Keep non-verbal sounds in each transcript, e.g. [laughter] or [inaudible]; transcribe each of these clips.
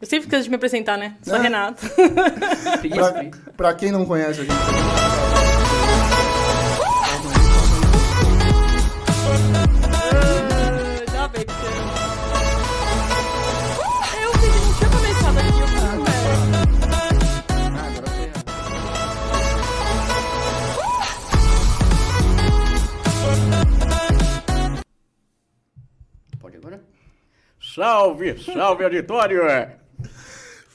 Eu sempre esqueço de me apresentar, né? Sou a É. Renata. Pra, pra quem não conhece a gente. Ah, Já que você... Eu não tinha começado aqui, eu falei. Ah. Pode agora? Salve, salve auditório!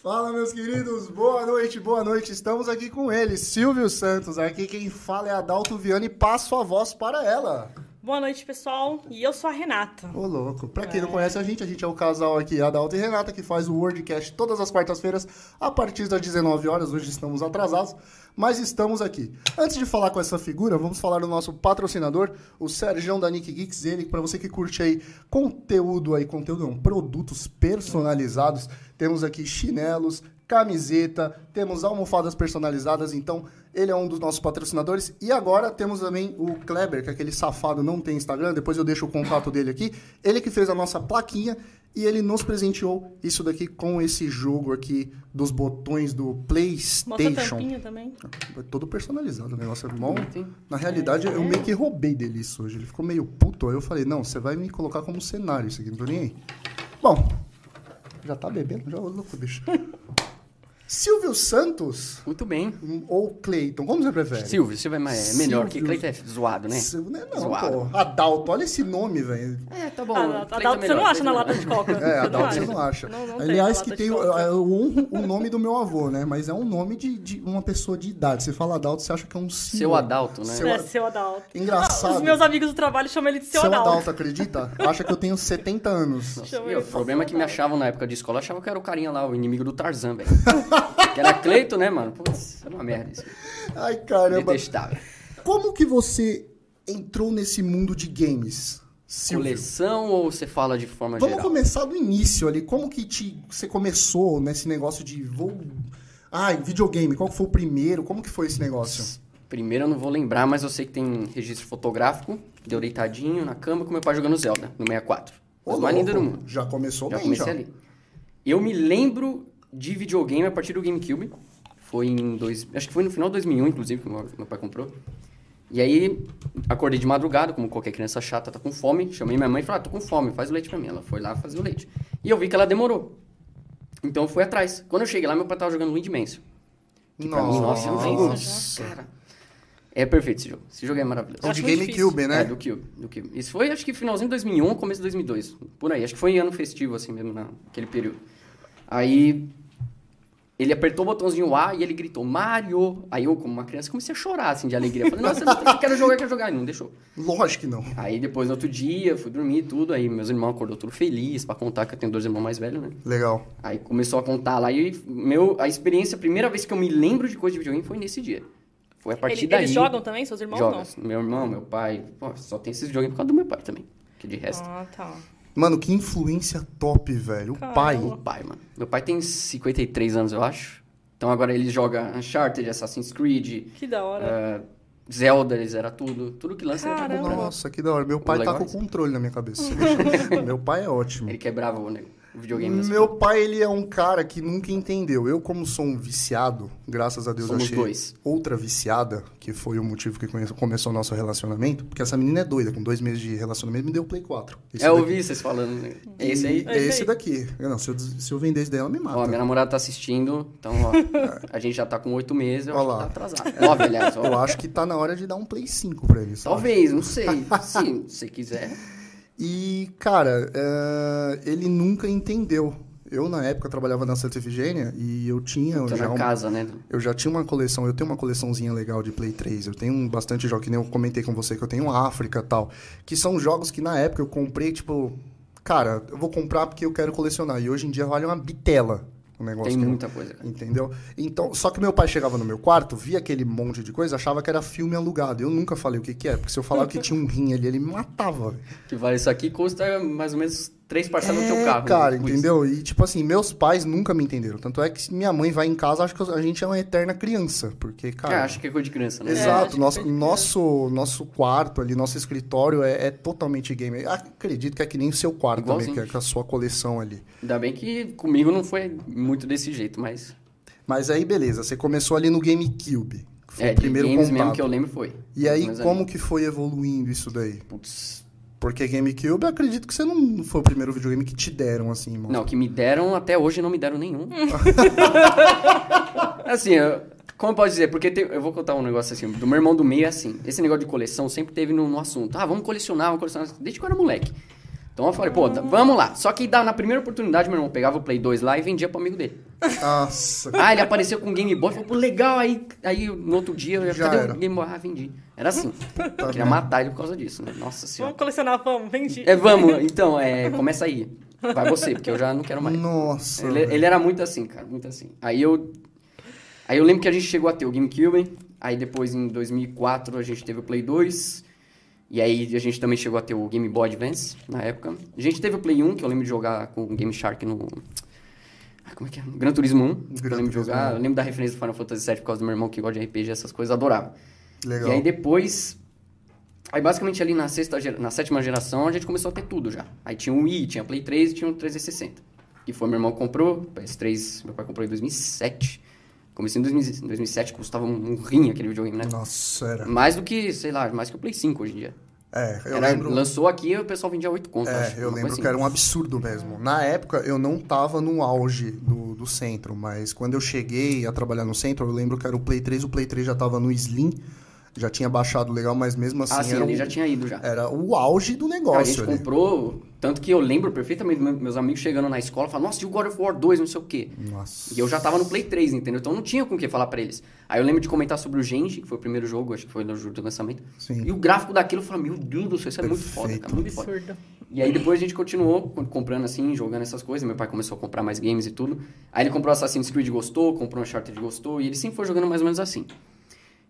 Fala, meus queridos, boa noite, boa noite. Estamos aqui com ele, Silvio Santos. Aqui quem fala é Adalto Viana e passo a voz para ela. Boa noite, pessoal. E eu sou a Renata. Ô, louco. Pra quem não conhece a gente, a gente é o casal aqui, Adalto e Renata, que faz o Wordcast todas as quartas-feiras, a partir das 19 horas. Hoje estamos atrasados, mas estamos aqui. Antes de falar com essa figura, vamos falar do nosso patrocinador, o Sergião da Nick Geeks. Ele, pra você que curte aí conteúdo aí, conteúdo não, produtos personalizados. Temos aqui chinelos, camiseta, temos almofadas personalizadas, então ele é um dos nossos patrocinadores. E agora temos também o Kleber, que aquele safado não tem Instagram, depois eu deixo o contato dele aqui. Ele que fez a nossa plaquinha e ele nos presenteou isso daqui com esse jogo aqui dos botões do Mostra a PlayStation. tampinha também. É todo personalizado, o negócio é bom. Na realidade, eu meio que roubei dele isso hoje. Ele ficou meio puto. Aí eu falei, não, você vai me colocar como cenário isso aqui, não tô nem aí. Bom, já tá bebendo? Já, ô louco, bicho. [laughs] Silvio Santos Muito bem. ou Cleiton? Como você prefere? Silvio, Silvio é mais- é melhor, que Silvio. Cleiton é zoado, né? Silvio, né? Não, Zoado. pô. Adalto, olha esse nome, velho. É, tá bom. Ah, é Adalto, você não melhor, acha na lata de coca. É, Adalto você não acha. Não, não Aliás, que tem eu honro o nome do meu avô, né? Mas é um nome de, de uma pessoa de idade. Você fala Adalto, você acha que é um senhor. Seu Adalto, né? Seu É, seu Adalto. Engraçado. Ah, Os meus amigos do trabalho chamam ele de seu, Seu Adalto. Adalto, acredita? Acha que eu tenho 70 anos. Nossa, e o problema é que me Adalto. achavam na época de escola, achavam que era o carinha lá, o inimigo do Tarzan, velho. [laughs] que era Cleito, né, mano? Putz, era uma merda isso. Ai, caramba. Detestável. Como que você entrou nesse mundo de games, Silvio? Coleção ou você fala de forma Vamos geral? começar do início ali. Como que te, você começou nesse negócio de vou... Ai, videogame, qual foi o primeiro? Como que foi esse negócio? Primeiro eu não vou lembrar, mas eu sei que tem registro fotográfico, deu deitadinho na cama com meu pai jogando Zelda, no 64. Ô, mais linda do mundo. Já começou Já bem, comecei já. ali. Eu me lembro de videogame a partir do GameCube. Foi em dois, acho que foi no final de 2001, inclusive, que meu, meu pai comprou. E aí, acordei de madrugada, como qualquer criança chata, tá com fome. Chamei minha mãe e falei, ah, tô com fome, faz o leite pra mim. Ela foi lá fazer o leite. E eu vi que ela demorou. Então eu fui atrás. Quando eu cheguei lá, meu pai tava jogando Luigi Mansion. Que pra mim, nossa, é jogo... Nossa. Cara, é perfeito esse jogo. Esse jogo é maravilhoso. É de GameCube, né? É, do Cube, do Cube. Isso foi, acho que finalzinho de 2001, começo de 2002. Por aí. Acho que foi em ano festivo, assim mesmo, naquele período. Aí, ele apertou o botãozinho A e ele gritou, Mario! Aí eu, como uma criança, comecei a chorar, assim, de alegria. Falei, nossa, eu quero jogar, eu quero jogar. E não deixou. Lógico que não. Aí, depois, no outro dia, fui dormir e tudo. Aí, meus irmãos acordou tudo feliz, pra contar que eu tenho dois irmãos mais velhos, né? Legal. Aí, começou a contar lá. E meu, a experiência, a primeira vez que eu me lembro de coisa de videogame foi nesse dia. Foi a partir Ele- daí... Eles jogam também, seus irmãos? Joga. Meu irmão, meu pai. Pô, só tem esses videogames por causa do meu pai também. Que de Não? resto. Ah, tá. Mano, que influência top, velho. O Caramba. pai. O pai, mano. Meu pai tem 53 anos, eu acho. Então agora ele joga Uncharted, Assassin's Creed, Que da hora. eh, Zelda, eles era tudo. Tudo que lança ele tá Caramba. comprando. Nossa, que da hora. Meu pai tá com o controle na minha cabeça. [laughs] Meu pai é ótimo. Ele quebrava o, ne- o videogame. Meu pai, ele é um cara que nunca entendeu. Eu, como sou um viciado, graças a Deus Somos achei dois. outra viciada, que foi o motivo que come- começou o nosso relacionamento, porque essa menina é doida, com dois meses de relacionamento, me deu o Play 4. Esse É, eu ouvi vocês falando. né? É esse aí? É esse daqui. Não, se eu, se eu vender esse daí, ela me mata. Ó, minha namorada tá assistindo, então, ó, [laughs] a gente já tá com oito meses, eu Ó acho lá. que tá atrasado. Nove, aliás, ó. Eu acho que tá na hora de dar um Play 5 pra ele? Talvez, não sei. Se quiser. [laughs] E, cara, é, ele nunca entendeu. Eu, na época, trabalhava na Santa Efigênia e eu tinha já na um- casa, né? Eu já tinha uma coleção, eu tenho uma coleçãozinha legal de Play 3. Eu tenho bastante jogos, que nem eu comentei com você, que eu tenho África e tal. Que são jogos que na época eu comprei, tipo, cara, eu vou comprar porque eu quero colecionar. E hoje em dia vale uma bitela o negócio. Tem muita coisa. Entendeu? Então, só que meu pai chegava no meu quarto, via aquele monte de coisa, achava que era filme alugado. Eu nunca falei o que que é, porque se eu falava que tinha um rim ali, ele me matava. Que vale isso aqui custa mais ou menos três parcelas no teu É, carro. cara, isso. entendeu? E, tipo assim, meus pais nunca me entenderam. Tanto é que se minha mãe vai em casa, acho que a gente é uma eterna criança. Porque, cara... Cara, acho que é coisa de criança, né? Exato, que nosso, de nosso, nosso quarto ali, nosso escritório é, é totalmente gamer. Acredito que é que nem o seu quarto também, Igualzinho. que é com a sua coleção ali. Ainda bem que comigo não foi muito desse jeito, mas... Mas aí, beleza, você começou ali no GameCube. que Foi é, o primeiro de games contato. mesmo que eu lembro foi. E aí, como que foi evoluindo isso daí? Putz, Porque GameCube, eu acredito que você não foi o primeiro videogame que te deram, assim, irmão. Não, que me deram, até hoje não me deram nenhum. [laughs] assim, eu- como pode dizer? Porque tem- eu vou contar um negócio assim, do meu irmão do meio é assim. Esse negócio de coleção sempre teve no, no assunto. Ah, vamos colecionar, vamos colecionar. Desde que eu era moleque. Então eu falei, pô, dá- vamos lá. Só que dá- na primeira oportunidade, meu irmão pegava o Play 2 lá e vendia pro amigo dele. Nossa. Ah, ele apareceu com o Game Boy, falou, pô, legal. Aí, aí no outro dia, eu Já cadê era. o Game Boy? Ah, vendi. Era assim. eu queria matar ele por causa disso, né? Nossa senhora. Vamos colecionar, vamos, vendi. É, vamos, então, é, começa aí. Vai você, porque eu já não quero mais. Nossa. Ele, ele era muito assim, cara, muito assim. Aí eu. Aí eu lembro que a gente chegou a ter o GameCube, aí depois em 2004 a gente teve o Play 2, e aí a gente também chegou a ter o Game Boy Advance na época. A gente teve o Play 1, que eu lembro de jogar com o Game Shark no. Ah, como é que é? No Gran Turismo 1. que eu Gran lembro de jogar. 1. Eu lembro da referência do Final Fantasy VII por causa do meu irmão que gosta de RPG, essas coisas, adorava. Legal. E aí depois. Aí basicamente ali na, sexta, na sétima geração a gente começou a ter tudo já. Aí tinha o Wii, tinha Play 3 e tinha o 360. Que foi meu irmão que comprou, PS3 meu pai comprou em 2007. Comecei em 2000 em 2007, custava um, um rim aquele videogame, né? Nossa, era. Mais do que, sei lá, mais que o Play 5 hoje em dia. É, eu Era- lembro. Lançou aqui e o pessoal vendia 8 contas. É, eu lembro que era um absurdo mesmo. Na época, eu não tava no auge do, do centro, mas quando eu cheguei a trabalhar no centro, eu lembro que era o Play 3, o Play 3 já tava no Slim, já tinha baixado legal, mas mesmo assim Ah, sim, o, já tinha ido já. era o auge do a negócio gente ali. comprou, tanto que eu lembro perfeitamente meus amigos chegando na escola falando, nossa, e o God of War 2, não sei o quê. Nossa. E eu já tava no Play 3, entendeu? Então não tinha com o que falar pra eles. Aí eu lembro de comentar sobre o Genji, que foi o primeiro jogo, acho que foi no jogo do lançamento. Sim. E o gráfico daquilo, eu falei, meu Deus do céu, isso é muito foda, cara, muito foda. E aí depois a gente continuou co- comprando assim, jogando essas coisas. Meu pai começou a comprar mais games e tudo. Aí ele comprou Assassin's Creed, gostou, comprou Uncharted, gostou. E ele sempre foi jogando mais ou menos assim.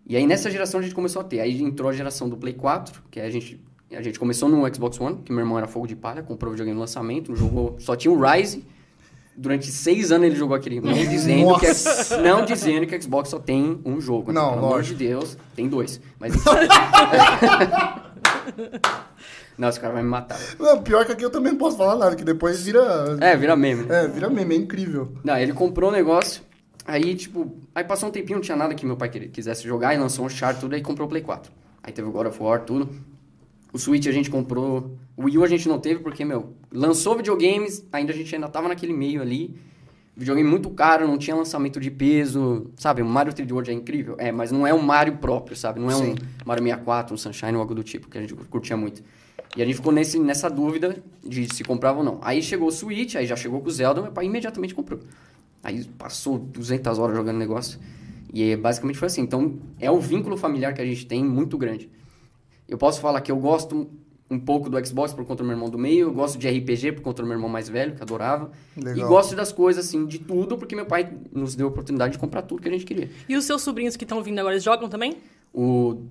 E aí nessa geração a gente começou a ter. Aí entrou a geração do Play 4, que a gente, a gente começou no Xbox One, que meu irmão era fogo de palha, comprou o videogame no lançamento, jogou, só tinha o Rise. Durante seis anos ele jogou aquele. Não dizendo, que, não dizendo que o Xbox só tem um jogo. né? Não, Pelo amor de Deus, tem dois. Mas. [laughs] [laughs] Não, esse cara vai me matar. Não, pior que aqui eu também não posso falar nada, que depois vira. É, vira meme. É, vira meme, é incrível. Não, ele comprou o negócio, aí, tipo, aí passou um tempinho, não tinha nada que meu pai quisesse jogar, e lançou um char, tudo, aí comprou o Play 4. Aí teve o God of War, tudo. O Switch a gente comprou, o Wii U a gente não teve, porque, meu, lançou videogames, ainda a gente ainda tava naquele meio ali, videogame muito caro, não tinha lançamento de peso, sabe, o Mario 3D World é incrível, é, mas não é um Mario próprio, sabe, não é Sim. um Mario 64, um Sunshine ou algo do tipo, que a gente curtia muito. E a gente ficou nesse, nessa dúvida de se comprava ou não. Aí chegou o Switch, aí já chegou com o Zelda, meu pai imediatamente comprou. Aí passou 200 horas jogando negócio. E é, basicamente foi assim. Então, é o vínculo familiar que a gente tem muito grande. Eu posso falar que eu gosto um pouco do Xbox por conta do meu irmão do meio, eu gosto de RPG por conta do meu irmão mais velho, que adorava. Legal. E gosto das coisas, assim, de tudo, porque meu pai nos deu a oportunidade de comprar tudo que a gente queria. E os seus sobrinhos que estão vindo agora, eles jogam também? O,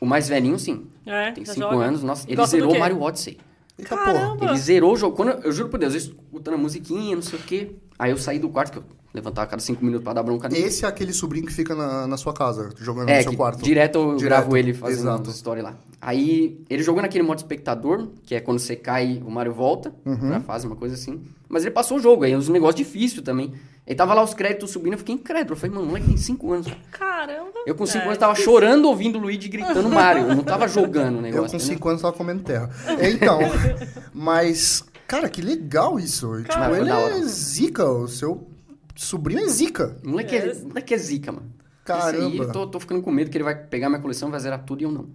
o mais velhinho, sim. É, Tem já 5 joga? anos, nossa, ele Gosta zerou? Mario Odyssey. Eita Caramba! porra. Ele zerou o jogo. Quando eu, eu juro por Deus, eu escutando a musiquinha, não sei o quê. Aí eu saí do quarto, que eu levantava a cada cinco minutos pra dar bronca nele. Esse é aquele sobrinho que fica na, na sua casa, jogando é, no seu quarto. direto eu Direto, gravo ele fazendo exato. story lá. Aí ele jogou naquele modo espectador, que é quando você cai, o Mario volta Uhum. pra fase, uma coisa assim. Mas ele passou o jogo, aí uns negócios difíceis também. Ele tava lá os créditos subindo, eu fiquei incrédulo. Eu falei, mano, o moleque tem 5 anos. cara. Caramba! Eu com 5 É, anos tava chorando ouvindo o Luigi gritando Mario. Eu não tava jogando o Eu negócio. com entendeu? 5 anos tava comendo terra. Então, [laughs] mas, cara, que legal isso. Tipo, Cara, foi ele é zica, o seu sobrinho é zica. O moleque é, É. o moleque é zica, mano. Caramba. Esse aí, eu tô, tô ficando com medo que ele vai pegar minha coleção, vai zerar tudo e eu não.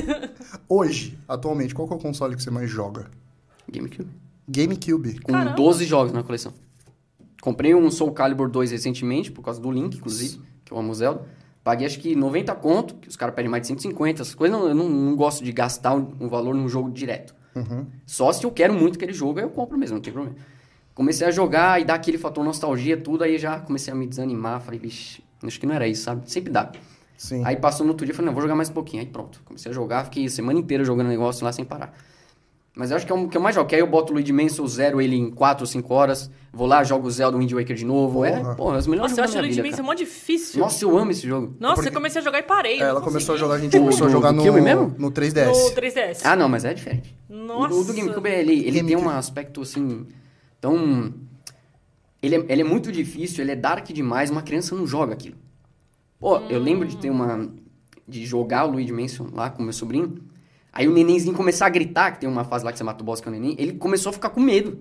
[laughs] Hoje, atualmente, qual que é o console que você mais joga? GameCube. GameCube. Com Caramba. 12 jogos na coleção. Comprei um Soul Calibur 2 recentemente, por causa do Link, inclusive, que eu amo o Zelda. Paguei acho que 90 conto, que os caras pedem mais de 150, essas coisas. Não, eu não, não gosto de gastar um, um valor num jogo direto. Uhum. Só se eu quero muito aquele jogo, aí eu compro mesmo, não tem problema. Comecei a jogar e dá aquele fator nostalgia, tudo, aí já comecei a me desanimar. Falei, vixe, acho que não era isso, sabe? Sempre dá. Sim. Aí passou no outro dia, falei, não, vou jogar mais um pouquinho. Aí pronto, comecei a jogar, fiquei a semana inteira jogando negócio lá sem parar. Mas eu acho que é o que eu mais jogo. Que aí eu boto o Luigi Mansion, zero ele em 4 ou 5 horas. Vou lá, jogo o Zelda Wind Waker de novo. É, Porra. pô, é os melhores Nossa, eu acho o Luigi Mansion mó difícil. Nossa, eu amo esse jogo. Nossa, porque- eu comecei a jogar e parei. É, ela começou a jogar, a gente começou a jogar no, mesmo? no 3DS. No 3DS. Ah, não, mas é diferente. Nossa. O, o do GameCube, ele, ele tem GameCube. um aspecto, assim, tão... Ele é, ele é muito difícil, ele é dark demais, uma criança não joga aquilo. Pô, eu lembro de ter uma... De jogar o Luigi Mansion lá com meu sobrinho. Aí o nenenzinho começar a gritar, que tem uma fase lá que você mata o boss que é o neném. Ele começou a ficar com medo.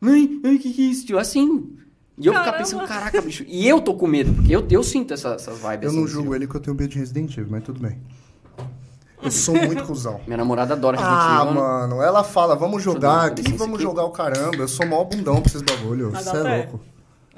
Mãe, ai, que que é isso, tio? Assim... E eu ficar Caramba. pensando, caraca, bicho. E eu tô com medo, porque eu, eu sinto essa- essas vibes. Eu assim, não julgo jogo. ele que eu tenho medo de Resident Evil, mas tudo bem. [laughs] Eu sou muito cuzão. Minha namorada adora Resident Ah, Evil. mano, ela fala, vamos jogar aqui, vamos aqui. jogar o caramba. Eu sou mó bundão pra esses bagulho. Você é louco.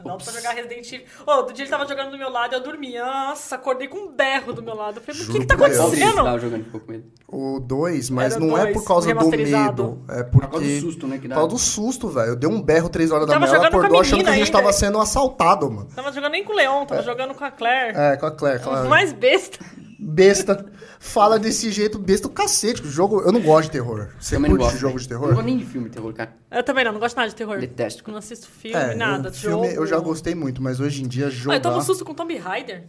Não pra jogar Resident Evil. Ô, outro dia ele tava jogando do meu lado e eu dormia. Nossa, acordei com um berro do meu lado. Eu falei, mas o que que tá por acontecendo? tava jogando medo? O 2, mas Era não é dois, por causa do medo. É Por causa porque. do susto, né? Que Por dá. causa do susto, velho. Eu dei um berro 3 horas da manhã, ela acordou achando que a gente ainda. tava sendo assaltado, mano. Tava jogando nem com o Leon, tava jogando com a Claire. É, com a Claire. Claire. Mais besta. Besta. Fala desse jeito, besta o cacete. O jogo. Eu não gosto de terror. Você Também não curte gosto. jogo de Não terror? gosto nem de filme de terror, cara. Eu também não, não gosto nada de terror. Detesto. Não assisto filme, É, nada. eu, filme jogo. eu já gostei muito, mas hoje em dia Ah, jogar... eu tomo susto com Tomb Raider.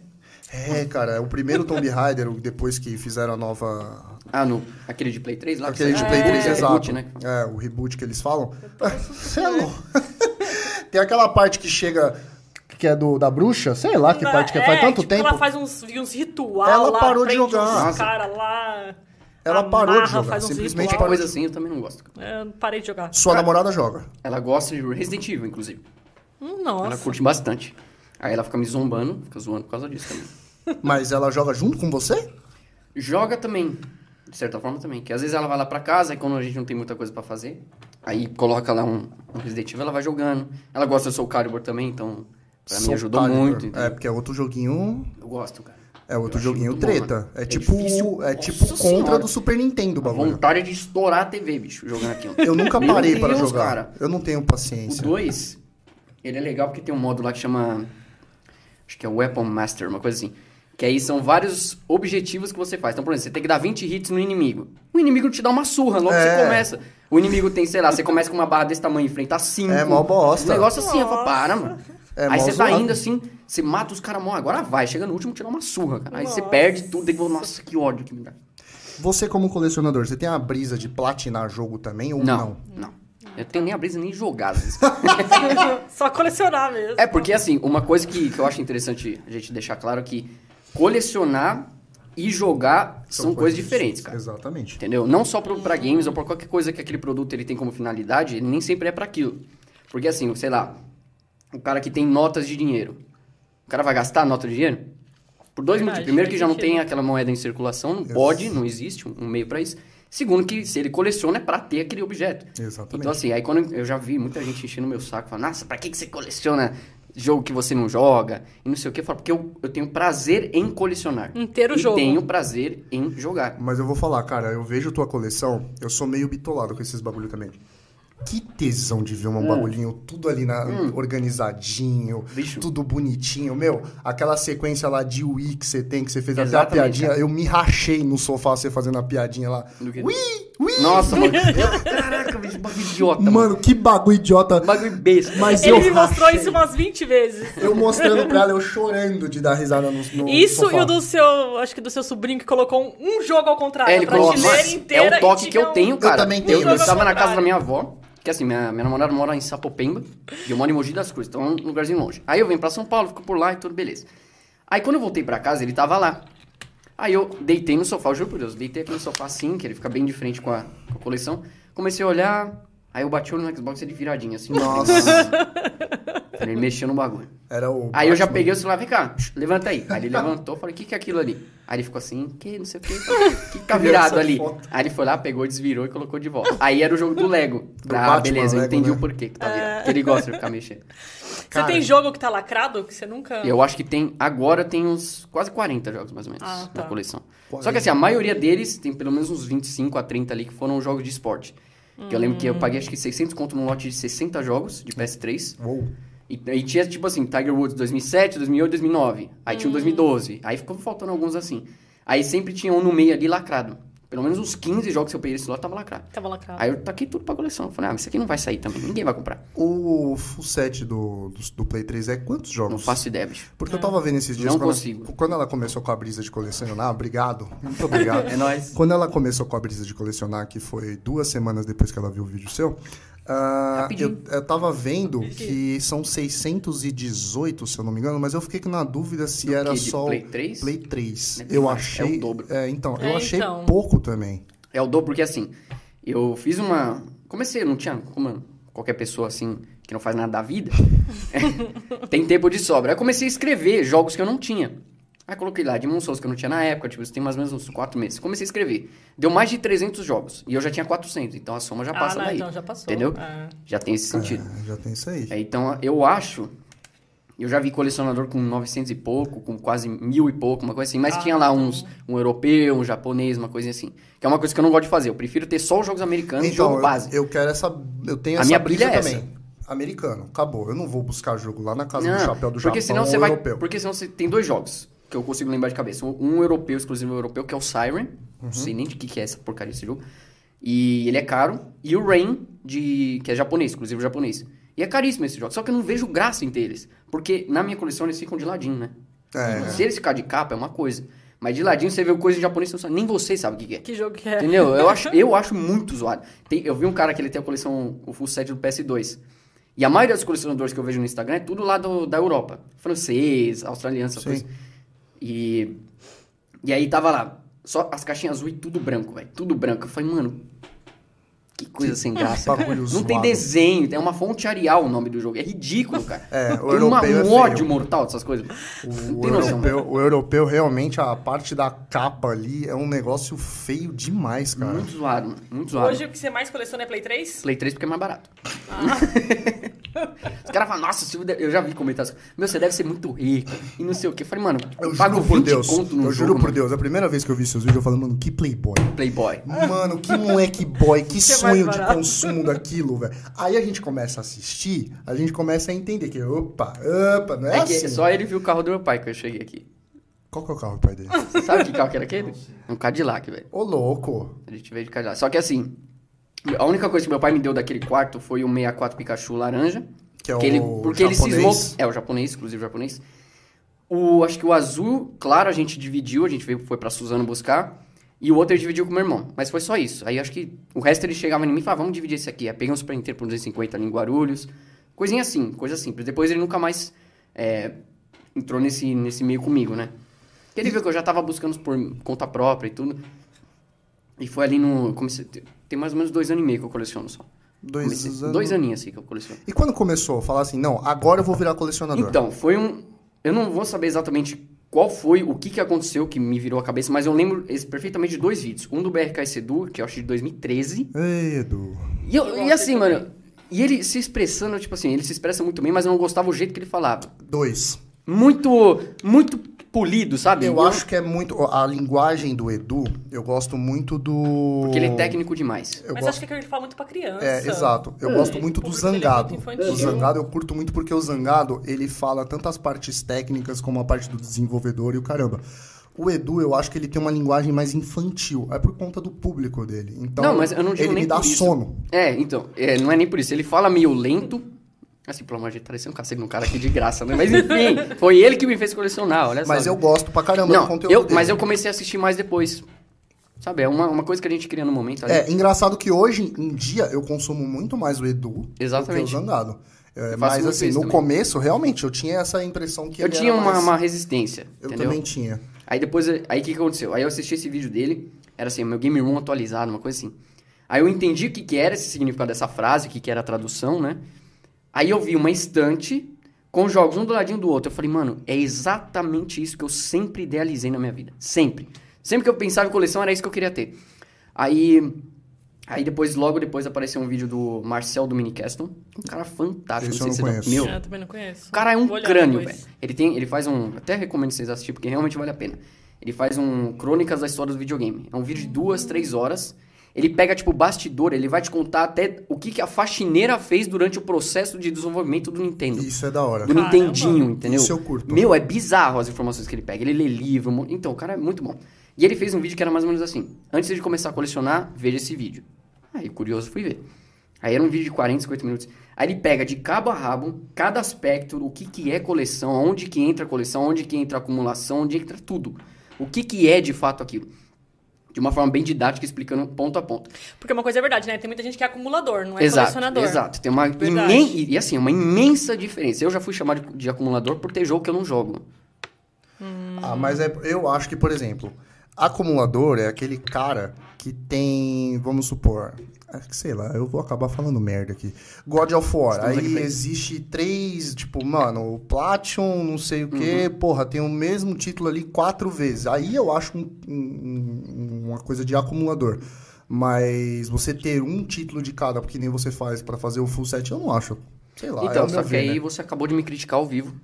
É, cara, o primeiro Tomb Raider, [laughs] depois que fizeram a nova... Ah, no, aquele de Play 3 lá? que Aquele de? Play É, 3, é, exato. reboot, né? É, o reboot que eles falam. [laughs] Você é louco. [laughs] Tem aquela parte que chega... Que é do, da bruxa, sei lá que parte que é, faz tanto tipo, tempo. Ela faz uns, uns ritual Ela lá, parou de jogar. uns cara lá. Ela parou de amarra, jogar, simplesmente ritual. Qualquer coisa assim eu também não gosto. É, Eu parei de jogar. Sua namorada joga. Ela gosta de Resident Evil, inclusive. Hum, Ela nossa. curte bastante. Aí ela fica me zombando, fica zoando por causa disso também. [laughs] Mas ela joga junto com você? Joga também, de certa forma também. Que às vezes ela vai lá pra casa e quando a gente não tem muita coisa pra fazer, aí coloca lá um, um Resident Evil, ela vai jogando. Ela gosta do Soul Calibur também, então pra mim ajudou Calibur. muito. entendeu? É, porque é outro joguinho... Eu gosto, cara. É outro joguinho treta. bom, né? é, É tipo, difícil. é tipo Nossa contra Senhora. do Super Nintendo o A bagulho. vontade de estourar a TV, bicho, jogando aquilo. Eu nunca parei para jogar. cara. Eu não tenho O paciência. 2, ele é legal porque tem um modo lá que chama. Acho que é Weapon Master, uma coisa assim. Que aí são vários objetivos que você faz. Então, por exemplo, você tem que dar 20 hits no inimigo. O inimigo te dá uma surra logo que É. você começa. O inimigo tem, sei lá, você começa com uma barra desse tamanho, enfrenta 5. É, mó bosta. Um negócio assim, eu falo, para, mano. É, aí você tá zoado. indo assim, você mata os caras, mó, agora vai. Chega no último, dá uma surra, cara. Aí você perde tudo, e nossa, que ódio que me dá. Você, como colecionador, você tem a brisa de platinar jogo também ou não? Não, não. Eu tenho nem a brisa nem jogar. [laughs] Só colecionar mesmo. É, porque assim, uma coisa que, que eu acho interessante a gente deixar claro é que colecionar e jogar são, coisas diferentes, cara. Exatamente. Entendeu? Não só pro, pra games ou pra qualquer coisa que aquele produto ele tem como finalidade, ele nem sempre é pra aquilo. Porque assim, sei lá, o cara que tem notas de dinheiro, o cara vai gastar nota de dinheiro? Por dois motivos. Primeiro que já não tem aquela moeda em circulação, não pode, não existe um meio pra isso. Segundo que se ele coleciona é pra ter aquele objeto. Exatamente. Então assim, aí quando eu já vi muita gente enchendo meu saco, falando, nossa, pra que, que você coleciona jogo que você não joga? E não sei o que, eu falo, porque eu, eu tenho prazer em colecionar. Inteiro e jogo. tenho prazer em jogar. Mas eu vou falar, cara, eu vejo tua coleção, eu sou meio bitolado com esses bagulho também. Que tesão de ver um bagulhinho tudo ali na, organizadinho, Hum. Bicho. tudo bonitinho. Meu, aquela sequência lá de Wii que você tem, que você fez até a Exatamente, piadinha, cara. eu me rachei no sofá você fazendo a piadinha lá. Wii, Wii! Nossa, mano. [laughs] eu- caraca, bicho, bagulho idiota, mano. Mano, que bagulho idiota. Bagulho besta. Mas Ele eu me mostrou rachei. isso umas 20 vezes. Eu mostrando pra ela, eu chorando de dar risada no, no Isso sofá. e o do seu, acho que do seu sobrinho que colocou um, um jogo ao contrário. É, ele a colocou. prateleira Mas inteira é o toque que eu um- tenho, cara. também tenho, Eu, mas- eu estava na casa da minha avó, que assim, minha, minha namorada mora em Sapopemba, e eu moro em Mogi das Cruzes, então é um lugarzinho longe. Aí eu venho pra São Paulo, fico por lá e tudo, beleza. Aí quando eu voltei pra casa, ele tava lá. Aí eu deitei no sofá, eu juro por Deus, deitei aqui no sofá assim, que ele fica bem de frente com a, com a coleção. Comecei a olhar, aí eu bati o olho no Xbox ele viradinho, assim. Nossa. [laughs] Ele mexeu no bagulho. Era o. Aí eu já peguei o celular, vem cá, levanta aí. Aí ele levantou, falei, o que que é aquilo ali? Aí ele ficou assim, que não sei o que, o que tá virado ali? foto. Aí ele foi lá, pegou, desvirou e colocou de volta. Aí era o jogo do Lego. Do ah, Batman, beleza, eu Lego, entendi né? o porquê que tá virado. Porque ele gosta de ficar mexendo. Você Cara, tem jogo que tá lacrado? Que você nunca. Eu acho que tem, agora tem uns quase 40 jogos mais ou menos Ah, tá. na coleção. 40. Só que assim, a maioria deles tem pelo menos uns 25 a 30 ali que foram jogos de esporte. Que eu lembro que eu paguei acho que 600 conto num lote de 60 jogos de PS3. Uou. E, e tinha, tipo assim, Tiger Woods 2007, 2008, 2009. Aí tinha o 2012. Aí ficou faltando alguns assim. Aí sempre tinha um no meio ali lacrado. Pelo menos uns 15 jogos que eu peguei esse lote tava lacrado. Tava lacrado. Aí eu taquei tudo pra coleção. Falei, ah, mas isso aqui não vai sair também. Ninguém vai comprar. O full set do, do, do Play 3 é quantos jogos? Não faço ideia, bicho. Porque eu tava vendo esses dias. Não quando, consigo. Quando ela começou com a brisa de colecionar, obrigado. [laughs] Muito obrigado. É nóis. Quando ela começou com a brisa de colecionar, que foi duas semanas depois que ela viu o vídeo seu, ah, eu, eu tava vendo que são 618, se eu não me engano, mas eu fiquei na dúvida se Do era quê? De só o Play 3? Play 3. É eu achei. é o dobro. é, então, eu É, achei então. pouco também. É o dobro porque assim, eu fiz uma. Comecei, não tinha. Como qualquer pessoa assim, que não faz nada da vida, [laughs] tem tempo de sobra. Aí eu comecei a escrever jogos que eu não tinha. Aí coloquei lá Demon Souls que eu não tinha na época, tipo, isso tem mais ou menos uns 4 meses. Comecei a escrever. Deu mais de 300 jogos. E eu já tinha 400, então a soma já Ah, passa não, daí. então já passou. Entendeu? É. Já tem esse sentido. É, já tem isso aí. É, então, eu acho. Eu já vi colecionador com 900 e pouco, com quase mil e pouco, uma coisa assim. Mas Ah, tinha lá então. uns, um europeu, um japonês, uma coisa assim. Que é uma coisa que eu não gosto de fazer. Eu prefiro ter só os jogos americanos e Então, jogo eu, base. eu quero essa. Eu tenho A essa minha brisa pilha é também. Americano, acabou. Eu não vou buscar jogo lá na casa do Não, chapéu do porque Japão senão ou você vai, europeu. Porque senão você tem dois jogos que eu consigo lembrar de cabeça. Um, um europeu, exclusivo europeu, que é o Siren. Uhum. Não sei nem de que, que é essa porcaria desse jogo. E ele é caro. E o Rain, de, que é japonês, exclusivo japonês. E é caríssimo esse jogo. Só que eu não vejo graça em ter eles. Porque na minha coleção eles ficam de ladinho, né? É. Se eles ficar de capa é uma coisa. Mas de ladinho você vê coisa em japonês, você não sabe- nem você sabe o que, que é. Que jogo que é? Entendeu? Eu acho, [laughs] eu acho muito zoado. Tem- eu vi um cara que ele tem a coleção, o full set do PS2. E a maioria dos colecionadores que eu vejo no Instagram é tudo lá do- da Europa. Francês, australiano, essas coisas. E, e aí tava lá, só as caixinhas azul e tudo branco, velho. Tudo branco. Eu falei, mano, que coisa sem graça. bagulho Não tem desenho, tem uma fonte Arial o nome do jogo. É ridículo, [laughs] cara. É, o tem uma- europeu é um ódio mortal dessas coisas. O, Não o tem noção. europeu, o europeu, realmente, a parte da capa ali é um negócio feio demais, cara. Muito zoado, mano. Muito zoado. Hoje o que você mais coleciona é Play 3? Play 3 porque é mais barato. Ah. [laughs] Os caras falam, nossa, eu já vi comentários. Meu, você deve ser muito rico e não sei o quê. Eu falei, mano, Eu eu pago por 20 Deus, conto no eu jogo, juro por mano. Deus, a primeira vez que eu vi seus vídeos, eu falei, mano, que playboy. Playboy. Mano, que moleque boy, que sonho de consumo daquilo, velho. Aí a gente começa a assistir, a gente começa a entender que, opa, opa, não é, É que assim. só ele viu o carro do meu pai que eu cheguei aqui. Qual que é o carro do pai dele? Você [laughs] sabe que carro que era aquele? Um Cadillac, velho. Ô, louco. A gente veio de Cadillac. Só que assim, a única coisa que meu pai me deu daquele quarto foi o 64 Pikachu laranja. Que é que ele, o porque ele japonês. cismou. É, o japonês, exclusivo japonês. O, acho que o azul, claro, a gente dividiu, a gente veio, foi pra Suzano buscar. E o outro ele dividiu com o meu irmão. Mas foi só isso. Aí acho que o resto ele chegava em mim e falava, vamos dividir esse aqui. Aí peguei um Super Nintendo por 250 ali em Guarulhos. Coisinha assim, coisa simples. Depois ele nunca mais é, entrou nesse, nesse meio comigo, né? Porque ele viu que eu já tava buscando por conta própria e tudo. E foi ali no. Comecei, tem mais ou menos dois anos e meio que eu coleciono só. Dois Comecei- anos. Dois aninhos assim que eu coleciono. E quando começou? Falar assim, não, agora eu vou virar colecionador. Então, foi um. Eu não vou saber exatamente qual foi, o que, que aconteceu que me virou a cabeça, mas eu lembro esse- perfeitamente de dois vídeos. Um do BRK Sedu, que eu acho de 2013. Ei, Edu. E, eu- Eu e assim, mano. E ele se expressando, tipo assim, ele se expressa muito bem, mas eu não gostava o jeito que ele falava. Dois. Muito. Muito polido, sabe? Eu E acho que é muito. A linguagem do Edu, eu gosto muito do. Porque ele é técnico demais. Eu Mas gosto... acho que ele fala muito pra criança. É, exato. Eu gosto muito do dele é Zangado. muito infantil. o Zangado eu curto muito porque o Zangado, ele fala tanto as partes técnicas como a parte do desenvolvedor e o caramba. O Edu, eu acho que ele tem uma linguagem mais infantil. É por conta do público dele. Então, Não, mas eu não digo ele nem me dá por isso. sono. É, então, é, não é nem por isso. Ele fala meio lento. Assim, pelo amor de Deus, tá parecendo um cacete no cara aqui de graça, né? Mas enfim, foi ele que me fez colecionar, olha só. Mas eu gosto pra caramba do Não, conteúdo eu, dele. mas eu comecei a assistir mais depois. Sabe, é uma, uma coisa que a gente cria no momento ali. É, engraçado que hoje em dia eu consumo muito mais o Edu Exatamente. do que o Zangado. É, mas assim, no também. começo, realmente, eu tinha essa impressão que eu tinha uma, mais- uma resistência, Eu entendeu? também tinha. Aí depois, aí o que que aconteceu? Aí eu assisti esse vídeo dele, era assim, meu game room atualizado, uma coisa assim. Aí eu entendi o que, que era esse significado dessa frase, o que, que era a tradução, né? Aí eu vi uma estante com jogos um do ladinho do outro. Eu falei, mano, é exatamente isso que eu sempre idealizei na minha vida. Sempre. Sempre que eu pensava em coleção, era isso que eu queria ter. Aí. Aí depois, logo depois, apareceu um vídeo do Marcel do Minicaston. Um cara fantástico. Esse eu não sei se você já- conheço. Meu, É, eu também não conheço. o cara é um crânio, velho. Ele tem, ele faz um, até recomendo vocês assistirem porque realmente vale a pena. Ele faz um crônicas da história do videogame. É um vídeo de duas, três horas. Ele pega tipo bastidor, ele vai te contar até o que, que a faxineira fez durante o processo de desenvolvimento do Nintendo. Isso é da hora. Do Caramba. Nintendinho, entendeu? Isso eu curto. Meu, é bizarro as informações que ele pega. Ele lê livro. Então, o cara é muito bom. E ele fez um vídeo que era mais ou menos assim. Antes de começar a colecionar, veja esse vídeo. Aí, curioso, fui ver. Aí era um vídeo de 40, 50 minutos. Aí ele pega de cabo a rabo, cada aspecto, o que, que é coleção, onde que entra a coleção, onde que entra a acumulação, onde entra tudo. O que, que é de fato aquilo. De uma forma bem didática, explicando ponto a ponto. Porque uma coisa é verdade, né? Tem muita gente que é acumulador, não é exato, colecionador. exato. Tem uma imen... E assim, uma imensa diferença. Eu já fui chamado de, de acumulador por ter jogo que eu não jogo. Ah, mas é, eu acho que, por exemplo, acumulador é aquele cara que tem, vamos supor, sei lá, eu vou acabar falando merda aqui. God of War, Estamos aí existe três, tipo, mano, o Platinum, não sei o quê, Uhum. porra, tem o mesmo título ali quatro vezes. Aí eu acho um- um- uma coisa de acumulador. Mas você ter um título de cada, porque nem você faz pra fazer o full set, eu não acho. Sei lá, é então, meu só que ver, aí né? você acabou de me criticar ao vivo.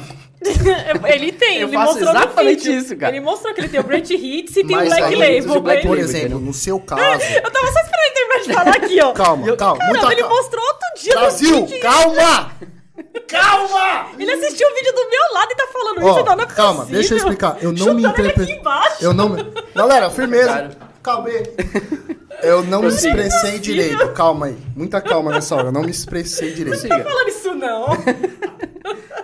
Tá. [laughs] ele tem, Eu ele faço mostrou exatamente isso, cara. Ele mostrou que ele tem o Great Hits e tem Mas o Black aí- Label. Black Por Label, exemplo, no seu [laughs] caso... Eu tava só esperando ele terminar de falar aqui, ó. Calma, calma, Caramba, muita ele mostrou outro dia no Brasil, calma! Calma! Ele assistiu o vídeo do meu lado e tá falando Ó, isso, não, não é calma, possível. deixa eu explicar. Eu não Chutando me interpretei. Eu não me... Galera, firmeza. Calma aí. Eu não me expressei direito. Calma aí. Muita calma nessa hora. Eu não me expressei direito. Não tá falando isso, não.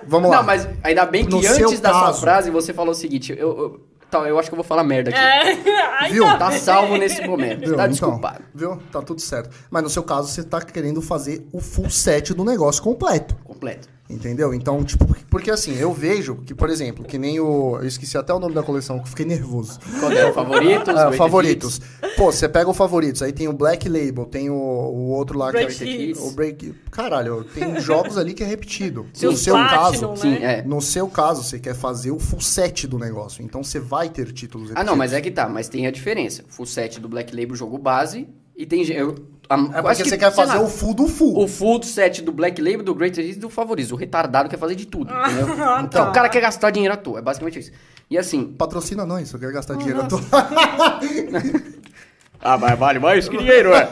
Vamos lá. Não, mas ainda bem que No seu antes da sua caso- frase você falou o seguinte, eu, eu, tá, eu acho que eu vou falar merda aqui. É, [laughs] Viu? Tá salvo nesse momento, Viu? tá Então, desculpado. viu? Tá tudo certo. Mas no seu caso, você tá querendo fazer o full set do negócio completo. Completo. Entendeu? Então, tipo, porque assim, eu vejo que, por exemplo, que nem o. Eu esqueci até o nome da coleção, que fiquei nervoso. Qual é o favoritos? Ah, favoritos. Pô, você pega o favoritos, aí tem o Black Label, tem o, o outro lá Break que é Hits. o Break. Caralho, tem jogos ali que é repetido. [laughs] No seu Platinum, caso, né? Sim, é. no seu caso, você quer fazer o full set do negócio. Então você vai ter títulos Ah, não, mas é que tá, mas tem a diferença. Full set do Black Label, jogo base, e tem... Eu, a, É porque que, você quer fazer lá, o full do full. o full set do Black Label, do Greatest Hits e do Favoritos. O retardado quer fazer de tudo, entendeu? Ah, [laughs] Então, tá. o cara quer gastar dinheiro à toa, é basicamente isso. E assim... Patrocina nós, eu quero gastar dinheiro. Eu tô... [laughs] Ah, mas vale mais que dinheiro, é.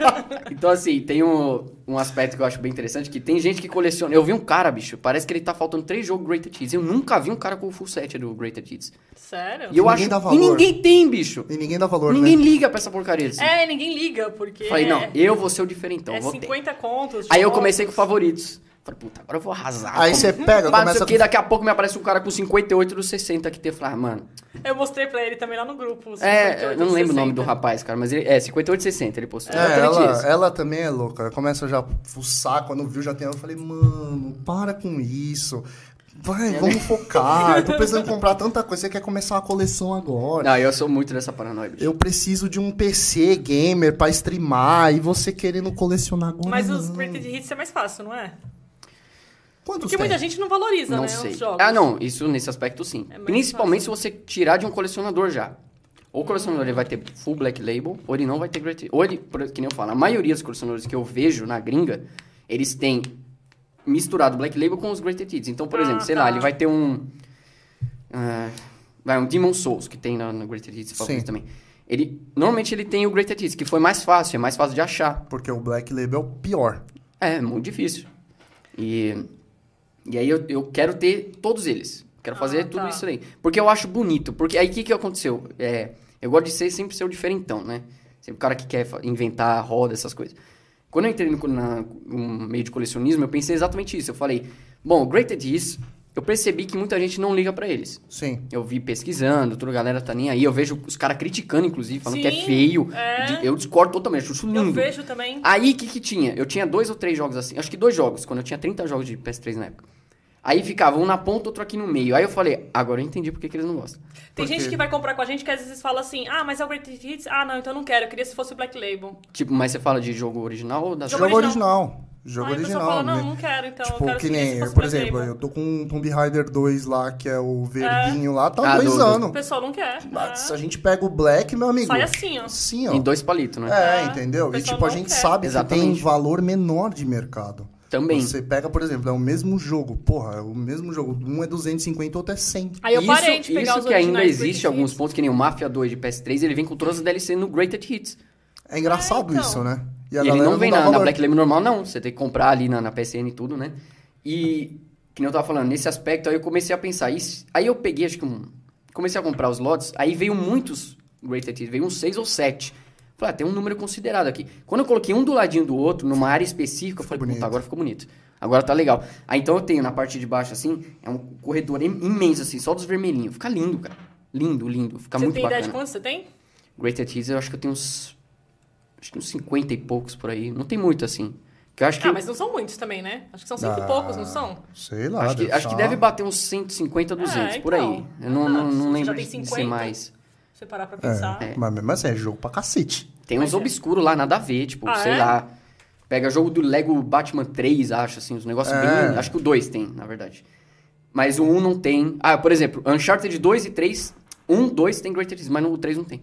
[laughs] então, assim, tem um, um aspecto que eu acho bem interessante, que tem gente que coleciona... Eu vi um cara, bicho, parece que ele tá faltando três jogos Greatest Hits. Eu nunca vi um cara com o full set do Greatest Hits. Sério? E eu Ninguém acho... dá E valor. ninguém tem, bicho. E ninguém dá valor, Ninguém né? liga pra essa porcaria. Assim. É, ninguém liga, porque. Falei, é, não, eu vou ser o diferentão, É vou ter. 50 contos. Aí eu jogos. comecei com favoritos. Falei, puta, agora eu vou arrasar. Aí você pega, Mas começa o que, daqui a pouco me aparece um cara com 58 dos 60 que tem. Eu falei, ah, mano. Eu mostrei pra ele também lá no grupo. É, 58, eu não lembro o nome 60. do rapaz, cara, mas ele é 58 60, ele postou. É, ela, ela também é louca. Começa já a fuçar, quando viu já tem. Eu falei, mano, para com isso. Vai, É, vamos focar. Eu tô [laughs] precisando comprar tanta coisa. Você quer começar uma coleção agora. Não, eu sou muito dessa paranoia, bicho. Eu preciso de um PC gamer pra streamar e você querendo colecionar agora. Mas os. Greatest Hits é mais fácil, não é? Quantos Porque tem? muita gente não valoriza, Não né? sei. Os jogos. Ah, não, isso nesse aspecto sim. É Principalmente se você tirar de um colecionador já. Ou o colecionador ele vai ter full black label, ou ele não vai ter great. Ou ele, por- que nem eu falo, a maioria dos colecionadores que eu vejo na gringa, eles têm misturado black label com os greatest hits. Então, por Ah, exemplo, sei tá. lá, ele vai ter um. ah, vai, um Demon Souls, que tem na, no greatest hits favorito também. Ele, normalmente ele tem o greatest hits, que foi mais fácil, é mais fácil de achar. Porque o Black Label é o pior. É, é muito difícil. E, e aí eu, eu quero ter todos eles. Quero fazer Ah, tudo tá. isso aí. Porque eu acho bonito. Porque aí o que, que aconteceu? É, eu gosto de ser sempre ser o diferentão, né? Sempre o cara que quer inventar roda, essas coisas. Quando eu entrei no, na, no meio de colecionismo, eu pensei exatamente isso. Eu falei, bom, o Greatest Hits, eu percebi que muita gente não liga pra eles. Sim. Eu vi pesquisando, toda a galera tá nem aí. Eu vejo os caras criticando, inclusive, falando que é Sim, feio. é. Eu discordo totalmente, acho isso Eu lindo. vejo também. Aí, o que que tinha? Eu tinha dois ou três jogos assim. Acho que dois jogos, quando eu tinha 30 jogos de PS3 na época. Aí ficava um na ponta, outro aqui no meio. Aí eu falei, agora eu entendi por que, que eles não gostam. Tem Por gente que vai comprar com a gente que às vezes fala assim: ah, mas é o Greatest Hits? Ah, não, então eu não quero. Eu queria se fosse o Black Label. Tipo, mas você fala de jogo original ou da Jogo Jogo original. original. Jogo Aí original. fala, não, né? não quero, então. eu Tipo, quero que nem, fosse por Black exemplo, Label. eu tô com um Tomb Raider 2 lá, que é o verdinho lá, tá há Ah, dois do- do- O anos. pessoal não quer. Mas É. se a gente pega o Black, meu amigo. Sai assim, ó. Assim, ó. Em dois palitos, né? É, É, entendeu? o E tipo, a gente quer. sabe que tem Exatamente. valor menor de mercado. Também. Você pega, por exemplo, é o mesmo jogo. Porra, é o mesmo jogo. Um é 250, outro é 100. Aí eu isso, parei de pegar isso os que ainda existe alguns Hits. pontos, que nem o Mafia 2 de PS3, ele vem com todas as DLC no Greatest Hits. É engraçado É, então. isso, né? E, a ele não vem dá na, na. Black Label normal, não. Você tem que comprar ali na, na PSN e tudo, né? E, que nem eu tava falando, nesse aspecto, aí eu comecei a pensar. e se- aí eu peguei, acho que um comecei a comprar os lotes, aí veio muitos Greatest Hits, veio uns 6 ou 7. Falei, ah, tem um número considerado aqui. Quando eu coloquei um do ladinho do outro, numa área específica, eu falei, bonito. puta, agora ficou bonito. Agora tá legal. Aí então eu tenho na parte de baixo, assim, é um corredor im- imenso, assim, só dos vermelhinhos. Fica lindo, cara. Lindo, lindo. Fica Você muito tem bacana. ideia de quantos você tem? Greatest Hits, eu acho que eu tenho uns. Acho que uns 50 e poucos por aí. Não tem muito assim. Que eu acho que. Ah, mas não são muitos também, né? Acho que são cento Ah, e poucos, não são? Sei lá. acho que, acho que deve bater uns 150, 200 por aí. então. Eu não, não, Ah, não você lembro já de tem ser 50? mais. Você parar pra pensar. É, mas mesmo assim, é jogo pra cacete. Tem Mas uns é. obscuros lá, nada a ver, tipo, Ah, sei é? lá. Pega jogo do Lego Batman 3, acho, assim, os negócios É. bem. Acho que o 2 tem, na verdade. Mas o 1 não tem. Ah, por exemplo, Uncharted 2 e 3. 1, 2 tem Greatest Hits, mas no 3 não tem.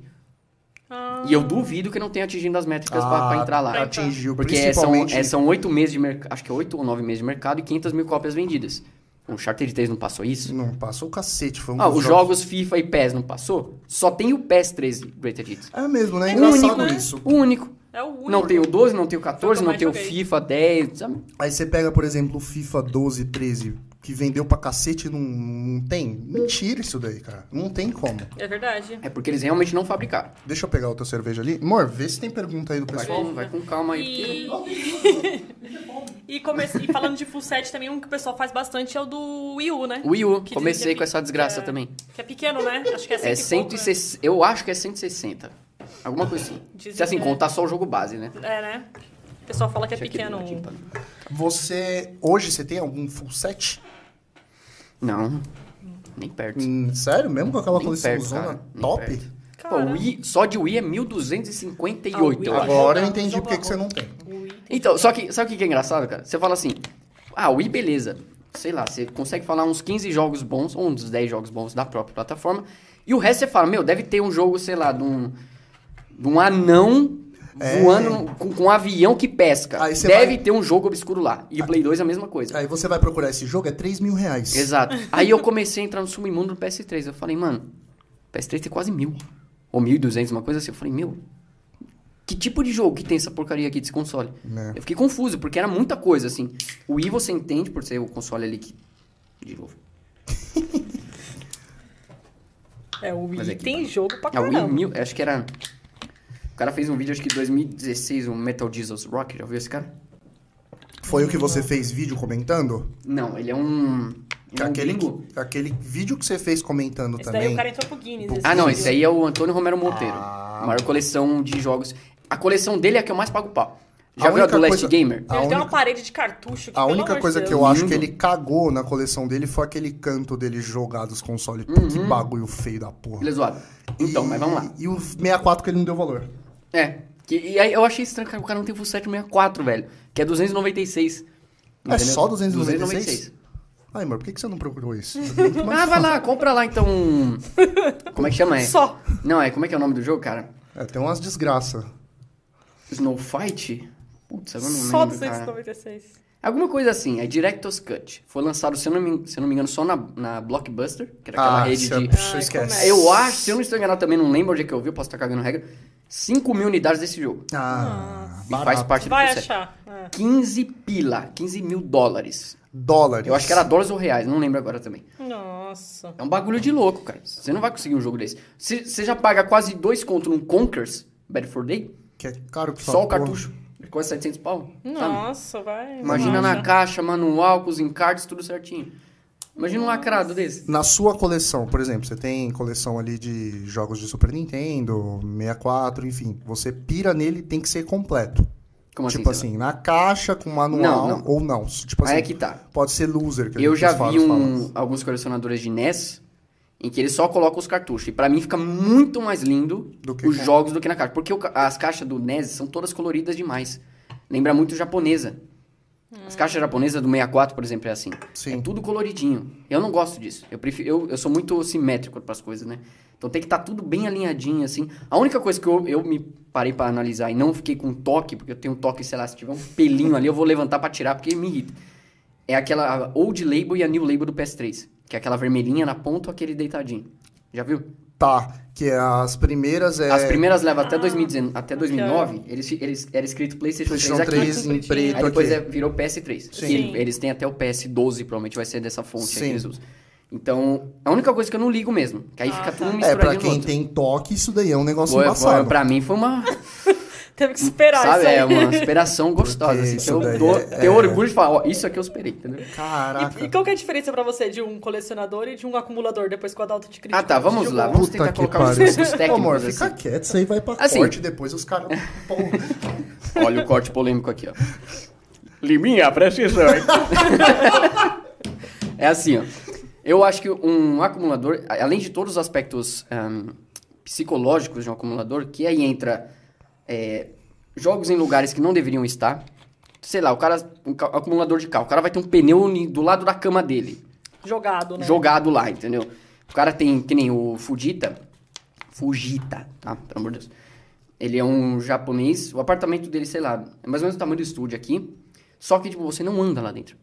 Ah, E eu duvido que não tenha atingido as métricas pra, pra entrar lá. Atingiu, Porque é, são, principalmente... é, são 8 meses de mercado. Acho que é 8 ou 9 meses de mercado e 500 mil cópias vendidas. O Uncharted 3 não passou isso? Não, passou o cacete. Foi um Ah, os jogos FIFA e PES não passou? Só tem o PES 13 Greatest Hits. É mesmo, né? É Engraçado único, né? isso. O único. é o único. Não tem o 12, não tem o 14, Eu não tem o joguei. FIFA 10, sabe? Aí você pega, por exemplo, o FIFA 12, 13, que vendeu pra cacete e não, não tem. Mentira isso daí, cara. Não tem como. É verdade. É porque eles realmente não fabricaram. Deixa eu pegar outra cerveja ali. Amor, vê se tem pergunta aí do Vai, pessoal. vai com calma aí. E... porque- [laughs] e, comece... e falando de full set também, um que o pessoal faz bastante é o do Wii U, né? Wii U, Que comecei dizem que com essa desgraça é- também. Que é pequeno, né? Acho que é, É cento e pouco, né? 160, eu acho que é 160. Alguma coisa assim. Dizem Se assim, que é. contar só o jogo base, né? É, né? O pessoal fala que é Deixa aqui pequeno. do ladinho pra- Você, hoje, você tem algum full set? Não, nem perto. Hum, sério? Mesmo com aquela Nem perto, top? perto. Pô, o Wii, só de Wii é 1258, Ah, eu o Wii acho. Agora eu entendi jogar por que você não tem Então, só que, sabe o que que é engraçado, cara? Você fala assim, ah, Wii, beleza. Sei lá, você consegue falar uns 15 jogos bons, ou uns 10 jogos bons da própria plataforma. E o resto você fala, meu, deve ter um jogo, sei lá, de um, de um anão É. voando com, com um avião que pesca. Deve vai- ter um jogo obscuro lá. E o Play 2 é a mesma coisa. Aí você vai procurar esse jogo, é 3 mil reais. Exato. [laughs] Aí eu comecei a entrar no submundo do PS3. Eu falei, mano, PS3 tem quase mil. Ou 1.200, uma coisa assim. Eu falei, meu, que tipo de jogo que tem essa porcaria aqui desse console? É. Eu fiquei confuso, porque era muita coisa, assim. O Wii você entende por ser o console ali que... De novo. É, o Wii aqui, tem jogo pra A Wii caramba. mil, acho que era... O cara fez um vídeo, acho que em 2016, o Metal Jesus Rock. Já viu esse cara? Foi o que você fez vídeo comentando? Não, ele é um... Ele é um aquele, gringo. aquele vídeo que você fez comentando Esse daí também. o cara entrou pro Guinness. esse Ah, não, vídeo. esse aí é o Antônio Romero Monteiro. Ah. A maior coleção de jogos. A coleção dele é a que eu mais pago pau. Já A viu a única do Last coisa- Gamer? A Ele tem uma única- parede de cartucho que, A pelo única amor coisa de que Deus. eu acho Lindo. que ele cagou na coleção dele foi aquele canto dele jogar dos consoles. Pô, Uhum. Que bagulho feio da porra. Ele é zoado. Então, E- mas vamos lá. E o 64 que ele não deu valor. É. Que, e aí eu achei estranho, cara, o cara não tem full set 64, velho. Que é 296. É Entendeu? só 296? Ai, amor, por que que você não procurou isso? [laughs] É Ah, vai lá, compra lá então. Como é que chama? É? Só. Não, é como é que é o nome do jogo, cara? É, tem umas desgraças. Snow Fight? Putz, agora não Só lembro, cara. 296. Alguma coisa assim, é Director's Cut. Foi lançado, se eu não me, se eu não me engano, só na, na Blockbuster, que era aquela Ah, rede você, de... você Ai, esquece. Eu acho, se eu não estou enganado também, não lembro onde é que eu vi, eu posso estar cagando regra. 5 mil unidades desse jogo. Ah, E faz parte do Vai processo. achar. É. 15 pila, 15 mil dólares. Dólares. Eu acho que era dólares ou reais, não lembro agora também. Nossa. É um bagulho de louco, cara. Você não vai conseguir um jogo desse. Você você já paga quase dois conto num Conkers, Bad for Day, Que é caro que só o porra. cartucho. Quase 700 pau. sabe? Nossa, vai. Imagina Nossa. na caixa, manual, com os encartes, tudo certinho. Imagina um lacrado desse. Na sua coleção, por exemplo, você tem coleção ali de jogos de Super Nintendo, 64, enfim. Você pira nele tem que ser completo. Como tipo assim? assim, na caixa, com manual, Não, não. ou não. Tipo assim, Aí é que tá. pode ser loser. Que Eu já vi falam. um, alguns colecionadores de NES em que eles só colocam os cartuchos. E pra mim fica muito mais lindo os com- jogos do que na caixa. Porque o as caixas do NES são todas coloridas demais. Lembra muito japonesa. As caixas japonesas do 64, por exemplo, é assim. Sim. É tudo coloridinho. Eu não gosto disso. Eu, prefiro, eu, eu sou muito simétrico pras coisas, né? Então tem que estar tudo bem alinhadinho, assim. A única coisa que eu, eu me parei pra analisar e não fiquei com toque, porque eu tenho um toque, sei lá, se tiver um pelinho ali, eu vou levantar pra tirar, porque me irrita. É aquela Old Label e a New Label do PS3. Que é aquela vermelhinha na ponta aquele deitadinho. Já viu? Tá, que as primeiras é... As primeiras levam até, 2019, até 2009, eles, eles, era escrito PlayStation 3 PlayStation aqui. 3 em preto Aí depois aqui. é- virou PS3. Sim. E eles têm até o PS12, provavelmente vai ser dessa fonte Sim. que eles usam. Então, a única coisa que eu não ligo mesmo. Que aí Ah, fica tá. tudo É, pra no quem outro. tem toque, isso daí é um negócio Foi, foi, embaçado. pra mim foi uma, [laughs] Teve que esperar sabe, isso aí. é uma superação [laughs] gostosa. Assim, isso que eu daí dou, é- tenho é- orgulho de falar, ó, isso aqui eu esperei, entendeu? Caraca. E qual que é a diferença pra você de um colecionador e de um acumulador, depois que o Adalto te critica? Ah, tá, vamos lá, vamos Puta tentar que colocar os, técnicos. Ô, amor, assim. fica quieto, isso aí vai pra Assim. corte depois os caras. [laughs] Olha o corte polêmico aqui, ó. Liminha, presta atenção. hein? [laughs] é assim, ó. Eu acho que um acumulador, a- além de todos os aspectos ahn, psicológicos de um acumulador, que aí entra é, jogos em lugares que não deveriam estar. Sei lá, o cara, um acumulador de carro, o cara vai ter um pneu do lado da cama dele. Jogado, né? jogado lá, entendeu? O cara tem, que nem o Fujita. Fujita, tá? Pelo amor de Deus. Ele é um japonês, o apartamento dele, sei lá, é mais ou menos o tamanho do estúdio aqui. Só que, tipo, você não anda lá dentro.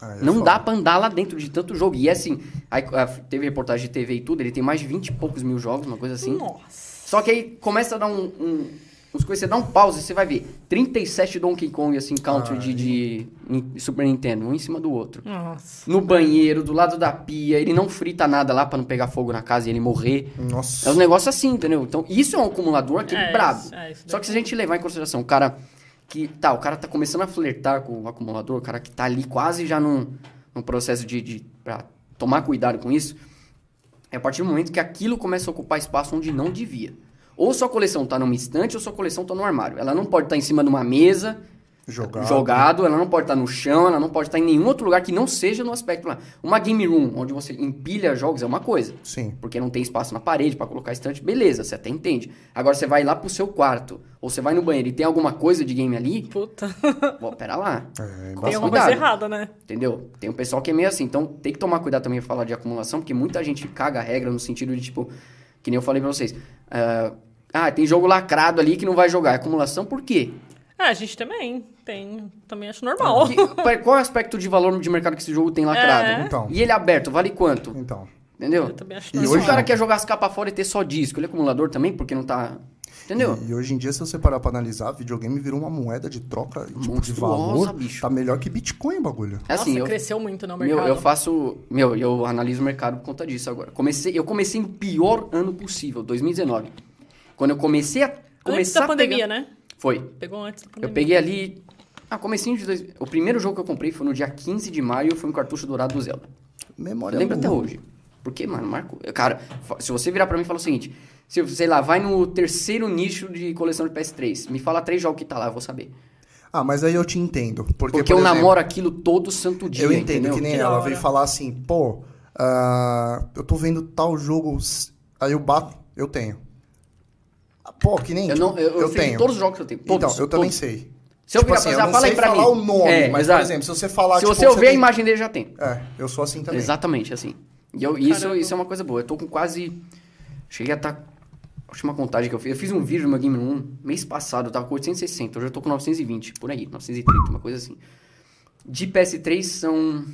Ah, é não foda. dá pra andar lá dentro de tanto jogo. E é assim, aí, teve reportagem de TV e tudo, ele tem mais de 20 e poucos mil jogos, uma coisa assim. Nossa. Só que aí começa a dar um. um você dá um pause e você vai ver 37 Donkey Kong, assim, country de, de Super Nintendo, um em cima do outro Nossa. no banheiro, do lado da pia, ele não frita nada lá pra não pegar fogo na casa e ele morrer. Nossa. É um negócio assim, entendeu? Então, isso é um acumulador aquele É, brabo. isso- é, isso Só que se a gente levar em consideração o cara que, tá, o cara tá começando a flertar com o acumulador, o cara que tá ali quase já num, num processo de, de pra tomar cuidado com isso, é a partir do momento que aquilo começa a ocupar espaço onde não devia. Ou sua coleção tá numa estante ou sua coleção tá no armário. Ela não pode estar em cima de uma mesa, Jogado. jogado, ela não pode estar no chão, ela não pode estar em nenhum outro lugar que não seja no aspecto lá. Uma game room, onde você empilha jogos, é uma coisa. Sim. Porque não tem espaço na parede pra colocar estante, beleza, você até entende. Agora você vai lá pro seu quarto, ou você vai no banheiro e tem alguma coisa de game ali, Puta. pô, pera lá. [laughs] É, Tem alguma coisa errada, né? Entendeu? Tem um pessoal que é meio assim. Então tem que tomar cuidado também pra falar de acumulação, porque muita gente caga a regra no sentido de, tipo, que nem eu falei pra vocês. ah, ah, tem jogo lacrado ali que não vai jogar. Acumulação por quê? É, a gente também tem. Também acho normal. Que- qual é o aspecto de valor de mercado que esse jogo tem lacrado? É. Então. E ele é aberto, vale quanto? Então. Entendeu? Eu também acho E E se normal. o cara quer jogar as capas fora e ter só disco, ele é acumulador também, porque não tá. Entendeu? E, e hoje em dia, se você parar pra analisar, videogame virou uma moeda de troca, tipo, de Monstruosa, valor. bicho. Tá melhor que Bitcoin, bagulho. É assim, Nossa, eu, cresceu muito no meu, mercado. eu faço. Meu, eu analiso o mercado por conta disso agora. Comecei, eu comecei no pior ano possível, 2019. Quando eu comecei a. Antes Começar da a pandemia, pegar- né? Foi. Pegou antes da Eu pandemia. peguei ali. Ah, comecinho de dois... O primeiro jogo que eu comprei foi no dia 15 de maio, foi um cartucho dourado do Zelda. Memória Eu lembro até hoje. Porque, mano, Marco. Cara, se você virar pra mim e falar o seguinte: se, sei lá, vai no terceiro nicho de coleção de PS3, me fala três jogos que tá lá, eu vou saber. Ah, mas aí eu te entendo. Porque, Porque por eu exemplo, namoro aquilo todo santo dia. Eu entendo entendeu? que nem Que ela hora. veio falar assim, pô, ah, eu tô vendo tal jogo, aí eu bato, eu tenho. Pô, que nem Eu, tipo, não, eu, eu tenho. todos os jogos que eu tenho. Todos, então, eu também todos. sei. Se eu tipo virar assim, pra eu você, não fala aí sei pra falar mim. o nome, É, mas, exato. por exemplo, se você falar, Se tipo, você ouvir a tem- imagem dele, já tem. É, eu sou assim também. Exatamente, assim. E eu, isso, isso é uma coisa boa. Eu tô com quase. Cheguei a estar. Tá... A última contagem que eu fiz. Eu fiz um vídeo no meu Game Room mês passado, eu tava com 860. Hoje eu tô com 920, por aí, 930, uma coisa assim. De PS3 são.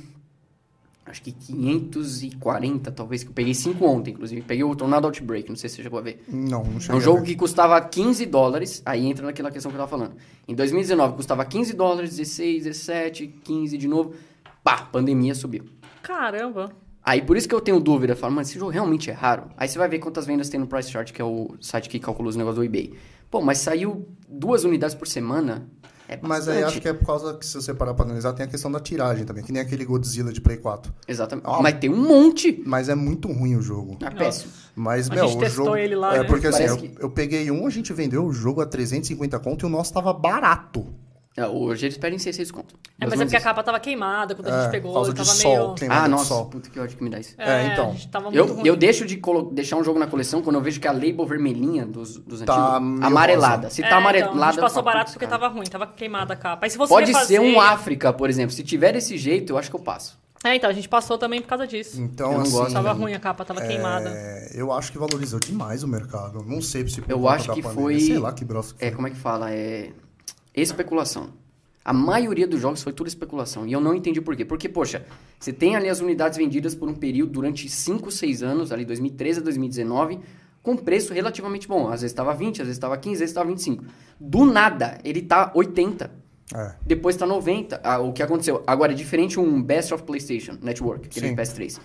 Acho que 540, talvez, que eu peguei 5 ontem, inclusive. Peguei o Tornado Outbreak, não sei se você chegou a ver. Não, não É cheguei um a jogo ver. que custava 15 dólares, aí entra naquela questão que eu tava falando. Em 2019 custava 15 dólares, 16, 17, 15 de novo. Pá, pandemia subiu. Caramba. Aí por isso que eu tenho dúvida, eu falo, mas esse jogo realmente é raro. Aí você vai ver quantas vendas tem no Price Chart, que é o site que calcula os negócios do eBay. Pô, mas saiu duas unidades por semana. É. Mas aí acho que é por causa que, se você parar pra analisar, tem a questão da tiragem também, que nem aquele Godzilla de Play 4. Exatamente. Ó. Mas tem um monte. Mas é muito ruim o jogo. É péssimo. Mas, A meu, gente o testou jogo. ele lá, é né? porque assim, eu, Parece que- eu peguei um, a gente vendeu o jogo a 350 conto e o nosso tava barato. É, hoje eles pedem 600 conto. É, mas é porque a capa tava queimada quando a É, gente por pegou. causa de tava sol, meio. Ah, nossa, sol. puta que ódio que me dá isso. É, então. tava muito Eu, eu deixo de colo- deixar um jogo na coleção quando eu vejo que a label vermelhinha dos, dos Tá antigos amarelada. Se É, tá amarelada. Então, a gente passou barato "Putz, porque cara." tava ruim, tava queimada a capa. Aí se você Pode refazer- ser um África, por exemplo. Se tiver desse jeito, eu acho que eu passo. É, então, a gente passou também por causa disso. Então, Eu assim. gosto. Tava ruim a capa, tava queimada. é, eu acho que valorizou demais o mercado. Não sei se Eu acho que foi- Sei lá que grosso que É, como é que fala? É. Especulação. A maioria dos jogos foi tudo especulação. E eu não entendi por quê. Porque, poxa, você tem ali as unidades vendidas por um período durante 5, 6 anos, ali 2013 a 2019, com preço relativamente bom. Às vezes estava 20, às vezes estava 15, às vezes estava 25. Do nada, ele tá 80. É. Depois tá 90. Ah, o que aconteceu? Agora é diferente um Best of PlayStation Network, aquele Sim. PS3.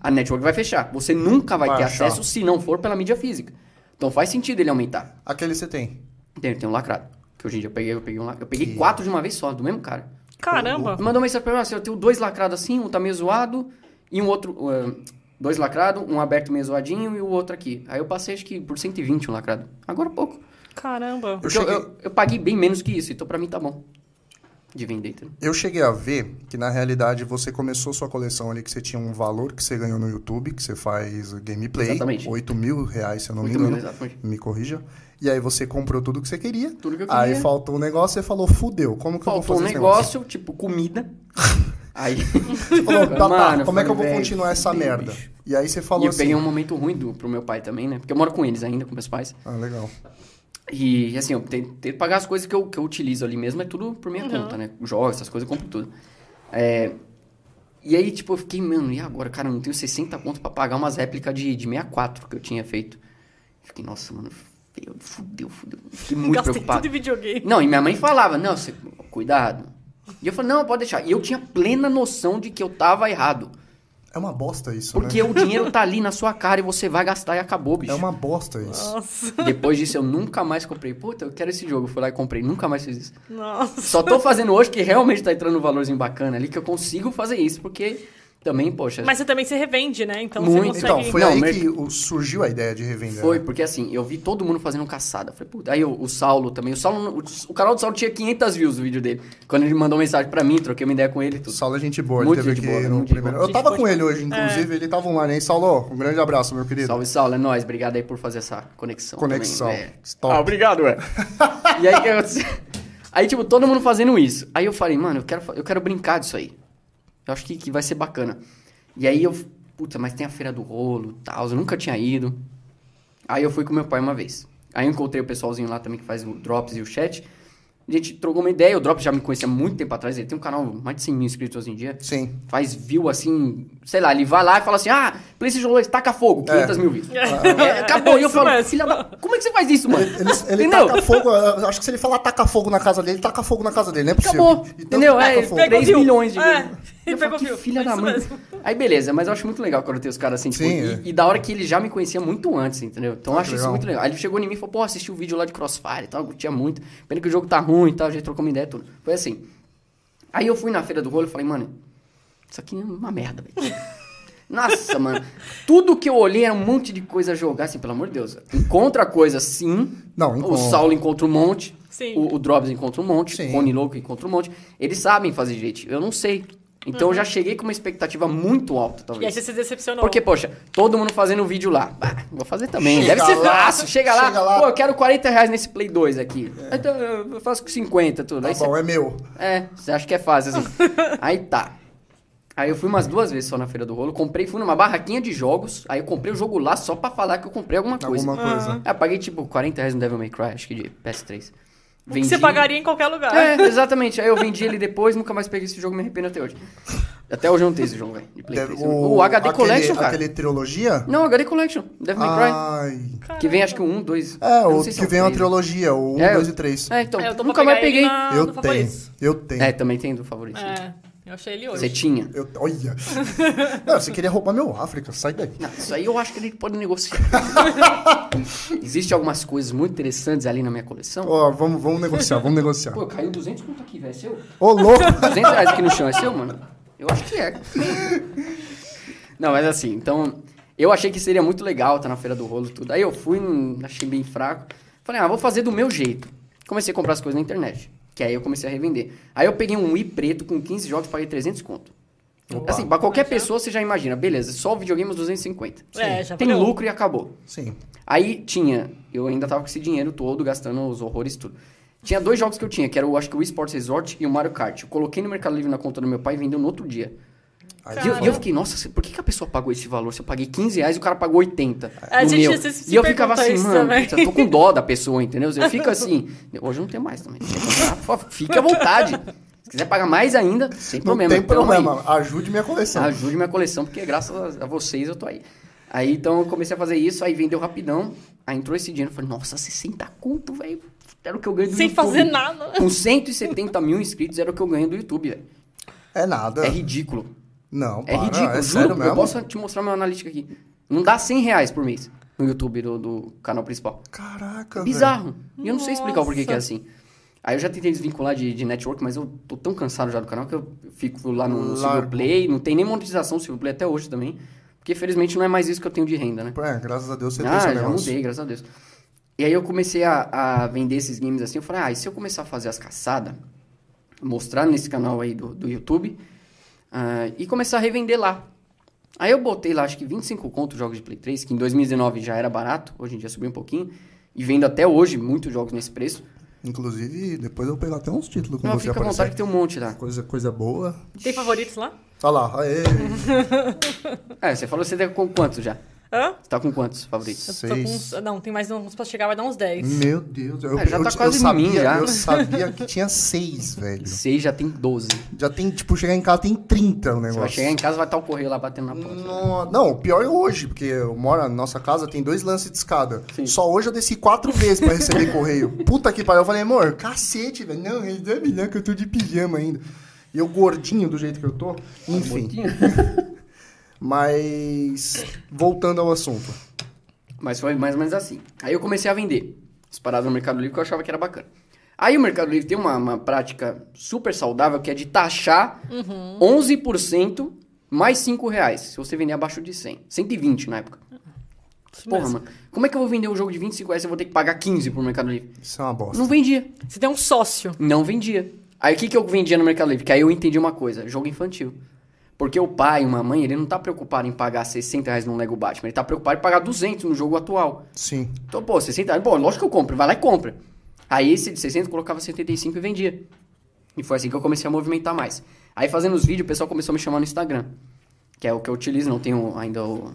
A Network vai fechar. Você nunca vai, Vai ter achar. acesso se não for pela mídia física. Então faz sentido ele aumentar. Aquele você tem. Tem, tem um lacrado. Que hoje em dia eu peguei, eu peguei um. Eu peguei Que- quatro de uma vez só, do mesmo cara. Caramba. Ele mandou uma mensagem pra mim, assim, eu tenho dois lacrados assim, um tá meio zoado, e um outro... ah, dois lacrados, um aberto meio zoadinho e o outro aqui. Aí eu passei acho que por 120 um lacrado. Agora há pouco. Caramba. Eu, cheguei- eu- eu paguei bem menos que isso, então pra mim tá bom. De vender, entendeu? Eu cheguei a ver que, na realidade, você começou sua coleção ali, que você tinha um valor que você ganhou no YouTube, que você faz gameplay. Exatamente. 8 mil reais, se eu não me 8 mil, engano. exatamente. Me corrija. E aí você comprou tudo que você queria. Tudo que eu Aí queria. faltou um negócio, você falou, fudeu. Como que Faltou eu um vou fazer esse negócio, tipo comida. [laughs] Aí. Você falou, tá, tá, Mano, como é que eu vou continuar essa merda? bicho. E aí você e falou eu assim... peguei um momento ruim do, pro meu pai também, né? Porque eu moro com eles ainda, com meus pais. Ah, legal. E assim, eu tentei pagar as coisas que eu, que eu utilizo ali mesmo, é tudo por minha conta, né? Jogos, essas coisas, eu compro tudo. É, E aí, tipo, eu fiquei, mano, e agora? Cara, eu não tenho 60 conto pra pagar umas réplicas de, de 64 que eu tinha feito. Fiquei, nossa, mano, fudeu, fudeu, fudeu. Fiquei muito Gastei preocupado. tudo em videogame. Não, e minha mãe falava, não, você, cuidado. E eu falei, não, pode deixar. E eu tinha plena noção de que eu tava errado. É uma bosta isso, Porque né? o dinheiro tá ali na sua cara e você vai gastar e acabou, bicho. É uma bosta isso. Nossa. Depois disso, eu nunca mais comprei. Puta, eu quero esse jogo. Fui lá e comprei. Nunca mais fiz isso. Nossa. Só tô fazendo hoje que realmente tá entrando um valorzinho bacana ali, que eu consigo fazer isso, porque também, poxa. Mas você também se revende, né? Então Muito. você consegue... Então, foi Não, aí mer- que o- surgiu a ideia de revender. Foi, né? porque assim, eu vi todo mundo fazendo caçada. Falei, puta. Aí o, o Saulo também. O Saulo, o, o canal do Saulo tinha 500 views no vídeo dele. Quando ele mandou mensagem pra mim, troquei uma ideia com ele e O tudo. Saulo é gente boa, ele Muito teve gente aqui boa, no primeiro. boa. Eu tava Gente com ele hoje, inclusive, ele tava online, hein? Saulo, um grande abraço, meu querido. Salve, Saulo. É nóis. Obrigado aí por fazer essa conexão. Conexão. Também, é. Top. Ah, obrigado, ué. [laughs] e aí, o que aconteceu? Aí, tipo, todo mundo fazendo isso. Aí eu falei, mano, eu quero, eu quero brincar disso aí. Eu acho que, que vai ser bacana. E aí eu, puta, mas tem a feira do rolo e tal. Eu nunca tinha ido. Aí eu fui com meu pai uma vez. Aí eu encontrei o pessoalzinho lá também que faz o Drops e o chat. A gente trocou uma ideia. O Drops já me conhecia há muito tempo atrás. Ele tem um canal mais de 100 mil inscritos hoje em dia. Sim. Faz view assim, sei lá, ele vai lá e fala assim: ah, PlayStation 2, taca fogo, 500 mil views. [laughs] É, acabou. E eu falo, mesmo. filha da. Como é que você faz isso, mano? Ele, ele taca fogo, eu acho que se ele falar taca fogo na casa dele, ele taca fogo na casa dele, não é possível. Acabou. E tanto Entendeu? É, fogo. Pegou 3 view. milhões de É, views. E Eu pegou falo, que filha da mãe. mesmo. Aí beleza, mas eu acho muito legal quando tem os caras assim, tipo, Sim, e, é. e da hora que ele já me conhecia muito antes, entendeu? Então eu acho isso muito legal. Aí ele chegou em mim e falou, pô, assisti o vídeo lá de Crossfire e tal, eu curtia muito. Pena que o jogo tá ruim e tal, a gente trocou uma ideia e tudo. Foi assim. Aí eu fui na feira do rolo e falei, mano, isso aqui é uma merda, velho. [laughs] Nossa, mano. Tudo que eu olhei era um monte de coisa a jogar, assim, pelo amor de Deus. Encontra coisa sim. Não, O encontra. Saulo encontra um monte. Sim. O, o Drops encontra um monte. Sim. O Rony Louco encontra um monte. Eles sabem fazer direito. Eu não sei. Então eu já cheguei com uma expectativa muito alta, E aí talvez. você se decepcionou. Porque, poxa, todo mundo fazendo vídeo lá. Bah, vou fazer também. Chega Deve ser lá, fácil. Chega lá, chega lá. Pô, eu quero 40 reais nesse Play 2 aqui. Então eu faço com 50, tudo. Tá Aí você bom, é meu. é, você acha que é fácil, assim. [laughs] aí tá. Aí eu fui umas duas vezes só na Feira do Rolo. Comprei, fui numa barraquinha de jogos. Aí eu comprei o jogo lá só pra falar que eu comprei alguma coisa. Alguma coisa. Aí eu paguei tipo 40 reais no Devil May Cry, acho que de PS3. O que você pagaria em qualquer lugar. É, exatamente. Aí eu vendi ele depois, nunca mais peguei esse jogo, me arrependo até hoje. Até hoje eu não tenho esse jogo, velho. 3. O, HD aquele- Collection, cara. Aquele trilogia? Não, HD Collection. Devil May Cry. Ai. Que vem acho que o 1, 2. É, o que é o vem a três. trilogia, o 1, É, 2 eu- e 3. É, então, É, nunca mais peguei. na- eu tenho, favoritos. eu tenho. É, também tem do favorito. É, eu achei ele hoje. Você tinha? Eu, olha. [laughs] Não, você queria roubar meu África, sai daí. Não, isso aí eu acho que a gente pode negociar. [laughs] Existem algumas coisas muito interessantes ali na minha coleção. Ó, vamos, vamos negociar, vamos negociar. Pô, caiu 200 conto aqui, velho. É seu? Ô, louco! 200 reais aqui no chão, é seu, mano? Eu acho que é. Não, mas assim, então... Eu achei que seria muito legal estar na Feira do Rolo e tudo. Aí eu fui, hum, achei bem fraco. Falei, ah, vou fazer do meu jeito. Comecei a comprar as coisas na internet. Que aí eu comecei a revender. Aí eu peguei um Wii preto com 15 jogos, paguei 300 conto. Assim, pra qualquer pessoa você já imagina, beleza, só o videogame uns 250. É, já Tem valeu. lucro e acabou. Sim. Aí tinha, eu ainda tava com esse dinheiro todo, gastando os horrores e tudo. Tinha dois jogos que eu tinha, que era o, acho que o Wii Sports Resort e o Mario Kart. Eu coloquei no Mercado Livre na conta do meu pai e vendeu no outro dia. Aí E eu, e eu fiquei, nossa, por que, que a pessoa pagou esse valor? Se eu paguei 15 reais e o cara pagou 80 A no gente meu. se- se e eu ficava assim, mano, eu tô com dó da pessoa, entendeu? Eu fico [laughs] assim, hoje eu não tenho mais também. Fique à vontade. Se quiser pagar mais ainda, sem Não problema. tem tamo aí. problema, ajude minha coleção. Ajude minha coleção, porque graças a vocês eu tô aí. Aí então eu comecei a fazer isso, aí vendeu rapidão, aí entrou esse dinheiro, eu falei, nossa, 60 conto, velho. era o que eu ganho do Sem YouTube. fazer nada. Com 170 mil inscritos era o que eu ganho do YouTube, velho. É nada. É ridículo. Não, É para, ridículo, é juro. sério Eu mesmo? posso te mostrar meu analítica aqui. Não dá 100 reais por mês no YouTube do, do canal principal. Caraca, velho. Bizarro. E eu não sei explicar o porquê que é assim. Aí eu já tentei desvincular de, de network, mas eu tô tão cansado já do canal que eu fico lá no, no Largo. Silver Play. Não tem nem monetização no Silver Play até hoje também. Porque felizmente não é mais isso que eu tenho de renda, né? É, graças a Deus você tem Ah, seu já negócio. mudei, graças a Deus. E aí eu comecei a, a vender esses games assim. Eu falei, ah, e se eu começar a fazer as caçadas, mostrar nesse canal aí do, do YouTube ah, e começar a revender lá. Aí eu botei lá, acho que 25 conto jogos de Play 3, que em 2019 já era barato, hoje em dia subiu um pouquinho. E vendo até hoje muitos jogos nesse preço. Inclusive, depois eu pegar até uns títulos com Não, você fica à vontade que tem um monte lá. Coisa, coisa boa. Tem favoritos lá? Olha lá, aê. [laughs] É, você falou que você tá com quantos já? Hã? Você tá com quantos favoritos? Eu tô com Seis. uns, não, tem mais uns pra chegar, vai dar uns 10. Meu Deus. Eu, É, já eu, tá eu quase em sabia, mim já. Eu sabia que tinha seis, velho. Seis já tem 12. Já tem, tipo, chegar em casa tem 30 o Você negócio. vai chegar em casa vai estar o correio lá batendo na porta. No- Não, o pior é hoje, porque eu moro na nossa casa, tem dois lances de escada. Sim. Só hoje eu desci quatro vezes pra receber correio. [laughs] Puta que pariu. Eu falei, amor, cacete, velho. Não, ele é melhor que eu tô de pijama ainda. E eu gordinho do jeito que eu tô. Enfim. [laughs] Mas, voltando ao assunto. Mas foi mais ou menos assim. Aí eu comecei a vender as paradas no Mercado Livre que eu achava que era bacana. Aí o Mercado Livre tem uma, uma prática super saudável que é de taxar 11% mais 5 reais. Se você vender abaixo de 100. 120 na época. Isso Porra, mesmo. mano. Como é que eu vou vender um jogo de 25 reais se eu vou ter que pagar 15 pro Mercado Livre? Isso é uma bosta. Não vendia. Você tem um sócio. Não vendia. Aí o que, que eu vendia no Mercado Livre? Que aí eu entendi uma coisa: jogo infantil. Porque o pai, uma mãe, ele não tá preocupado em pagar 60 reais num Lego Batman. Ele tá preocupado em pagar 200 no jogo atual. Sim. Então, pô, 60 reais, pô, lógico que eu compro. Vai lá e compra. Aí esse de 60 eu colocava 75 e vendia. E foi assim que eu comecei a movimentar mais. Aí fazendo os vídeos, o pessoal começou a me chamar no Instagram. Que é o que eu utilizo, não tenho ainda o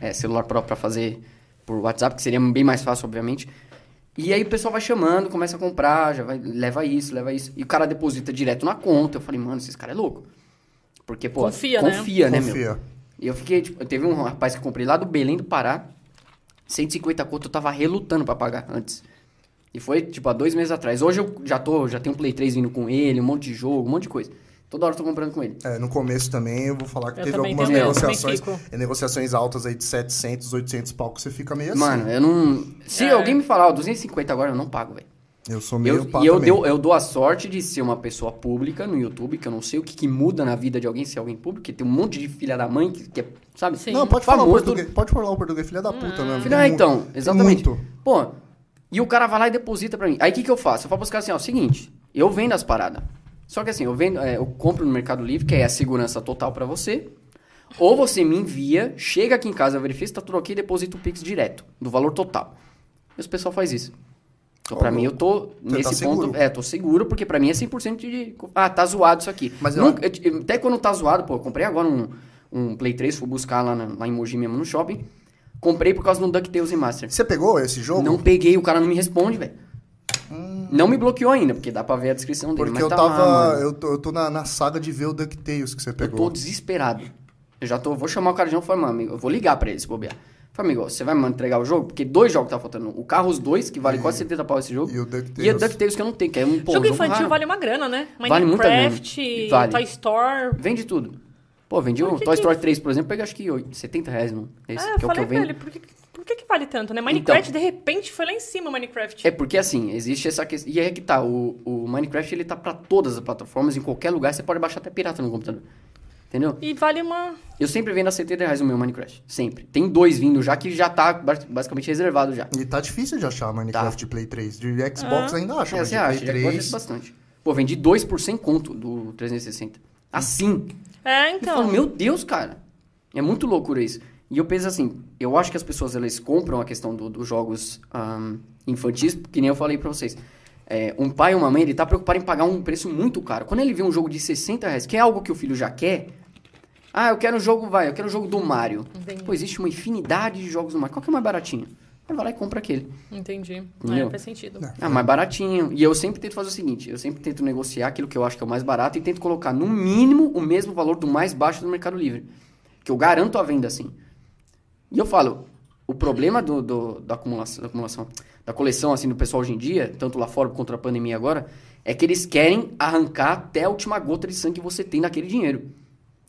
é, celular próprio pra fazer por WhatsApp, que seria bem mais fácil, obviamente. E aí o pessoal vai chamando, começa a comprar, já vai, leva isso, leva isso. E o cara deposita direto na conta. Eu falei, mano, esse cara é louco. Porque, pô, Confia, né? confia, né, meu? Confia. E eu fiquei, tipo, teve um rapaz que comprei lá do Belém do Pará, 150 conto, eu tava relutando pra pagar antes. E foi, tipo, há dois meses atrás. Hoje eu já tô, já tenho um Play 3 vindo com ele, um monte de jogo, um monte de coisa. Toda hora eu tô comprando com ele. É, no começo também eu vou falar que Eu teve algumas tenho, negociações, é, negociações altas aí de 700, 800 pau que você fica meio assim. Mano, eu não... Se É. alguém me falar, ó, 250 agora, eu não pago, velho. Eu sou meio Eu, pá e eu, deu, eu dou a sorte de ser uma pessoa pública no YouTube, que eu não sei o que, que muda na vida de alguém ser alguém público, que tem um monte de filha da mãe que, que é, sabe? Sim. Não, pode falar o Famoso, português. Pode falar o português, filha da puta. Filho, Tem ah, então, exatamente. muito. Pô, e o cara vai lá e deposita pra mim. Aí o que, que eu faço? Eu falo pros caras assim, ó, seguinte, eu vendo as paradas. Só que assim, eu vendo, é, eu compro no Mercado Livre, que é a segurança total pra você. Ou você me envia, chega aqui em casa, verifica se tá tudo ok e deposita o Pix direto, do valor total. E o pessoal faz isso. Então, pra Ó, mim, eu tô nesse tá ponto. É, tô seguro, porque pra mim é 100% de. Ah, tá zoado isso aqui. Mas eu- Nunca- eu- até quando tá zoado, pô, eu comprei agora um, um Play 3, fui buscar lá, na- lá em Mogi mesmo no shopping. Comprei por causa do DuckTales Remaster. Você pegou esse jogo? Não peguei, o cara não me responde, velho. Não me bloqueou ainda, porque dá pra ver a descrição dele. Porque mas eu tá tava. lá, eu, tô, eu tô na, na saga de ver o DuckTales que você Eu pegou. tô desesperado. Eu já tô. Vou chamar o cara de novo e falar, mano, amigo, eu vou ligar pra ele se bobear. Falei, amigo, você vai me entregar o jogo? Porque dois jogos tá faltando. O Carros 2, que vale quase 70 pau esse jogo. e o DuckTales. E o DuckTales que eu não tenho, que é um pô, jogo um infantil raro. vale uma grana, né? Vale muita grana. Minecraft, Vale. Toy Store. Vende tudo. Pô, vendi um que Toy que- Story 3, por exemplo, peguei acho que oito- 70 reais, não. Esse, Ah, eu que é o que eu pra vendo. ele, por que, por que, que vale tanto, né? Minecraft, de repente, foi lá em cima, Minecraft. É porque assim, existe essa questão. E aí é que tá, o, o Minecraft ele tá pra todas as plataformas, em qualquer lugar, você pode baixar até pirata no computador. Entendeu? E vale uma... Eu sempre vendo a 70 reais o meu Minecraft. Sempre. Tem dois vindo já que já tá ba- basicamente reservado já. E tá difícil de achar Minecraft de Play 3. De Xbox Ah. ainda acha, É, mas você de acha, Play já gosta 3. bastante. Pô, vendi 2 por 100 conto do 360. Assim. É, Eu então... falo, meu Deus, cara. É muito loucura isso. E eu penso assim, eu acho que as pessoas elas compram a questão do- dos jogos ahn, infantis, que nem eu falei pra vocês. É, um pai ou uma mãe, ele tá preocupado em pagar um preço muito caro. Quando ele vê um jogo de 60 reais, que é algo que o filho já quer... Ah, eu quero um jogo, vai, eu quero um jogo do Mario. Entendi. Pô, existe uma infinidade de jogos do Mario. Qual que é mais baratinho? Ele vai lá e compra aquele. Entendi. Entendeu? É, faz sentido. Ah, mais baratinho. E eu sempre tento fazer o seguinte: eu sempre tento negociar aquilo que eu acho que é o mais barato e tento colocar no mínimo o mesmo valor do mais baixo do Mercado Livre. Que eu garanto a venda assim. E eu falo: o problema do, do- da, acumulação, da acumulação, da coleção, assim, do pessoal hoje em dia, tanto lá fora contra a pandemia agora, é que eles querem arrancar até a última gota de sangue que você tem naquele dinheiro.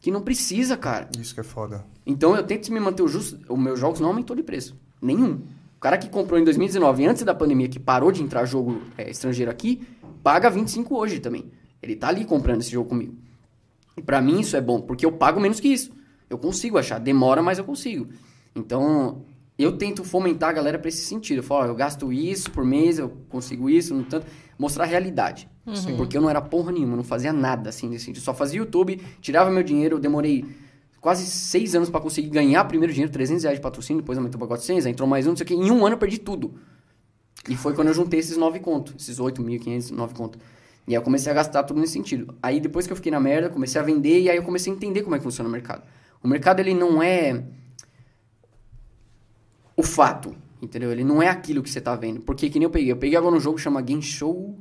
Que não precisa, cara. Isso que é foda. Então eu tento me manter o justo. Os meus jogos não aumentou de preço. Nenhum. O cara que comprou em 2019, antes da pandemia, que parou de entrar jogo é, estrangeiro aqui, paga 25 hoje também. Ele tá ali comprando esse jogo comigo. E pra mim isso é bom, porque eu pago menos que isso. Eu consigo achar. Demora, mas eu consigo. Então, eu tento fomentar a galera pra esse sentido. Eu falo, ó, eu gasto isso por mês, eu consigo isso, no tanto. Mostrar a realidade. Porque eu não era porra nenhuma, não fazia nada assim nesse sentido. Só fazia YouTube, tirava meu dinheiro, eu demorei quase seis anos pra conseguir ganhar primeiro dinheiro, 300 reais de patrocínio, depois aumentou pra 400, aí entrou mais um, não sei o que. Em um ano eu perdi tudo. E foi quando eu juntei esses nove contos, esses 8.500, nove contos. E aí eu comecei a gastar tudo nesse sentido. Aí depois que eu fiquei na merda, comecei a vender e aí eu comecei a entender como é que funciona o mercado. O mercado ele não é o fato, entendeu? Ele não é aquilo que você tá vendo. Porque que nem eu peguei, eu peguei agora um jogo que chama Game Show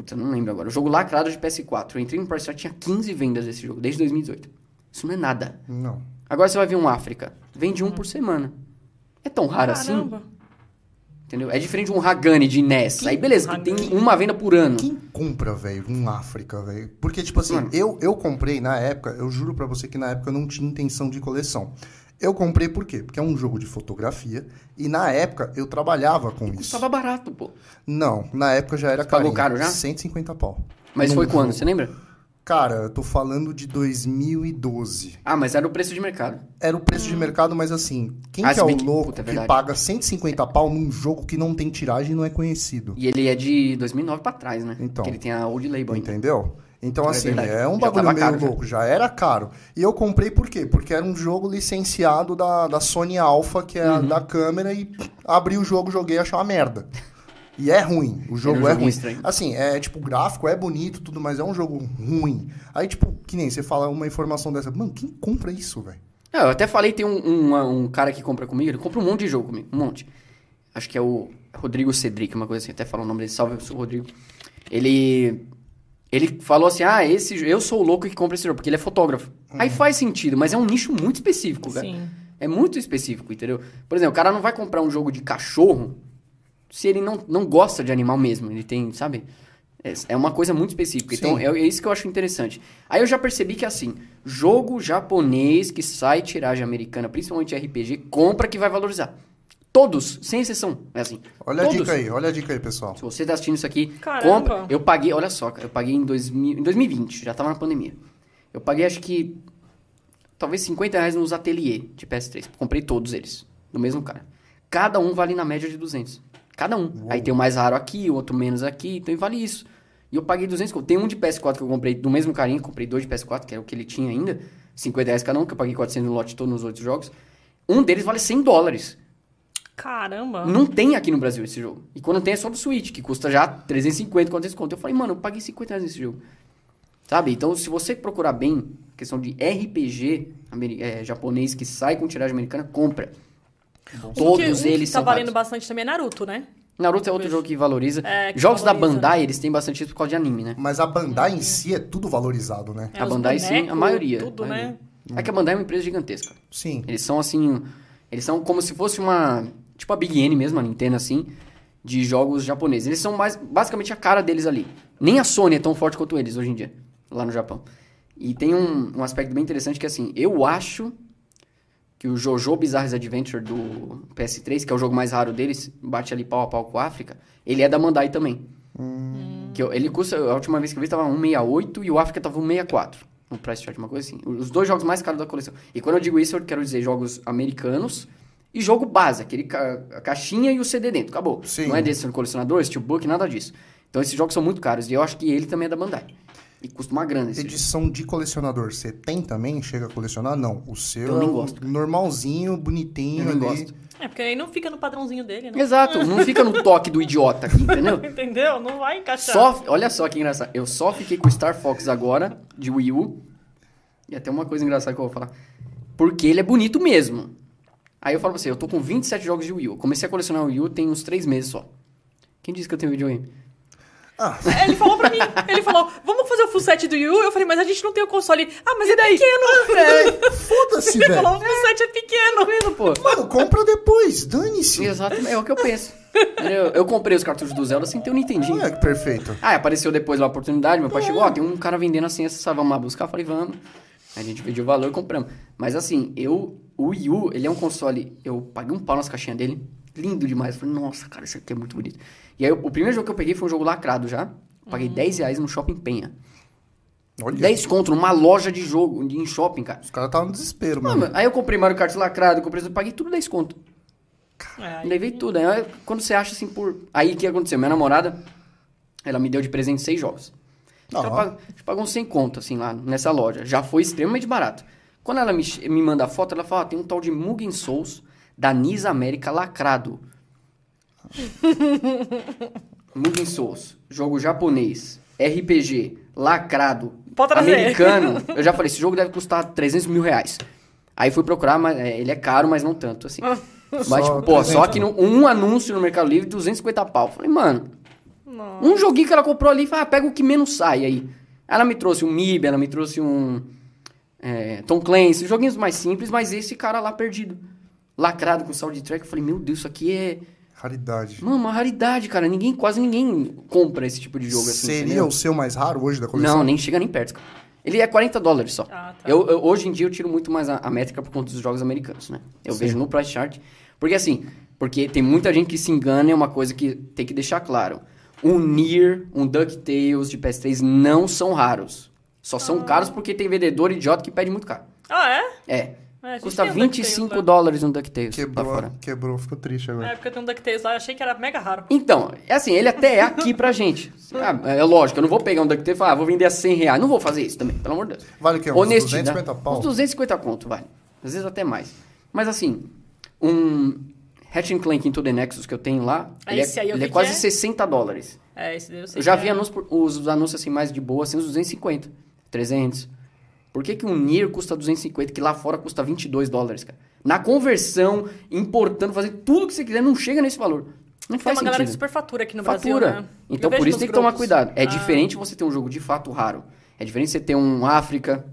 Puta, não lembro agora. O jogo lacrado de PS4. Eu entrei no PS4 tinha 15 vendas desse jogo, desde 2018. Isso não é nada. Não. Agora você vai ver um África. Vende um por semana. É tão raro assim? Caramba. Entendeu? É diferente de um Hagane de NES. Aí beleza, tem uma venda por ano. Quem compra, velho, um África, velho? Porque, tipo assim, Mano. eu, eu comprei na época, eu juro pra você que na época eu não tinha intenção de coleção. Eu comprei por quê? Porque é um jogo de fotografia e na época eu trabalhava com isso. Tava barato, pô. Não, na época já era Pagou carinho. caro já? 150 pau. Mas foi quando? Você lembra? Cara, eu tô falando de 2012. Ah, mas era o preço de mercado. Era o preço de mercado, mas assim, quem Ah, que é o que- louco puta, é que paga 150 pau num jogo que não tem tiragem e não é conhecido? E ele é de 2009 pra trás, né? Então. Que ele tem a old label ainda. Então, É assim, verdade. é um Já bagulho meio caro, já. louco. Já. era caro. E eu comprei por quê? Porque era um jogo licenciado da, da Sony Alpha, que é Uhum. a da câmera, e abri o jogo, joguei e achei uma merda. E é ruim. O jogo um é ruim. estranho. Assim, é tipo, gráfico é bonito, tudo, mas é um jogo ruim. Aí, tipo, que nem você fala uma informação dessa. Mano, quem compra isso, velho? Eu até falei, tem um, um, um cara que compra comigo, ele compra um monte de jogo comigo, um monte. Acho que é o Rodrigo Cedric, uma coisa assim, até falo o nome dele, salve, eu sou o Rodrigo. Ele, ele falou assim, ah, esse, eu sou o louco que compra esse jogo, porque ele é fotógrafo. Aí faz sentido, mas é um nicho muito específico, cara. Sim. É muito específico, entendeu? Por exemplo, o cara não vai comprar um jogo de cachorro se ele não, não gosta de animal mesmo. Ele tem, sabe? É, é uma coisa muito específica. Então, Sim. é, é isso que eu acho interessante. Aí eu já percebi que, assim, jogo japonês que sai tiragem americana, principalmente RPG, compra que vai valorizar. Todos, sem exceção. É assim. Olha Todos. a dica aí, olha a dica aí, pessoal. Se você tá assistindo isso aqui, Caramba. compra. Eu paguei, olha só, cara, eu paguei em, 2000, em 2020, já tava na pandemia. Eu paguei acho que talvez 50 reais nos ateliê de PS3. Comprei todos eles, do mesmo cara. Cada um vale na média de 200. Cada um. Aí tem o mais raro aqui, o outro menos aqui, então vale isso. E eu paguei 200 conto. Tem um de PS4 que eu comprei do mesmo carinho, comprei dois de PS4, que era o que ele tinha ainda. 50 reais cada um, que eu paguei 400 no lote todo nos outros jogos. Um deles vale 100 dólares. Caramba. Não tem aqui no Brasil esse jogo. E quando tem é só do Switch, que custa já 350, 400 conto. Eu falei, mano, eu paguei 50 reais nesse jogo. Sabe? Então, se você procurar bem, questão de RPG é, japonês que sai com tiragem americana, compra. Um Todos que, um que eles tá são valendo bastante também é Naruto, né? Naruto é outro jogo que valoriza. É, que Jogos da valoriza. Bandai, eles têm bastante isso por causa de anime, né? Mas a Bandai em si é tudo valorizado, né? É, a Bandai, sim, a bonecos, maioria. Tudo, a maioria. né? É que a Bandai é uma empresa gigantesca. Sim. Eles são assim. Eles são como se fosse uma. Tipo a Big N mesmo, a Nintendo assim. De jogos japoneses. Eles são mais. Basicamente a cara deles ali. Nem a Sony é tão forte quanto eles hoje em dia. Lá no Japão. E tem um, um aspecto bem interessante que assim. Eu acho que o Jojo Bizarre's Adventure do PS3, que é o jogo mais raro deles, bate ali pau a pau com o África, ele é da Bandai também. Que eu- ele custa, a última vez que eu vi tava 168 e o África tava 164 no price chart, uma coisa assim. Os dois jogos mais caros da coleção. E quando eu digo isso, eu quero dizer jogos americanos e jogo base, aquele ca a caixinha e o CD dentro, acabou. Sim. Não é desse colecionador, steelbook, nada disso. Então esses jogos são muito caros e eu acho que ele também é da Bandai. E custa uma grana esse jogo. Edição de colecionador, você tem também? Chega a colecionar? Não. O seu Eu é nem o gosto, cara. normalzinho, bonitinho Eu nem ali. gosto. É, porque aí não fica no padrãozinho dele, né? Exato, não fica no toque do idiota aqui, entendeu? [laughs] Entendeu? Não vai encaixar. Só, olha só que engraçado. Eu só fiquei com o Star Fox agora, de Wii U. E até uma coisa engraçada que eu vou falar. Porque ele é bonito mesmo. Aí eu falo pra você, eu tô com 27 jogos de Wii U. Comecei a colecionar o Wii U tem uns 3 meses só. Quem disse que eu tenho videogame? É, Ele falou pra mim, ele falou, vamos fazer o full set do Yu? Eu falei, mas a gente não tem o console. Ah, mas é pequeno. É, Foda-se, Ele velho. falou, o full set é pequeno. pô. Mano, compra depois, dane-se. Exato, é o que eu penso. Eu, eu comprei os cartuchos do Zelda sem ter o Nintendinho. É, perfeito. Ah, apareceu depois a oportunidade, meu pai chegou, ó, tem um cara vendendo assim, essa, vamos lá buscar, eu falei, vamos. Aí a gente pediu o valor e compramos. Mas assim, eu, o Wii U, ele é um console, eu paguei um pau nas caixinhas dele, lindo demais. Eu falei, nossa, cara, isso aqui é muito bonito. E aí, o primeiro jogo que eu peguei foi um jogo lacrado já. Paguei 10 reais no Shopping Penha. Olha, 10 conto numa loja de jogo, em shopping, cara. os caras estavam no desespero, mano. mas aí eu comprei Mario Kart lacrado, comprei, eu paguei tudo 10 conto. É, Levei tudo. Aí quando você acha assim por. Aí o que aconteceu? Minha namorada, ela me deu de presente seis jogos. Ó. Ela pagou, a gente pagou uns 100 conto, assim, lá nessa loja. Já foi extremamente barato. Quando ela me, me manda a foto, ela fala: ó, tem um tal de Mugen Souls da Nis América lacrado. [laughs] Mugen Souls, jogo japonês, RPG, lacrado, Pode trazer. americano. [laughs] Eu já falei: esse jogo deve custar 300 mil reais. Aí fui procurar, mas é, ele é caro, mas não tanto, assim. [laughs] Mas, Só tipo, pô, 300, só que no- um anúncio no Mercado Livre, 250 pau. Falei, mano, Nossa. um joguinho que ela comprou ali, fala, ah, pega o que menos sai aí. Ela me trouxe um MIB, ela me trouxe um é, Tom Clancy, joguinhos mais simples, mas esse cara lá perdido. Lacrado com soundtrack, eu falei, meu Deus, isso aqui é... Raridade. Mano, uma raridade, cara. Ninguém, quase ninguém compra esse tipo de jogo assim, Seria entendeu? o seu mais raro hoje da coleção? Não, nem chega nem perto. cara. Ele é 40 dólares só. Ah, tá. eu, eu- hoje em dia eu tiro muito mais a, a métrica por conta dos jogos americanos, né? Eu vejo no price chart. Porque assim, porque tem muita gente que se engana, é uma coisa que tem que deixar claro. Um Nier, um DuckTales de PS3 não são raros. Só Ah. são caros porque tem vendedor idiota que pede muito caro. Ah, é? É. É, Custa tem um 25 DuckTales, né? dólares um DuckTales Quebrou, fora. quebrou, ficou triste Na agora. época tem um DuckTales lá, eu achei que era mega raro. Então, é assim, ele até é aqui pra gente. [laughs] Ah, é lógico, eu não vou pegar um DuckTales e falar, ah, vou vender a 100 reais. Não vou fazer isso também, pelo amor de Deus. Vale o quê? Uns Honestidade. 250 pau? Uns 250 conto, vale. Às vezes até mais. Mas assim, um Hatch Clank Into the Nexus que eu tenho lá, Ah, ele, esse é, aí eu ele é quase é? 60 dólares. É, esse daí eu sei Eu já vi é. anúncios, por- os, os anúncios assim mais de boa, assim, uns 250, 300. Por que, que um Nier custa 250, que lá fora custa 22 dólares, cara? Na conversão, importando, fazendo tudo que você quiser, não chega nesse valor. Não Tem faz uma galera que sentido. super fatura aqui no Fatura. Brasil, né? Então por isso tem que tomar grupos. cuidado. É Ah. diferente você ter um jogo de fato raro. É diferente você ter um África.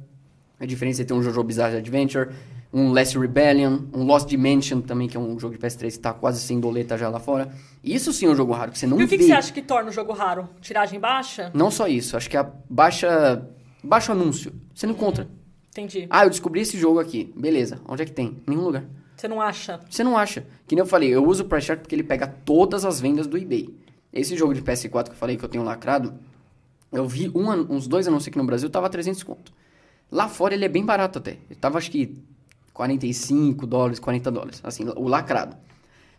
É diferente você ter um Jojo Bizarre Adventure. Um Last Rebellion. Um Lost Dimension também, que é um jogo de PS3 que tá quase sem doleta já lá fora. Isso sim é um jogo raro, que você não E o que, que você acha que torna o jogo raro? Tiragem baixa? Não só isso. Acho que a baixa... Baixo anúncio. Você não encontra. Entendi. Ah, eu descobri esse jogo aqui. Beleza. Onde é que tem? Nenhum lugar. Você não acha? Você não acha. Que nem eu falei, eu uso o Price Chart porque ele pega todas as vendas do eBay. Esse jogo de PS4 que eu falei que eu tenho lacrado, eu vi um uns dois anúncios aqui no Brasil, tava 300 conto. Lá fora ele é bem barato até. Ele tava acho que 45 dólares, 40 dólares, assim, o lacrado.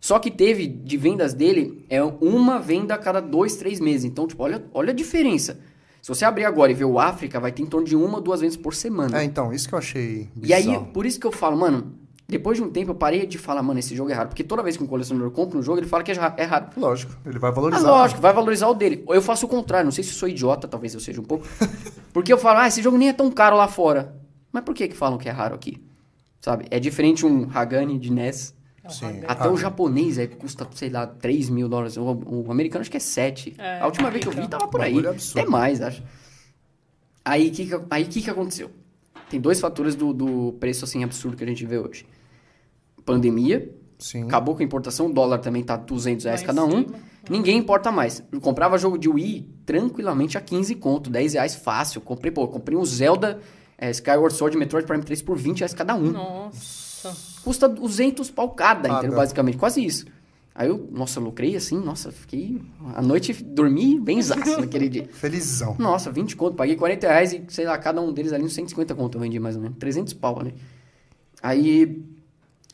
Só que teve de vendas dele, é uma venda a cada dois, três meses. Então, tipo, olha, olha a diferença. Se você abrir agora e ver o África, vai ter em torno de uma ou duas vendas por semana. É, então, isso que eu achei E aí, bizarro. por isso que eu falo, mano, depois de um tempo eu parei de falar, mano, esse jogo é raro. Porque toda vez que um colecionador compra um jogo, ele fala que é ra- é raro. Lógico, ele vai Ah, valorizar. lógico, vai valorizar o dele. Ou eu faço o contrário, não sei se eu sou idiota, talvez eu seja um pouco. [laughs] Porque eu falo, ah, esse jogo nem é tão caro lá fora. Mas por que que falam que é raro aqui? Sabe? É diferente um Hagani de NES. É Sim. Até o japonês é, custa, sei lá, 3 mil dólares. O, o americano acho que é 7. É, a última vez que eu vi tava por aí. Absurdo. Até mais, acho. Aí o que, aí, que, que aconteceu? Tem dois fatores do, do preço assim absurdo que a gente vê hoje. Pandemia, Sim. acabou com a importação, o dólar também tá 200 reais cada um. cima. Ninguém importa mais. Eu comprava jogo de Wii tranquilamente a 15 conto, 10 reais fácil. Comprei, pô, comprei um Zelda é, Skyward Sword e Metroid Prime 3 por 20 reais cada um. Nossa. Custa 200 pau cada, Cada. entendeu? Basicamente, quase isso. Aí eu, nossa, lucrei assim, nossa, fiquei... A noite dormi bem zaço [laughs] naquele dia. Felizão. Nossa, 20 conto, paguei 40 reais e, sei lá, cada um deles ali uns 150 conto eu vendi mais ou menos. 300 pau ali. Aí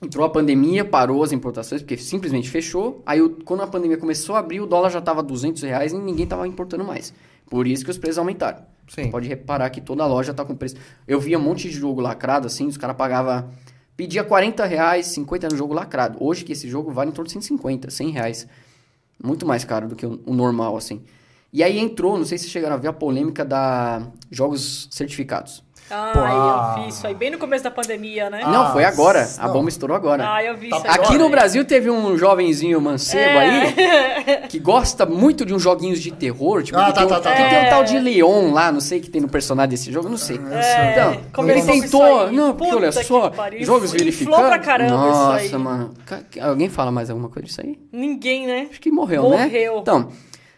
entrou a pandemia, parou as importações, porque simplesmente fechou. Aí o- quando a pandemia começou a abrir, o dólar já tava 200 reais e ninguém tava importando mais. Por isso que os preços aumentaram. Sim. Pode reparar que toda loja tá com preço. Eu via um monte de jogo lacrado, assim, os caras pagavam... Pedia 40 reais, 50 no jogo lacrado. Hoje que esse jogo vale em torno de 150, 100 reais. Muito mais caro do que o, o normal, assim. E aí entrou, não sei se chegaram a ver a polêmica da jogos certificados. Ai, eu vi isso aí, bem no começo da pandemia, né? Não, foi agora. A não. bomba estourou agora. Ah, eu vi Tá isso aí. Aqui no. Brasil teve um jovenzinho mancebo aí É. [laughs] que gosta muito de uns joguinhos de terror. Tipo, Ah, que tá, tem, um, tá, tá, que tá. tem um tal de Leon lá, não sei que tem no personagem desse jogo, não sei. É, Então, começou ele com isso tentou. aí. Não, porque olha só, jogos verificados. pra caramba isso Nossa, aí. mano. Alguém fala mais alguma coisa disso aí? Ninguém, né? Acho que morreu, né? Morreu. Então,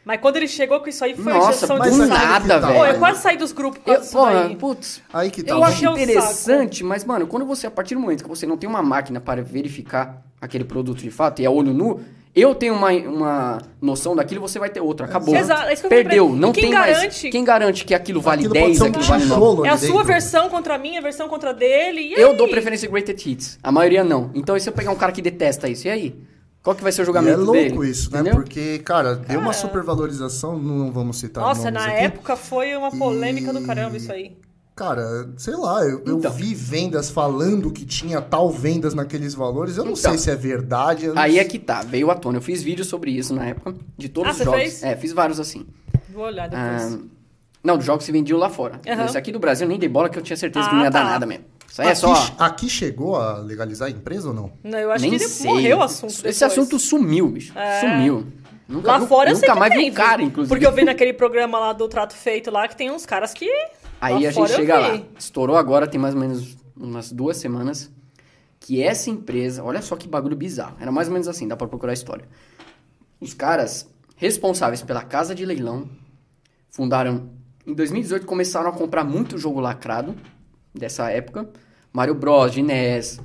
Mas quando ele chegou com isso aí, foi nossa, injeção mas de nada, velho. Pô, eu quase saí dos grupos por Eu, disso porra, daí. putz, Aí que tá. eu acho interessante, mas, mano, quando você, a partir do momento que você não tem uma máquina para verificar aquele produto de fato, e é olho nu, eu tenho uma, uma noção daquilo, você vai ter outra. Acabou. Exato, é isso Perdeu. Não quem tem mais. garante- Quem garante que aquilo vale Aquilo 10, pode ser um aquilo vale 9? tijolo É a sua dentro. versão contra a minha, a versão contra a dele. E Eu aí? dou preferência a Greatest Hits. A maioria não. Então, e se eu pegar um cara que detesta isso, e aí? Qual que vai ser o E é julgamento louco dele? isso, né? Entendeu? Porque, cara, deu uma supervalorização, não vamos citar Nossa, nomes na aqui. época foi uma polêmica do E- caramba isso aí. Cara, sei lá, eu, eu Então. vi vendas falando que tinha tal vendas naqueles valores. Eu não Então. sei se é verdade. eu não Aí é que tá, veio à tona. Eu fiz vídeo sobre isso na época, de todos Ah, os você jogos. fez? É, fiz vários assim. Vou olhar depois. Ah, não, dos jogos que vendiam lá fora. Aham. Esse aqui do Brasil eu nem dei bola que eu tinha certeza que Ah, não ia dar tá. nada mesmo. Isso aí é aqui, só. aqui chegou a legalizar a empresa ou não? Não, eu acho nem que ele sei. morreu o assunto. Esse depois. assunto sumiu, bicho. É. Sumiu. Nunca Lá fora eu nunca que mais tem, vi um cara, inclusive. Porque eu vi naquele programa lá do Trato Feito lá que tem uns caras que. Aí lá a gente eu chega lá. Estourou agora, tem mais ou menos umas duas semanas. Que essa empresa, olha só que bagulho bizarro. Era mais ou menos assim, dá pra procurar a história. Os caras responsáveis pela casa de leilão fundaram. Em 2018 começaram a comprar muito jogo lacrado dessa época. Mario Bros, de NES,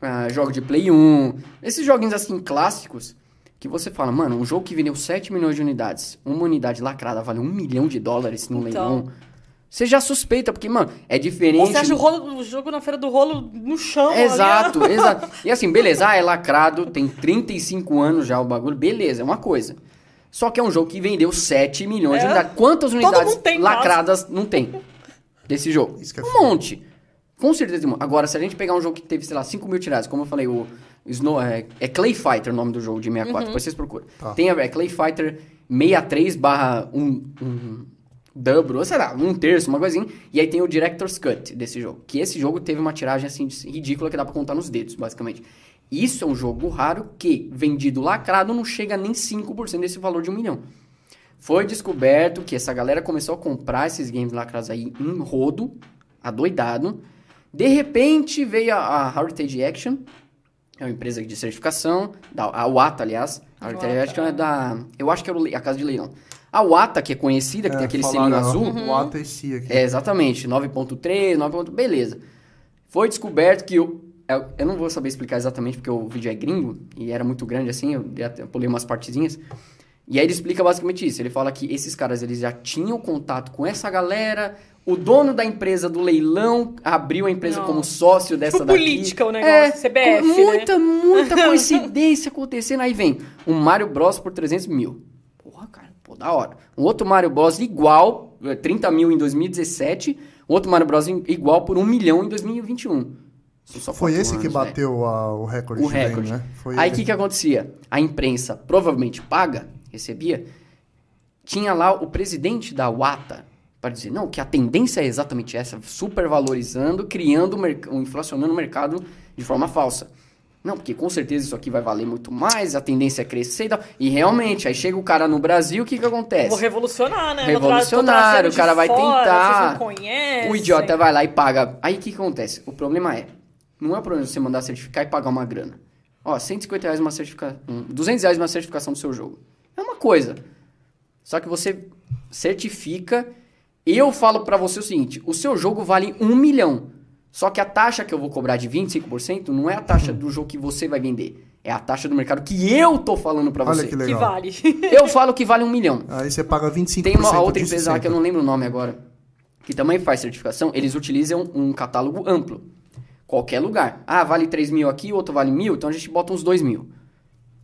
ah, jogo de Play 1. Esses joguinhos assim clássicos que você fala, mano, um jogo que vendeu 7 milhões de unidades, uma unidade lacrada vale 1 milhão de dólares no Então. leilão. Você já suspeita, porque, mano, é diferente. Você acha o, rolo, o jogo na feira do rolo no chão? ali, ó. Exato, [laughs] exato. E assim, beleza, ah, é lacrado, tem 35 anos já o bagulho, beleza, é uma coisa. Só que é um jogo que vendeu 7 milhões de É. unidades. Quantas unidades lacradas não tem desse jogo? Isso que é um foda. monte. Com certeza. Agora, se a gente pegar um jogo que teve, sei lá, 5 mil tiradas, como eu falei, o Snow, é, é Clay Fighter o nome do jogo de 64, depois vocês procuram. Tá. Tem a é Clay Fighter 63 barra 1, um, dobro, ou sei lá, um terço, uma coisinha. E aí tem o Director's Cut desse jogo. Que esse jogo teve uma tiragem assim ridícula que dá pra contar nos dedos, basicamente. Isso é um jogo raro que, vendido lacrado, não chega nem 5% desse valor de um milhão. Foi descoberto que essa galera começou a comprar esses games lacrados aí em rodo, adoidado. De repente veio a, a Heritage Action, é uma empresa de certificação, da, a Wata, aliás. A Heritage Wata, Action é da. Eu acho que le- a casa de leilão. A Wata, que é conhecida, que tem aquele selinho azul. O ATC aqui. É, exatamente, 9.3, 9. Beleza. Foi descoberto que o. Eu, eu não vou saber explicar exatamente porque o vídeo é gringo e era muito grande assim, eu, eu pulei umas partezinhas. E aí ele explica basicamente isso. Ele fala que esses caras eles já tinham contato com essa galera. O dono da empresa do leilão abriu a empresa Não. como sócio dessa Tipo daqui. política o negócio, CBF, com né? muita, muita [laughs] coincidência acontecendo. Aí vem um Mario Bros por 300 mil. Porra, cara, pô, da hora. Um outro Mario Bros igual, eh, 30 mil em 2017. Um outro Mario Bros igual por 1 milhão em 2021. Isso só Foi esse que anos, velho bateu a- o recorde o recorde. né? Foi Aí o que, que acontecia? A imprensa, provavelmente paga, recebia, tinha lá o presidente da Wata para dizer, não, que a tendência é exatamente essa, supervalorizando, criando, inflacionando o mercado de forma falsa. Não, porque com certeza isso aqui vai valer muito mais, a tendência é crescer e tal. E realmente, aí chega o cara no Brasil, o que que acontece? Vou revolucionar, né? Tô o cara vai fora, tentar. O idiota vai lá e paga. Aí o que, que acontece? O problema é, não é o problema você mandar certificar e pagar uma grana. Ó, 150 reais uma certificação, 200 reais uma certificação do seu jogo. É uma coisa. Só que você certifica. Eu falo pra você o seguinte: o seu jogo vale um milhão. Só que a taxa que eu vou cobrar de 25% não é a taxa do jogo que você vai vender. É a taxa do mercado que eu tô falando pra Olha você. que Que legal. vale. [laughs] Eu falo que vale um milhão. Aí você paga 25% Tem uma outra empresa lá que eu não lembro o nome agora, que também faz certificação. Eles utilizam um catálogo amplo. Qualquer lugar. Ah, vale 3 mil aqui, o outro vale mil, então a gente bota uns 2 mil.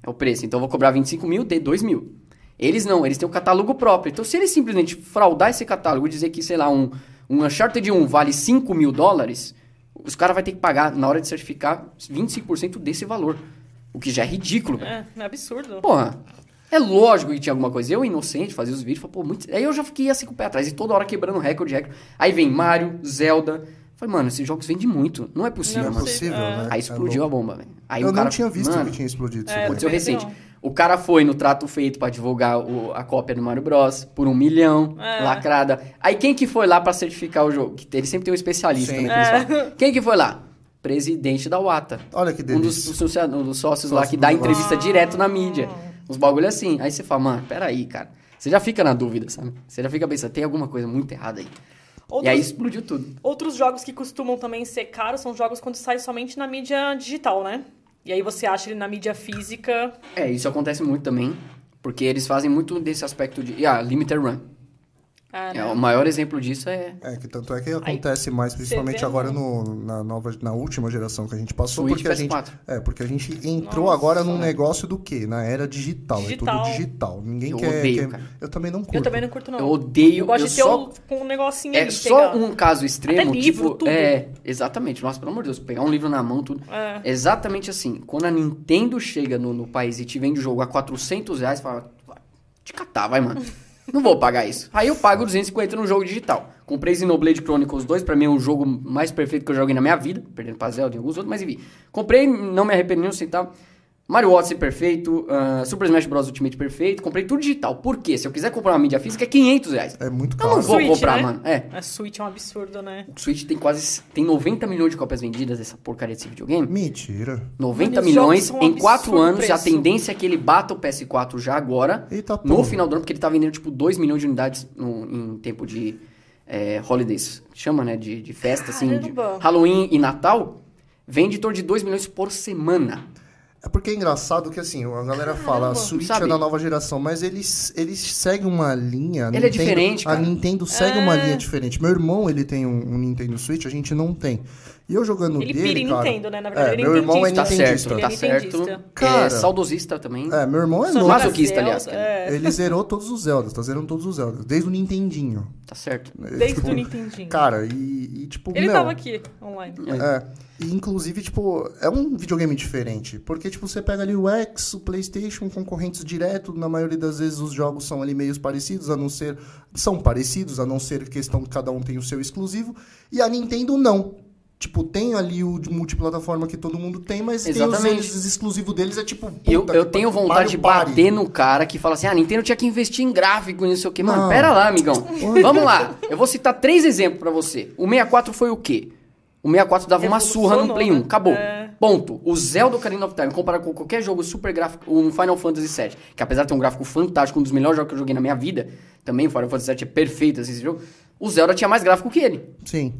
É o preço. Então eu vou cobrar 25 mil, dê 2 mil. Eles não, eles têm um catálogo próprio. Então se eles simplesmente fraudar esse catálogo e dizer que, sei lá, um, um Uncharted 1 vale 5 mil dólares, os caras vão ter que pagar, na hora de certificar, 25% desse valor. O que já é ridículo, velho. É, é absurdo. Porra. É lógico que tinha alguma coisa. Eu, inocente, fazia os vídeos, falei, pô, muito... Aí eu já fiquei assim com o pé atrás, e toda hora quebrando recorde, recorde. Aí vem Mario, Zelda. Falei, mano, esses jogos vendem muito. Não é possível, Não Não é sei, mano. possível, é. né? Aí explodiu É a bomba, velho. Aí Eu o cara, não tinha visto mano, que tinha explodido. É, isso Aconteceu recente. não. O cara foi no trato feito pra divulgar o- a cópia do Mario Bros. por um milhão, É. lacrada. Aí quem que foi lá pra certificar o jogo? Que ele sempre tem um especialista, Sim. né? que falam. Quem que foi lá? Presidente da Wata. Olha que Um dos, delícia. dos socia- um dos sócios lá que dá negócio. entrevista direto na mídia. Uns bagulho assim. Aí você fala, mano, peraí, cara. Você já fica na dúvida, sabe? Você já fica pensando, tem alguma coisa muito errada aí. Outros, E aí explodiu tudo. outros jogos que costumam também ser caros são jogos quando sai somente na mídia digital, né? E aí você acha ele na mídia física. É, isso acontece muito também. Porque eles fazem muito desse aspecto de. Ah, limited run. Ah, É, o maior exemplo disso é É, que tanto é que acontece mais, principalmente agora no- na, nova, na última geração que a gente passou. Switch porque a gente, PS4. é, porque a gente entrou Nossa. agora num negócio do quê? Na era digital. Digital. É tudo digital. Ninguém Eu quer. odeio, quer- cara. Eu também não curto. Eu também não curto, não. Eu odeio. Eu gosto eu de ter só, com um negocinho É ali. só pegar. um caso extremo, Até livro, tipo. tudo. É, exatamente. Nossa, pelo amor de Deus, pegar um livro na mão, tudo. É. Exatamente assim. Quando a Nintendo chega no, no país e te vende o jogo a 400 reais, fala, vai te catar, vai, mano. [laughs] Não vou pagar isso. Aí eu pago 250 no jogo digital. Comprei Xenoblade Chronicles 2, pra mim é o jogo mais perfeito que eu joguei na minha vida. Perdendo pra Zelda e alguns outros, mas enfim. Comprei, não me arrependi nem um centavo. Mario Odyssey perfeito, ah, Super Smash Bros. Ultimate perfeito. Comprei tudo digital. Por quê? Se eu quiser comprar uma mídia física, é 500 reais. É muito Eu caro. não vou Switch, comprar, né? mano. É. A Switch é um absurdo, né? O Switch tem quase. Tem 90 milhões de cópias vendidas dessa porcaria desse videogame. Mentira. 90 Mano, milhões um em 4 absurdo anos. E a preço. tendência é que ele bata o PS4 já agora. Eita, no porra. final do ano, porque ele tá vendendo tipo 2 milhões de unidades no- em tempo de é, holidays. Chama, né? De, de festa, assim. De Caramba. Halloween e Natal. Vende em torno de 2 milhões por semana. É porque é engraçado que assim, a galera fala, a Switch Sabe? é da nova geração, mas eles, eles seguem uma linha. a Ele é Nintendo- diferente, A cara. Nintendo segue uma É. linha diferente. Meu irmão, ele tem um, um Nintendo Switch, a gente não tem. E eu jogando Ele dele, pira em cara... Nintendo, né? Na verdade, é, ele é meu irmão é Tá nintendista. nintendista. certo, Ele tá é certo. nintendista. É, Cara. saudosista também. É, meu irmão é joga Masoquista, aliás, é. Ele zerou todos os Zeldas, tá zerando todos os Zeldas, desde o Nintendinho. Tá certo. Desde Tipo, o Nintendinho. Cara, e, e, tipo, Ele meu, tava aqui, online. É. E inclusive, tipo, é um videogame diferente. Porque, tipo, você pega ali o X, o Playstation, concorrentes direto. Na maioria das vezes os jogos são ali meio parecidos, a não ser. São parecidos, a não ser questão que cada um tem o seu exclusivo. E a Nintendo não. Tipo, tem ali o de multiplataforma que todo mundo tem, mas tem os, Exatamente. eles, os exclusivos deles é tipo. Eu, puta eu tenho vontade de Party. bater no cara que fala assim: ah, Nintendo tinha que investir em gráfico, não sei o quê. Mano, Não. pera lá, amigão. Vamos lá. Eu vou citar três exemplos pra você. O 64 foi o quê? O 64 dava uma surra no Play 1. né? Acabou. É. Ponto. O Zelda Ocarina of Time, comparado com qualquer jogo super gráfico, um Final Fantasy VII, que apesar de ter um gráfico fantástico, um dos melhores jogos que eu joguei na minha vida, também o Final Fantasy VII é perfeito assim, esse jogo, o Zelda tinha mais gráfico que ele. Sim.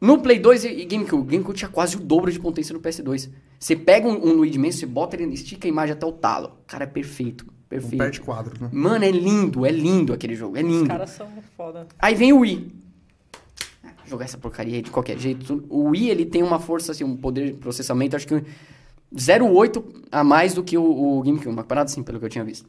No Play 2 e GameCube, o GameCube tinha quase o dobro de potência no PS2. Você pega um, um Luigi Mansion, você bota ele, estica a imagem até o talo. Cara, é perfeito. Um Perfeito. perde quadro, né? Mano, é lindo, é lindo aquele jogo, é Os lindo. caras são foda. Aí vem o Wii. Ah, Jogar essa porcaria aí de qualquer jeito. O Wii, ele tem uma força, assim, um poder de processamento, acho que 0,8 a mais do que o, o GameCube. Uma parada assim, pelo que eu tinha visto.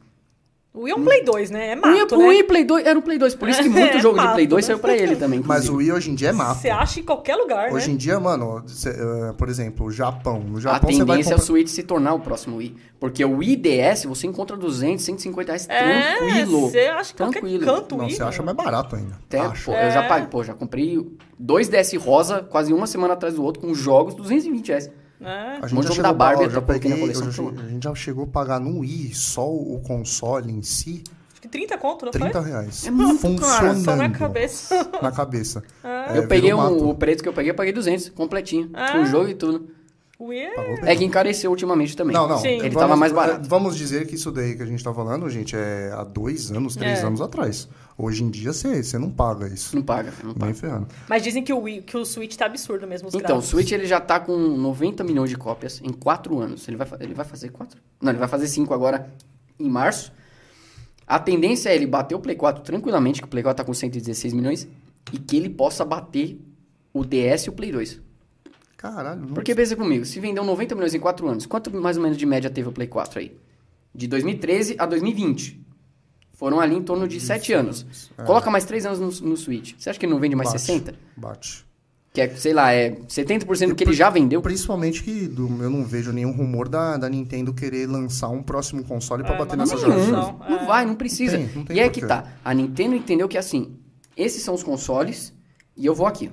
O Wii é um Play 2, né? É O Wii, mato, o né? Wii Play 2 era um Play 2, por isso que [laughs] muito É, jogo de mato, Play 2 né? saiu pra ele também. Mas o Wii hoje em dia é mato. Você acha em qualquer lugar, Hoje né? em dia, mano, cê, eh, por exemplo, o Japão. No A Japão você vai tendência é o comprar... Switch se tornar o próximo Wii. Porque o Wii DS você encontra 200, 150 reais É, tranquilo. você acha que qualquer Tranquilo. canto Não, Wii, você acha mais barato ainda. Até, Acho. pô, eu já É. paguei, pô, já comprei dois DS rosa, quase uma semana atrás do outro, com jogos, 220 reais. É. A gente já chegou da a Barbie, já peguei, eu coleção, a gente já chegou a pagar no Wii só o console em si, Acho que 30 conto, não 30 foi? reais. É muito, cara, Funcionando. Só na cabeça. [laughs] Na cabeça. É, eu peguei um- o preço que eu peguei, eu paguei 200, completinho, Ah. com o jogo e tudo. O Wii é... É que encareceu ultimamente também. Não, não. Sim. Ele vamos- tava mais barato. Vamos dizer que isso daí que a gente tá falando, gente, é há dois anos, três É. anos atrás. Hoje em dia você você não paga isso. Não paga, não paga. Nem ferrando. Mas dizem que o, Wii, que o Switch tá absurdo mesmo, os Então, o gráficos. Switch ele já tá com 90 milhões de cópias em 4 anos. Ele vai, ele vai fazer 4? Não, ele vai fazer 5 agora em março. A tendência é ele bater o Play 4 tranquilamente, que o Play 4 tá com 116 milhões, e que ele possa bater o DS e o Play 2. Caralho, não Porque pensa comigo, se vendeu 90 milhões em 4 anos, quanto mais ou menos de média teve o Play 4 aí? De 2013 a 2020. Foram ali em torno de 7 anos. É. Coloca mais 3 anos no, no Switch. Você acha que ele não vende mais Bate. 60? bate. Que é, sei lá, é 70% do que ele já vendeu. Principalmente que do- eu não vejo nenhum rumor da, da Nintendo querer lançar um próximo console pra É, bater nessa não geração. opção. Não É. vai, não precisa. Não tem, não tem e é que tá. A Nintendo entendeu que assim, esses são os consoles e eu vou aqui.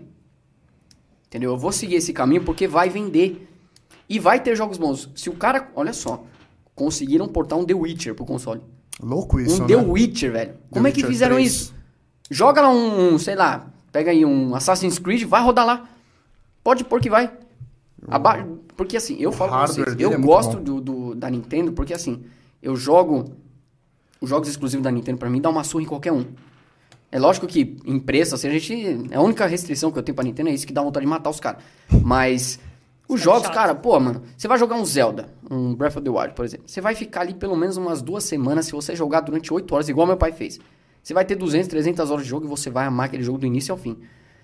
Entendeu? Eu vou seguir esse caminho porque vai vender. E vai ter jogos bons. Se o cara, olha só, conseguiram portar um The Witcher pro console. Louco isso, um né? The Witcher, velho. Como é que Witcher fizeram 3. isso? Joga lá um, sei lá, pega aí um Assassin's Creed, vai rodar lá. Pode pôr que vai. Aba- Porque assim, eu o falo pra vocês, eu é gosto do, do- da Nintendo porque assim, eu jogo os jogos exclusivos da Nintendo pra mim dá uma surra em qualquer um. É lógico que em preço, assim, a gente. A única restrição que eu tenho pra Nintendo é isso que dá vontade de matar os caras. Mas. Os Isso é jogos, chato. cara, pô, mano, você vai jogar um Zelda, um Breath of the Wild, por exemplo. Você vai ficar ali pelo menos umas duas semanas se você jogar durante 8 horas, igual meu pai fez. Você vai ter 200, 300 horas de jogo e você vai amar aquele jogo do início ao fim.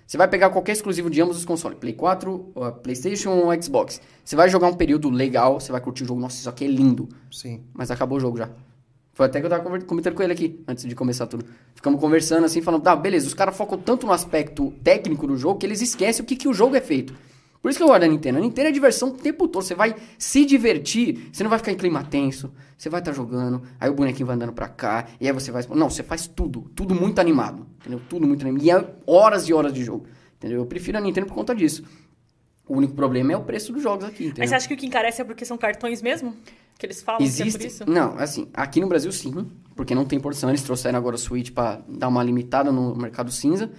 Você vai pegar qualquer exclusivo de ambos os consoles, Play 4, uh, PlayStation ou Xbox. Você vai jogar um período legal, você vai curtir o jogo, nossa, isso aqui é lindo. Sim. Mas acabou o jogo já. Foi até que eu tava comentando com ele aqui, antes de começar tudo. Ficamos conversando assim, falando, tá, beleza, os caras focam tanto no aspecto técnico do jogo que eles esquecem o que, que o jogo é feito. Por isso que eu gosto da Nintendo. A Nintendo é diversão o tempo todo. Você vai se divertir, você não vai ficar em clima tenso. Você vai estar jogando, aí o bonequinho vai andando pra cá, e aí você vai. Não, você faz tudo. Tudo muito animado. Entendeu? Tudo muito animado. E é horas e horas de jogo. Entendeu? Eu prefiro a Nintendo por conta disso. O único problema é o preço dos jogos aqui, entendeu? Mas você acha que o que encarece é porque são cartões mesmo? Que eles falam que é Existe. isso? Não, assim, aqui no Brasil sim, porque não tem porção. Eles trouxeram agora o Switch pra dar uma limitada no mercado cinza.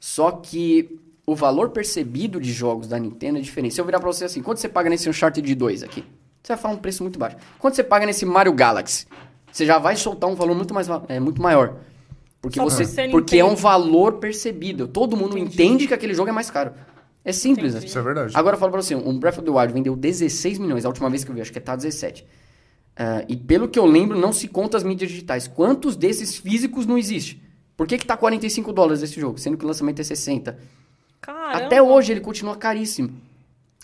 Só que o valor percebido de jogos da Nintendo é diferente. Se eu virar pra você assim, quanto você paga nesse Uncharted 2 aqui? Você vai falar um preço muito baixo. Quanto você paga nesse Mario Galaxy? Você já vai soltar um valor muito, mais, é, muito maior. Porque, Só você, ser porque é um valor percebido. Todo mundo Entendi. entende que aquele jogo é mais caro. É simples. Entendi. Isso é verdade. Agora eu falo pra você, um Breath of the Wild vendeu 16 milhões, a última vez que eu vi, acho que tá 17. Ah, e pelo que eu lembro, não se conta as mídias digitais. Quantos desses físicos não existe? Por que que tá 45 dólares esse jogo, sendo que o lançamento é 60? Caramba. Até hoje ele continua caríssimo.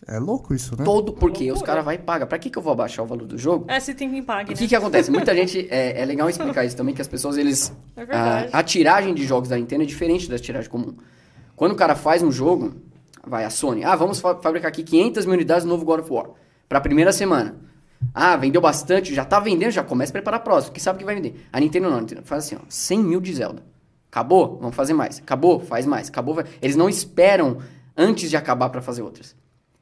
É louco isso, né? Todo porque os Loucura. caras vai e paga. Pra que que eu vou abaixar o valor do jogo? É, se tem quem pague, O né? que que acontece? [laughs] Muita gente, é, é legal explicar isso também, que as pessoas, eles... É verdade. a, a tiragem de jogos da Nintendo é diferente da tiragem comum. Quando o cara faz um jogo, vai a Sony, ah, vamos fa- fabricar aqui 500 mil unidades do novo God of War, pra primeira semana. Ah, vendeu bastante, já tá vendendo, já começa a preparar a próxima, que sabe que vai vender. A Nintendo não, a Nintendo faz assim, ó, 100 mil de Zelda. Acabou? Vamos fazer mais. Acabou? Faz mais. Acabou? vai- Eles não esperam antes de acabar pra fazer outras.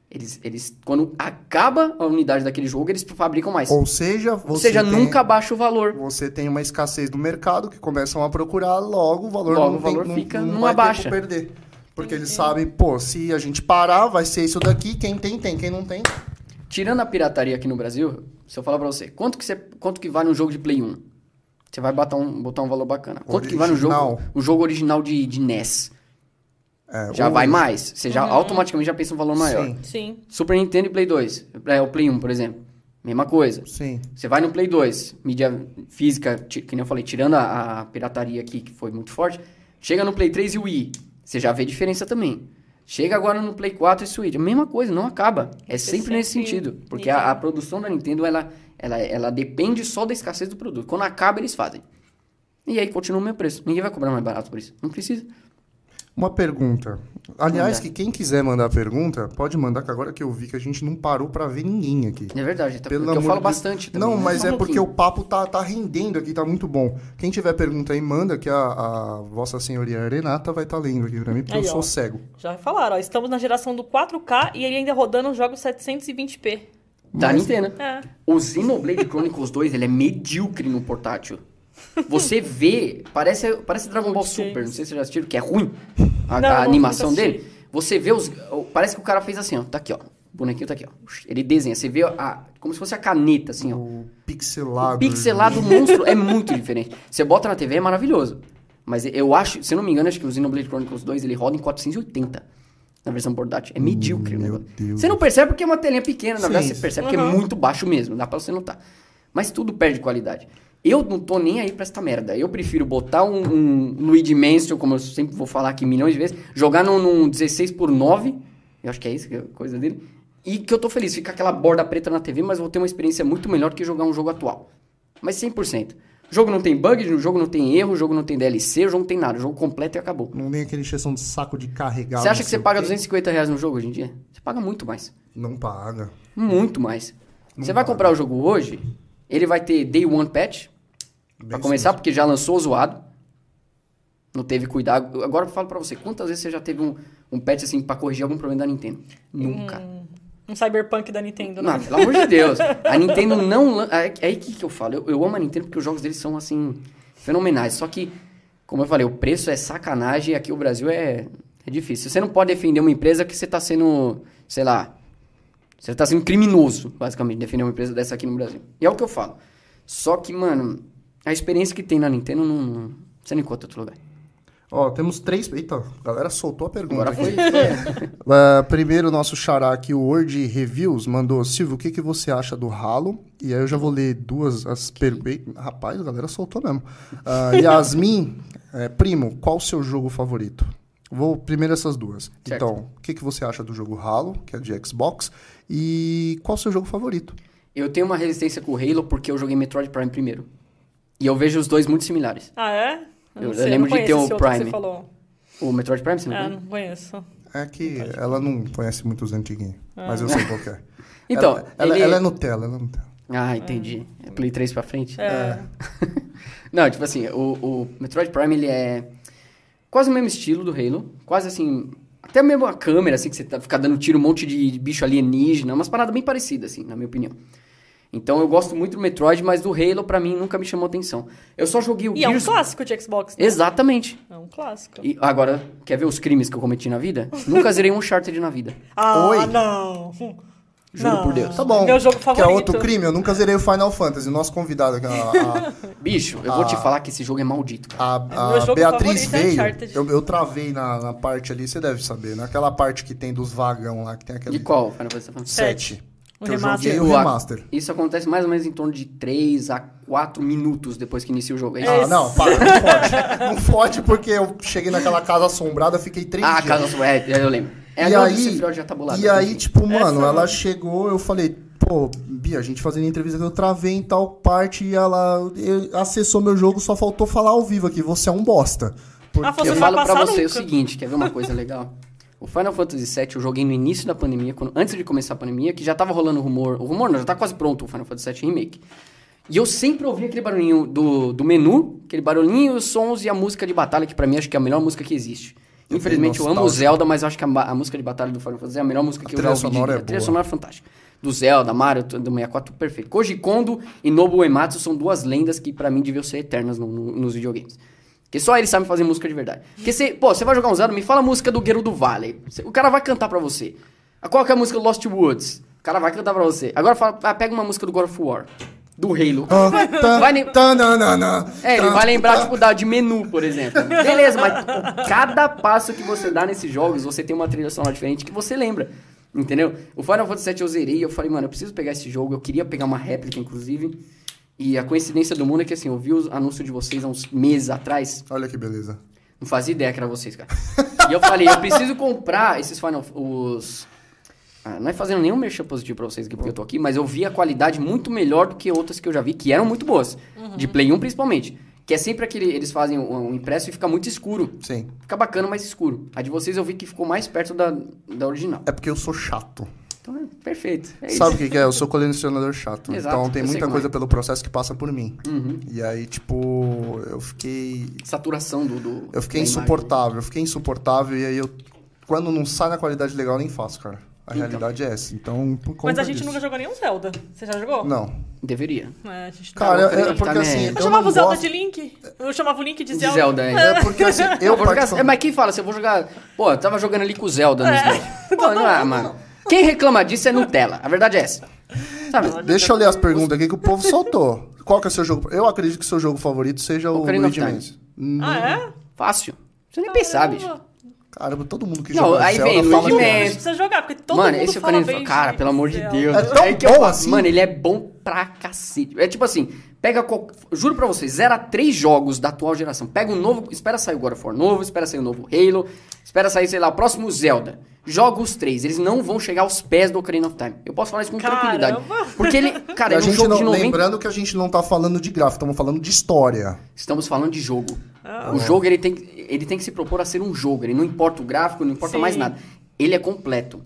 Eles, eles, quando acaba a unidade daquele jogo, eles fabricam mais. Ou seja, você Ou seja, tem- nunca baixa o valor. Você tem uma escassez do mercado que começam a procurar, logo o valor Logo não o valor tem, fica não, não numa vai baixa. perder. Porque eles sabem, pô, se a gente parar, vai ser isso daqui, quem tem, tem, quem não tem. Tirando a pirataria aqui no Brasil, se eu falar pra você, quanto que, você, quanto que vale um jogo de Play 1? Você vai botar um, botar um valor bacana. Quanto que vale um jogo, Original. um jogo original de, de NES? É, Já ou- vai mais. Você já automaticamente já pensa um valor maior. Sim, Sim. Super Nintendo e Play 2. É, o Play 1, por exemplo. Mesma coisa. sim. Você vai no Play 2, mídia física, que nem eu falei, tirando a, a pirataria aqui, que foi muito forte, chega no Play 3 e Wii, você já vê diferença também. Chega agora no Play 4 e Switch, a mesma coisa, não acaba. É sempre nesse sempre sentido. Porque a, a produção da Nintendo, ela, ela, ela depende só da escassez do produto. Quando acaba, eles fazem. E aí continua o meu preço. Ninguém vai cobrar mais barato por isso. Não precisa. Uma pergunta. Aliás, Manda. que quem quiser mandar pergunta, pode mandar, que agora que eu vi que a gente não parou pra ver ninguém aqui. É verdade, tá, Pelo porque eu amor falo de- bastante também. Não, né? mas Só é um porque pouquinho. o papo tá, tá rendendo aqui, tá muito bom. Quem tiver pergunta aí, manda, que a, a Vossa Senhoria Renata vai estar lendo aqui pra mim, porque Aí, eu sou ó. cego. Já falaram, ó. Estamos na geração do 4K e ele ainda rodando os jogos 720p. Da Mas- Nintendo. É. O Xenoblade Chronicles 2, ele é medíocre no portátil. Você vê, parece, parece Dragon Ball Super, que não sei se vocês já assistiram, que é ruim a, Não, a animação dele. Você vê os... Parece que o cara fez assim, ó, tá aqui, ó. O bonequinho tá aqui, ó. Ele desenha, você vê a, como se fosse a caneta, assim, ó. O pixelado. O pixelado monstro é muito diferente. Você bota na TV, é maravilhoso. Mas eu acho, se eu não me engano, acho que o Xenoblade Chronicles 2, ele roda em 480 na versão portátil. É medíocre o Meu. Deus. Você não percebe porque é uma telinha pequena, na Sim. verdade você percebe que é Uhum. muito baixo mesmo, dá pra você notar. Mas tudo perde qualidade. Eu não tô nem aí pra essa merda. Eu prefiro botar um, um Luigi Mansion, como eu sempre vou falar aqui milhões de vezes, jogar num, num 16 por 9 eu acho que é isso, que é a coisa dele, e que eu tô feliz. Fica aquela borda preta na TV, mas vou ter uma experiência muito melhor que jogar um jogo atual. Mas 100%. O jogo não tem bug, o jogo não tem erro, o jogo não tem DLC, o jogo não tem nada. O jogo completo e acabou. Não tem aquele encheção de saco de carregar. Você acha não que você paga quê. 250 reais no jogo hoje em dia? Você paga muito mais. Não paga. Muito mais. você vai comprar o jogo hoje, ele vai ter Day One Patch, pra Bem começar, porque já lançou zoado. Não teve cuidado. Agora eu falo pra você, quantas vezes você já teve um, um patch assim pra corrigir algum problema da Nintendo? Nunca. Um cyberpunk da Nintendo, né? Pelo amor de Deus. A Nintendo não. É é aí que, que eu falo. Eu, eu amo a Nintendo porque os jogos deles são, assim, fenomenais. Só que, como eu falei, o preço é sacanagem e aqui o Brasil é, é difícil. Você não pode defender uma empresa que você tá sendo, sei lá. Você tá sendo criminoso, basicamente, defender uma empresa dessa aqui no Brasil. E é o que eu falo. Só que, mano, a experiência que tem na Nintendo não. não você não encontra outro lugar. Ó, temos três. Eita, a galera soltou a pergunta. Agora foi. Uh, [laughs] primeiro, o nosso xará aqui, o Word Reviews, mandou: Silvio, o que, que você acha do Halo? E aí eu já vou ler duas as perguntas. Rapaz, a galera soltou mesmo. Uh, Yasmin, é, [laughs] primo, qual o seu jogo favorito? Vou primeiro essas duas. Certo. Então, o que, que você acha do jogo Halo, que é de Xbox? E qual o seu jogo favorito? Eu tenho uma resistência com o Halo porque eu joguei Metroid Prime primeiro. E eu vejo os dois muito similares. Ah, é? Eu- eu sei, lembro não de ter o Prime. O Metroid Prime, você não Ah, conhece? não conheço. É que ela não conhece muito os antiguinhos, mas eu sei qual que é. [laughs] Então, ela, ela, ele- ela é Nutella, ela é Nutella. Ah, entendi. É Play 3 pra frente? É. [laughs] Não, tipo assim, o, o Metroid Prime, ele é quase o mesmo estilo do Halo. Quase assim, até mesmo a câmera, assim, que você tá, fica dando tiro, um monte de bicho alienígena. Umas paradas bem parecidas, assim, na minha opinião. Então eu gosto muito do Metroid, mas do Halo para mim nunca me chamou atenção. Eu só joguei o e Gears... é um clássico de Xbox, né? Exatamente. É um clássico. E agora, quer ver os crimes que eu cometi na vida? [laughs] nunca zerei um Uncharted na vida. Ah, Oi. não. Juro não. por Deus. Tá bom. Meu jogo favorito. Que é outro crime, eu nunca zerei o Final Fantasy. O nosso convidado aqui. na. [laughs] Bicho, eu a, vou te falar que esse jogo é maldito. Cara. A, é a Beatriz é veio. É eu, eu, travei na, na, parte ali, você deve saber, né? naquela parte que tem dos vagão lá, que tem aquele. De qual? Final Fantasy 7. Que remaster. Eu joguei o remaster. Isso acontece mais ou menos em torno de 3 a 4 minutos depois que inicia o jogo. É ah, não, para, não fode. não fode porque eu cheguei naquela casa assombrada, fiquei 3 ah, dias. Ah, casa assombrada, é, eu lembro. É e aí, já e aí, tipo, é mano, ela chegou, eu falei, pô, Bia, a gente fazendo entrevista que eu travei em tal parte e ela acessou meu jogo, só faltou falar ao vivo aqui, você é um bosta. Ah, porque... Ah, eu falo pra você nunca. o seguinte, quer ver uma coisa legal? O Final Fantasy VII eu joguei no início da pandemia, quando- antes de começar a pandemia, que já tava rolando o rumor. O rumor não, já tá quase pronto o Final Fantasy VII Remake. E eu sempre ouvi aquele barulhinho do, do menu, aquele barulhinho, os sons e a música de batalha, que pra mim acho que é a melhor música que existe. Infelizmente eu amo o. Zelda, mas acho que a, a música de batalha do Final Fantasy é a melhor música que A eu já ouvi. de sonora vida. é a trilha sonora é fantástica. Do Zelda, Mario, do 64, perfeito. Koji Kondo e Nobuo Uematsu são duas lendas que pra mim deviam ser eternas no- no- nos videogames. Porque só eles sabem fazer música de verdade. Porque você, pô, você vai jogar um Zelda, me fala a música do Guerreiro do Valley. Cê- O cara vai cantar pra você. Ah, Qual que é a música do Lost Woods? O cara vai cantar pra você. Agora fala, ah, pega uma música do God of War. Do Halo. Ah, tá, Vai tá, na, na, na, É, ele tá, vai lembrar, tá. tipo, da, de menu, por exemplo. Beleza, mas cada passo que você dá nesses jogos, você tem uma trilha sonora diferente que você lembra. Entendeu? O Final Fantasy VII eu zerei eu falei, mano, eu preciso pegar esse jogo. Eu queria pegar uma réplica, inclusive. E a coincidência do mundo é que, assim, eu vi os anúncios de vocês há uns meses atrás. Olha que beleza. Não fazia ideia que era vocês, cara. e eu falei, eu preciso comprar esses Final... Os... Ah, não é fazendo nenhum merchan positivo pra vocês aqui, porque eu tô aqui, mas eu vi a qualidade muito melhor do que outras que eu já vi, que eram muito boas. De Play 1, principalmente. Que é sempre aquele... Eles fazem um, um impresso e fica muito escuro. Sim. Fica bacana, mas escuro. A de vocês eu vi que ficou mais perto da, da original. É porque eu sou chato. Então é perfeito. É Sabe o que, que é? Eu sou colecionador chato. Exato, então tem muita coisa é. pelo processo que passa por mim. Uhum. E aí, tipo, eu fiquei. Saturação do... do Eu fiquei insuportável, eu fiquei insuportável e aí eu. Quando não sai na qualidade legal, eu nem faço, cara. A Então. realidade é essa. Então, por conta Mas a gente disso. nunca jogou nenhum Zelda. Você já jogou? Não. Deveria. É, a gente Cara, é, louco, porque tá assim. Eu Eu chamava não o Zelda gosto... de Link. Eu chamava o Link de De Zelda. Zelda, é. [laughs] É porque assim, eu Eu vou jogar, particular- é, mas quem fala assim, eu vou jogar. Pô, eu tava jogando ali com o Zelda É. no Smash. [laughs] Pô, não é, mano. Quem reclama disso é Nutella. A verdade é essa. Sabe? Deixa eu ler as perguntas aqui que o povo soltou. Qual que é o seu jogo? Eu acredito que o seu jogo favorito seja o, Ocarina of Luigi Time. Mansion. Ah, é? Fácil. Você nem pensar, bicho. Caramba, todo mundo que Não, joga aí Zelda vem fala Luigi é. Mansion. precisa jogar, porque todo mano, mundo esse fala bem Cara, pelo amor de. Deus. É tão Aí que eu bom falo, assim? Mano, ele é bom pra cacete. É tipo assim, pega. Juro pra vocês, zera três jogos da atual geração. Pega um novo. Espera sair o God of War novo, espera sair o novo Halo, espera sair, sei lá, o próximo Zelda. Joga os três. Eles não vão chegar aos pés do Ocarina of Time. Eu posso falar isso com tranquilidade. Caramba! Porque ele, [laughs] cara, E é a um gente jogo não, de 90... lembrando que a gente não tá falando de gráfico, estamos falando de história. Estamos falando de jogo. Ah. O jogo, ele tem, ele tem que se propor a ser um jogo. Ele não importa o gráfico, não importa Sim. mais nada. Ele é completo.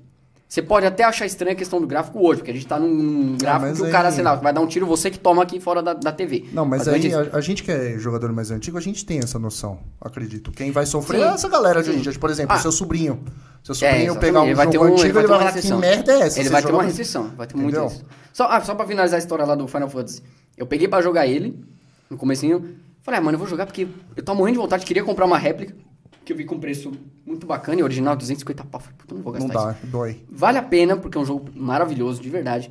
Você pode até achar estranha a questão do gráfico hoje, porque a gente tá num, num gráfico mas que o cara, aí- sei lá, vai dar um tiro você que toma aqui fora da, da TV. Não, mas antes- aí a, a gente que é jogador mais antigo, a gente tem essa noção, acredito. Quem vai sofrer Sim. é essa galera de hoje. Por exemplo, Ah. seu sobrinho. Seu É, sobrinho exatamente. pegar um Ele vai ter um- antigo, ele vai uma falar que merda é essa? Ele vai ter uma restrição, vai ter muito isso. Só, ah, só pra finalizar a história lá do Final Fantasy. Eu peguei pra jogar ele, no comecinho, falei, ah, mano, eu vou jogar porque eu tô morrendo de vontade, queria comprar uma réplica, que eu vi com preço muito bacana, e original 250 pau. Falei, puta, não vou gastar Não isso. dá, dói. Vale a pena, porque é um jogo maravilhoso, de verdade.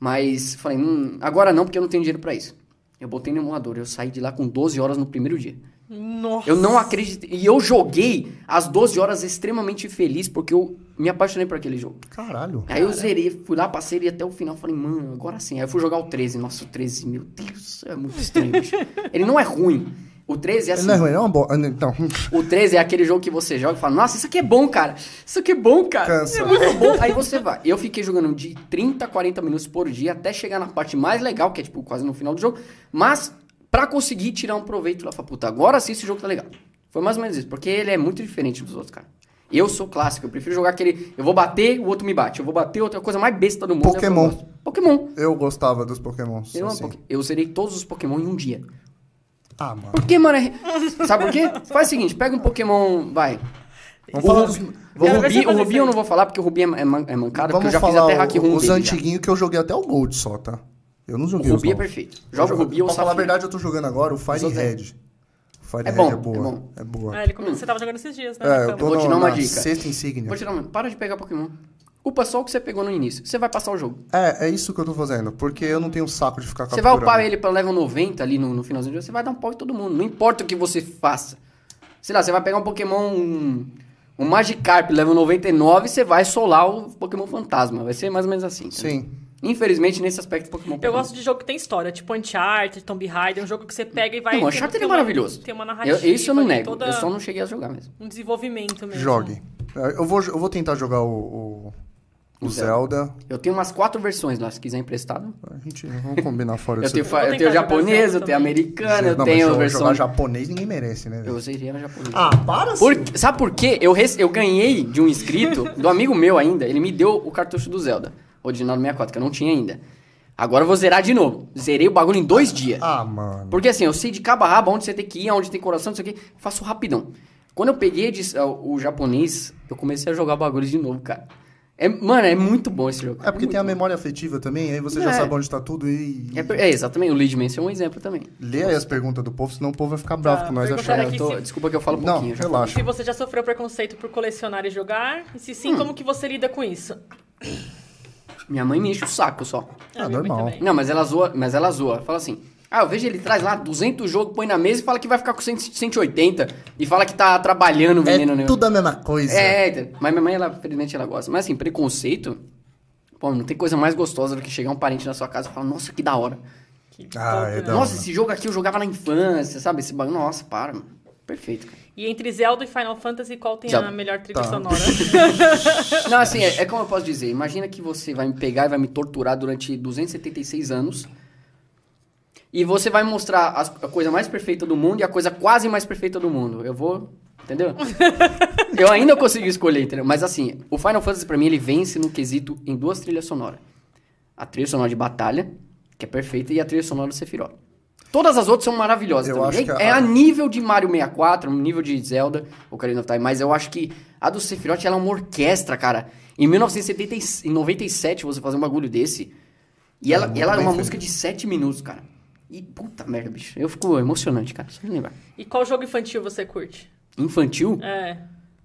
Mas falei, hum, agora não, porque eu não tenho dinheiro pra isso. Eu botei no emulador, eu saí de lá com 12 horas no primeiro dia. Nossa. Eu não acreditei. E eu joguei as 12 horas extremamente feliz, porque eu me apaixonei por aquele jogo. Caralho. Aí eu zerei, fui lá, passei ele até o final. Falei, mano, agora sim. Aí eu fui jogar o 13. Nossa, o 13, meu Deus, é muito estranho, bicho. [laughs] Ele não é ruim. O 13 é assim. não é ruim, é uma boa. Então, O 13 é aquele jogo que você joga e fala, nossa, isso aqui é bom, cara. Isso aqui é bom, cara. Cansa. É muito bom. Aí você vai. Eu fiquei jogando de 30 a 40 minutos por dia até chegar na parte mais legal, que é tipo quase no final do jogo. Mas pra conseguir tirar um proveito lá, falei, puta, agora sim esse jogo tá legal. Foi mais ou menos isso, porque ele é muito diferente dos outros, cara. Eu sou clássico, eu prefiro jogar aquele. Eu vou bater, o outro me bate. Eu vou bater, outra coisa mais besta do mundo. é eu Pokémon. Pokémon. eu gostava dos Pokémons. Eu, assim. Poké- eu zerei todos os Pokémon em um dia. Ah, mano. Por que, mano? é- Sabe por quê? Faz o seguinte, pega um Pokémon. Vai. Vamos O, falar Rubi, dos- o Rubi, o Rubi eu não vou falar porque o Rubi é, é man- é mancada, porque eu Vamos já fiz falar até hack o- room os antiguinhos que eu joguei até o Gold só, tá? Eu não O joguei os Rubi é perfeito. Joga o Rubi ou o Pra falar a verdade, eu tô jogando agora o Fire é. Red. Fire É Red bom, é boa. é bom. É boa. É, ele come... Você tava jogando esses dias, né? É, eu Então. tô Vou te dar uma na dica. sexta insígnia. Vou tirar uma. Para de pegar Pokémon. Upa só o que você pegou no início. Você vai passar o jogo. É, é isso que eu tô fazendo, porque eu não tenho saco de ficar Você capturando. vai upar ele pra level 90 ali no, no finalzinho do jogo, você vai dar um pau em todo mundo. Não importa o que você faça. Sei lá, você vai pegar um Pokémon. Um, um Magikarp level 99 você vai solar o Pokémon Fantasma. Vai ser mais ou menos assim. entendeu? Sim. Infelizmente, nesse aspecto, Pokémon Eu gosto de jogo que tem história, tipo Uncharted, Tomb Raider, um jogo que você pega e vai... Não, Uncharted tem é uma- maravilhoso. Tem uma Eu, narrativa. isso eu não nego. toda Eu só não cheguei a jogar mesmo. um desenvolvimento mesmo. Jogue. É, Eu vou, eu vou tentar jogar o, o, o O Zelda. Eu tenho umas quatro versões lá, se quiser emprestado. A gente vamos combinar fora Eu disso. tenho, eu tenho Zelda eu tenho também. americana, eu Não, tenho mas a versão. jogar japonês ninguém merece, né? Eu seria japonesa. Ah, para Por- sabe por quê? Eu, rece- eu ganhei de um inscrito, [laughs] do amigo meu ainda, ele me deu o cartucho do Zelda, original do 64, que eu não tinha ainda. Agora eu vou zerar de novo. Zerei o bagulho em dois dias. Ah, mano. Porque assim, eu sei de cabo a rabo onde você tem que ir, onde tem coração, não sei o que, faço rapidão. Quando eu peguei de- o, o japonês, eu comecei a jogar bagulho de novo, cara. É, mano, é muito bom esse jogo. É porque muito tem a bom. memória afetiva também, aí você já É. sabe onde tá tudo e... É, é, exatamente, o Lead Mansion é um exemplo também. Lê aí as perguntas do povo, senão o povo vai ficar bravo Tá, com nós achando. tô- se- desculpa que eu falo um Não, pouquinho. já relaxa. Se você já sofreu preconceito por colecionar e jogar, e se Hum. sim, como que você lida com isso? Minha mãe me enche o saco só. Ah, mãe normal. Não, mas ela zoa, mas ela zoa. Fala assim: "Ah, eu vejo ele traz lá 200 jogos, põe na mesa e fala que vai ficar com 100, 180 e fala que tá trabalhando vendendo É negócio." tudo a mesma coisa. É, mas minha mãe, ela, felizmente, ela gosta. Mas assim, preconceito. Pô, não tem coisa mais gostosa do que chegar um parente na sua casa e falar, nossa, que da hora. Que Ah, top, é né? da Nossa, hora. esse jogo aqui eu jogava na infância, sabe? Esse bagulho. Nossa, para, mano. Perfeito, cara. E entre Zelda e Final Fantasy, qual tem Zelda. a melhor trilha Tá. sonora? [laughs] Não, assim, é, é como eu posso dizer. Imagina que você vai me pegar e vai me torturar durante 276 anos. E você vai mostrar as- a coisa mais perfeita do mundo e a coisa quase mais perfeita do mundo. Eu vou. Entendeu? [laughs] eu ainda consigo escolher, entendeu? Mas assim, o Final Fantasy pra mim ele vence no quesito em duas trilhas sonoras: a trilha sonora de batalha, que é perfeita, e a trilha sonora do Sephiroth. Todas as outras são maravilhosas Eu também. acho É, que a- é a nível de Mario 64, um nível de Zelda, Ocarina of Time, mas eu acho que a do Sephiroth ela é uma orquestra, cara. Em 1997 você fazer um bagulho desse. E ela, muito ela é uma feito. música de 7 minutos, cara. E puta merda, bicho. Eu fico emocionante, cara. Só de lembrar. e qual jogo infantil você curte? Infantil? É,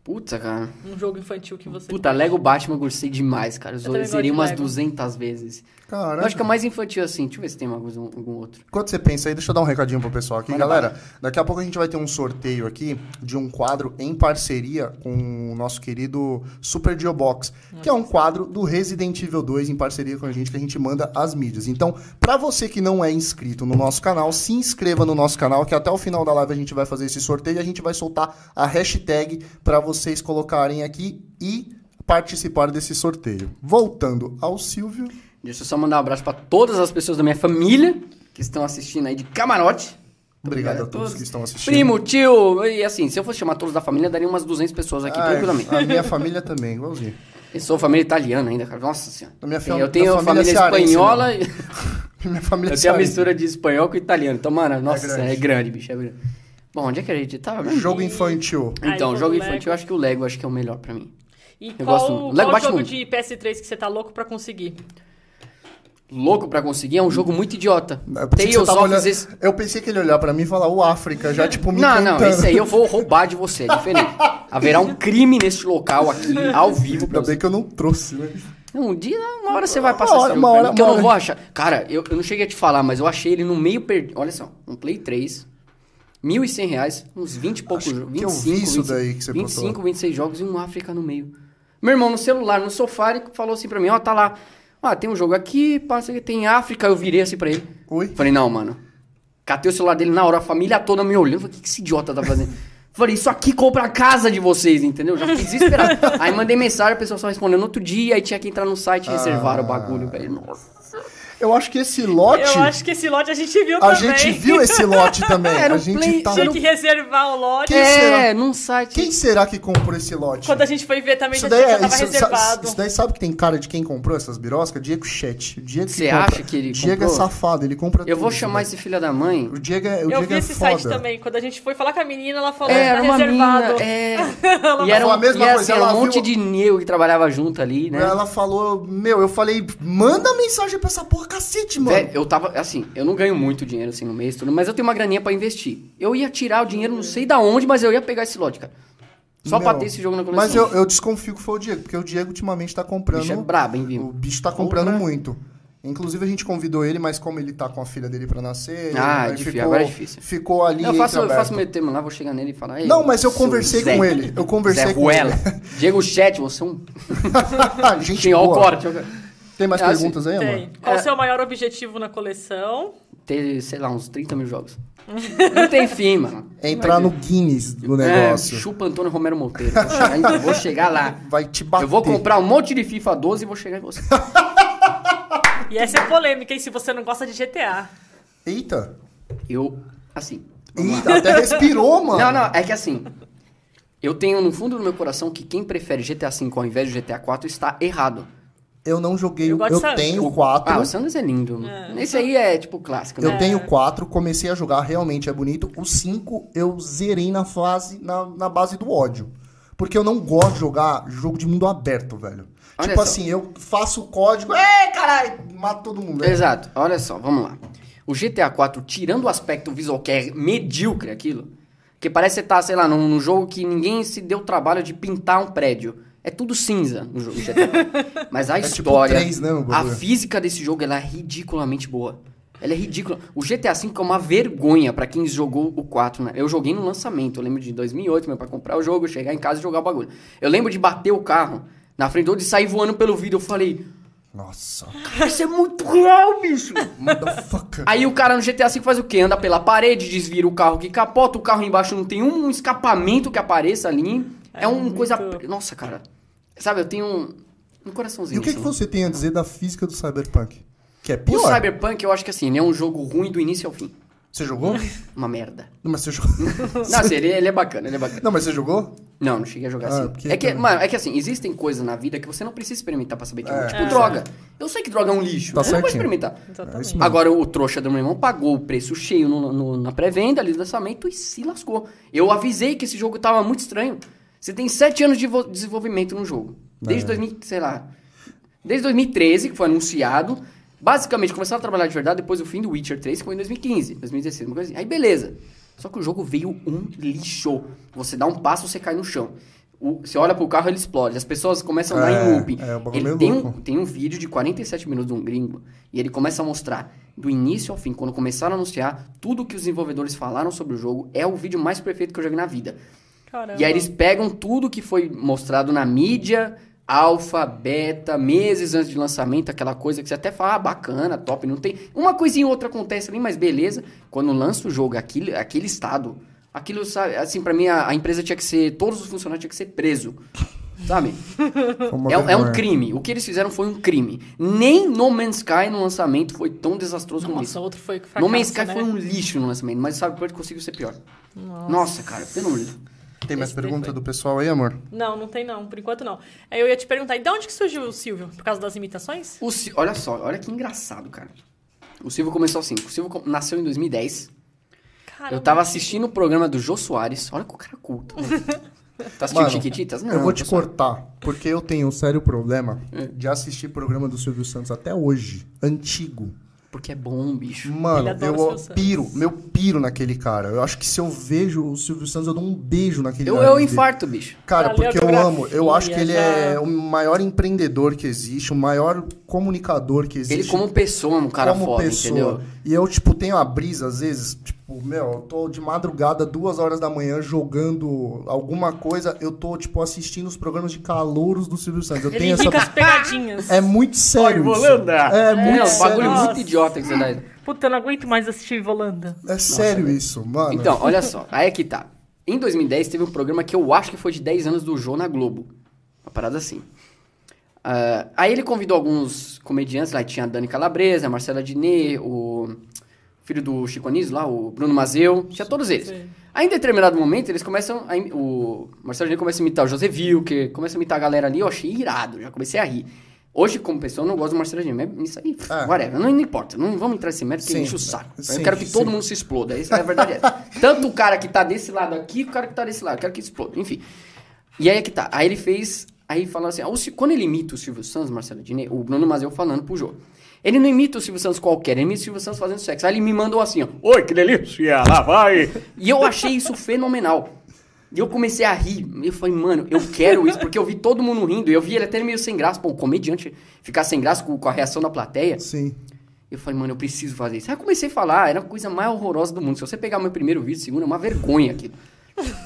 Puta, cara. um jogo infantil que você Puta, Lego Batman eu gostei demais, cara. Eu zerei umas Lego. 200 vezes. Caraca. Eu acho que é mais infantil assim. Deixa eu ver se tem algum, algum outro. Enquanto você pensa aí, deixa eu dar um recadinho pro pessoal aqui. Galera, daqui a pouco a gente vai ter um sorteio aqui de um quadro em parceria com o nosso querido Super Geobox, que é um quadro do Resident Evil 2 em parceria com a gente, que a gente manda as mídias. Então, pra você que não é inscrito no nosso canal, se inscreva no nosso canal, que até o final da live a gente vai fazer esse sorteio e a gente vai soltar a hashtag pra vocês colocarem aqui e participar desse sorteio. Voltando ao Silvio. Deixa eu só mandar um abraço pra todas as pessoas da minha família que estão assistindo aí de camarote. Obrigado a obrigado a todos todos. que estão assistindo. Primo, tio, e assim, se eu fosse chamar todos da família, daria umas 200 pessoas aqui, Ah, tranquilamente. A minha família também, igualzinho. Eu sou família italiana ainda, cara. Nossa senhora. A minha fam- eu tenho a família família, espanhola né? e [laughs] Minha família eu tenho a cearense. mistura de espanhol com italiano. Então, mano, nossa, grande. senhora, é grande, bicho, é grande. Bom, onde é que a gente tava? mesmo? Jogo infantil. Então, jogo infantil, eu acho que o Lego acho que é o melhor pra mim. E Eu qual, gosto. Lego qual jogo muito. de PS3 que você tá louco pra conseguir? Louco pra conseguir, é um jogo muito idiota. Eu Tales tava of olhando- eu pensei que ele ia olhar pra mim e falar o África, já tipo me Não, não, cantando. esse aí eu vou roubar de você, é diferente. [laughs] Haverá um crime neste local aqui, ao vivo, Ainda bem que eu não trouxe, né? Um dia, uma hora você vai passar Uma hora- esse uma jogo hora- mim, que eu uma não hora. vou achar. Cara, eu, eu não cheguei a te falar, mas eu achei ele no meio perdido. Olha só, um Play 3, 1.100 reais, uns 20 e poucos jogos. que eu 25, vi isso 25, daí que você 25, botou. 26 jogos e um África no meio. Meu irmão, no celular, no sofá, ele falou assim pra mim, ó, tá lá. Ah, tem um jogo aqui, passa aqui, tem África. Eu virei assim pra ele. Oi? Falei, não, mano. Catei o celular dele na hora, a família toda me olhando. Falei, o que que esse idiota tá fazendo? [laughs] Falei, isso aqui compra a casa de vocês, entendeu? Já fiquei desesperado. [laughs] aí mandei mensagem, a pessoa só respondeu no outro dia, aí tinha que entrar no site e reservar o bagulho, velho. Nossa. Eu acho que esse lote. Eu acho que esse lote a gente viu A também. gente viu esse lote [laughs] também. Era a gente Play- tá. Tinha que reservar o lote. Quem é, será? num site. Quem será que comprou esse lote? Quando a gente foi ver também, Isso já, daí, já é, tava isso, reservado. isso daí sabe que tem cara de quem comprou essas biroscas? Diego Chet. O Diego Você compra- acha que ele Diego comprou? é safado, ele compra Eu vou tudo, chamar velho. esse filho da mãe. O Diego é, o Eu Diego vi é esse foda. site também. Quando a gente foi falar com a menina, ela falou É, que tá era mina, reservado. é. [laughs] Ela e era, a mesma e era, coisa, assim, ela um monte de nego que trabalhava junto ali, né? Ela falou, meu, eu falei, manda mensagem pra essa porra cacete, mano. Velho, eu tava, assim, eu não ganho muito dinheiro assim no mês, tudo, mas eu tenho uma graninha pra investir. Eu ia tirar o dinheiro, não sei da onde, mas eu ia pegar esse lote, cara. Só pra Meu, ter esse jogo na coleção. Mas eu, eu desconfio que foi o Diego, porque o Diego ultimamente tá O comprando. bicho é brabo, hein, O viu? bicho tá comprando muito. Inclusive a gente convidou ele, mas como ele tá com a filha dele pra nascer, Ah, é difícil, ficou, agora é difícil. ficou ali Eu faço, eu faço meu termo lá, vou chegar nele e falar. "Ei, Não, mas eu conversei Zé- com ele. Eu conversei Zé com Ruela. ele. [laughs] Diego Chet, você é um. [laughs] gente Tinha ó o boa. corte. Tem mais Ah, perguntas aí, Tem. amor? Qual É. o seu maior objetivo na coleção? Ter, sei lá, uns 30 mil jogos. [laughs] Não tem fim, mano. Entrar no Guinness do É, negócio. chupa Antônio Romero Monteiro. Vou chegar, vou chegar lá. Vai te bater. Eu vou comprar um monte de FIFA 12 e vou chegar em você. [laughs] E essa é polêmica, hein? Se você não gosta de GTA. Eita. Eu, assim. lá. Eita, até respirou, [laughs] mano. Não, não, é que assim. Eu tenho no fundo do meu coração que quem prefere GTA V ao invés de GTA 4 está errado. Eu não joguei. Eu Eu, tenho quatro. Ah, o San Andreas é lindo. Esse aí é tipo clássico, né? Eu tenho quatro, comecei a jogar, realmente é bonito. O cinco eu zerei na fase, na, na base do ódio. Porque eu não gosto de jogar jogo de mundo aberto, velho. Olha tipo só. assim, eu faço o código, é caralho, mato todo mundo. É. Exato. Olha só, vamos lá. O GTA 4, tirando o aspecto visual que é medíocre aquilo, que parece que você tá, sei lá, num, num jogo que ninguém se deu o trabalho de pintar um prédio. É tudo cinza no jogo GTA [laughs] 4. Mas a tipo história, três, né, o a física desse jogo, ela é ridiculamente boa. Ela é ridícula. O GTA V é uma vergonha pra quem jogou o 4, né? Eu joguei no lançamento, eu lembro de 2008, meu pai comprar o jogo, chegar em casa e jogar o bagulho. Eu lembro de bater o carro na frente do outro e sair voando pelo vidro. Eu falei, Nossa, isso é muito real, bicho. motherfucker. Aí o cara no GTA V faz o quê? Anda pela parede, desvira o carro que capota, o carro embaixo não tem um escapamento que apareça ali. É, É uma muito- coisa. Nossa, cara. Sabe, eu tenho um, um E coraçãozinho. o que, que assim. você tem a dizer da física do Cyberpunk? Que é O pior. Cyberpunk, eu acho que assim, ele é um jogo ruim do início ao fim. Você jogou? [laughs] Uma merda. Não, mas você jogou. [laughs] Não, assim, ele, ele é bacana, ele é bacana. Não, mas você jogou? Não, não cheguei a jogar Ah, assim. porque É que, também. mano, é que assim, existem coisas na vida que você não precisa experimentar pra saber que é, É. Tipo É. droga. Eu sei que droga é um lixo. Tá eu não vou experimentar. É. Agora, o trouxa do meu irmão pagou o preço cheio no- no- na pré-venda ali do lançamento e se lascou. Eu avisei que esse jogo tava muito estranho. Você tem sete anos de vo- desenvolvimento no jogo. Desde É. 2000, sei lá. Desde 2013, que foi anunciado. Basicamente, começaram a trabalhar de verdade depois do fim do Witcher 3, que foi em 2015, 2016, uma coisa assim. Aí, beleza. Só que o jogo veio um lixo. Você dá um passo, você cai no chão. O- você olha pro carro, ele explode. As pessoas começam a andar É, em looping. é, o bagulho ele tem um, tem um vídeo de 47 minutos de um gringo e ele começa a mostrar do início ao fim, quando começaram a anunciar, tudo que os desenvolvedores falaram sobre o jogo é o vídeo mais perfeito que eu já vi na vida. Caramba. E aí eles pegam tudo que foi mostrado na mídia, alfa, beta, meses antes de lançamento, aquela coisa que você até fala, ah, bacana, top, não tem. Uma coisinha ou outra acontece ali, mas beleza. Quando lança o jogo, aquele, aquele estado, aquilo, sabe, assim, pra mim a, a empresa tinha que ser, todos os funcionários tinham que ser preso. Sabe? [laughs] É, é um crime. O que eles fizeram foi um crime. Nem No Man's Sky no lançamento foi tão desastroso como Nossa, isso. outro foi fracasso, No Man's Sky né? foi um lixo no lançamento, mas sabe por que conseguiu ser pior? Nossa, cara, pelo amor de Deus. Tem mais pergunta do pessoal aí, amor? Não, não tem não, por enquanto não. Aí eu ia te perguntar, e de onde que surgiu o Silvio? Por causa das imitações? O Sil- olha só, olha que engraçado, cara. O Silvio começou assim. O Silvio nasceu em 2010. Caramba. Eu tava assistindo o programa do Jô Soares. Olha que o cara é culto. né? Tá assistindo Mano, Chiquititas? Não, eu vou te pessoal. cortar, porque eu tenho um sério problema É. de assistir programa do Silvio Santos até hoje, antigo. Porque é bom, bicho. Mano, Ele adora o eu piro, meu piro naquele cara. Eu acho que se eu vejo o Silvio Santos, eu dou um beijo naquele Eu, eu dele. infarto, bicho. Cara, porque eu amo. Eu acho que ele é já. o maior empreendedor que existe, o maior comunicador que existe. Ele como pessoa, um cara como foda, pessoa. entendeu? E eu, tipo, tenho a brisa, às vezes, tipo, meu, eu tô de madrugada, duas horas da manhã, jogando alguma coisa, eu tô, tipo, assistindo os programas de calouros do Silvio Santos. Eu Ele tenho rica as essa. pegadinhas. [laughs] É muito sério. isso. É muito É, um sério. bagulho Nossa. muito idiota que você dá. Puta, eu não aguento mais assistir Volanda. É sério isso, mano. Então, olha só, aí é que tá. Em 2010 teve um programa que eu acho que foi de 10 anos do Jô na Globo. Uma parada assim. Ah, aí ele convidou alguns comediantes lá, tinha a Dani Calabresa, a Marcela Diné, o filho do Chico Anísio lá, o Bruno Mazeu, tinha todos eles. Sim. Aí em determinado momento eles começam, a, o Marcelo Diné começa a imitar o José Wilker, começa a imitar a galera ali, eu achei irado, já comecei a rir. Hoje, como pessoa, eu não gosto do Marcelo mas isso aí, É. whatever, não, não importa, não vamos entrar nesse mérito que Sim. enche o saco. Sim, eu quero que todo sim. mundo se exploda, essa é a verdade. é. [laughs] Tanto o cara que tá desse lado aqui, o cara que tá desse lado, eu quero que exploda, enfim. E aí é que tá, aí ele fez, aí falou assim, ah, quando ele imita o Silvio Santos, Marcelo Diné, o Bruno Mazeu falando pro Jô, ele não imita o Silvio Santos qualquer, ele imita o Silvio Santos fazendo sexo. Aí ele me mandou assim, ó, oi, que delícia, lá vai. [laughs] E eu achei isso fenomenal. E eu comecei a rir. Eu falei, mano, eu quero isso, porque eu vi todo mundo rindo. E eu vi ele até meio sem graça. Pô, o comediante ficar sem graça com, com a reação da plateia. Sim. Eu falei, mano, eu preciso fazer isso. Aí eu comecei a falar, era a coisa mais horrorosa do mundo. Se você pegar meu primeiro vídeo, segundo, é uma vergonha aquilo.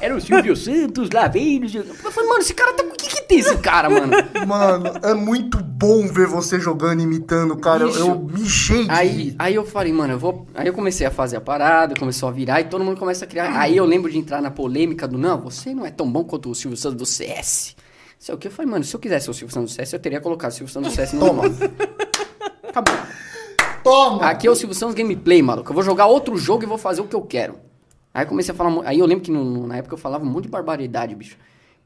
Era o Silvio Santos, lá veio. Eu falei, mano, esse cara tá. O que que tem esse cara, mano? Mano, é muito bom ver você jogando, imitando, cara. Bicho. Eu mijei de Aí, aí eu falei, mano, eu vou. Aí eu comecei a fazer a parada, começou a virar e todo mundo começa a criar. Aí eu lembro de entrar na polêmica do não, você não é tão bom quanto o Silvio Santos do CS. Sei o que eu falei, mano, se eu quisesse o Silvio Santos do CS, eu teria colocado o Silvio Santos do CS no Toma. normal. Acabou. Toma! Aqui é o Silvio Santos Gameplay, maluco. Eu vou jogar outro jogo e vou fazer o que eu quero. Aí eu comecei a falar. Aí eu lembro que no- na época eu falava um monte de barbaridade, bicho.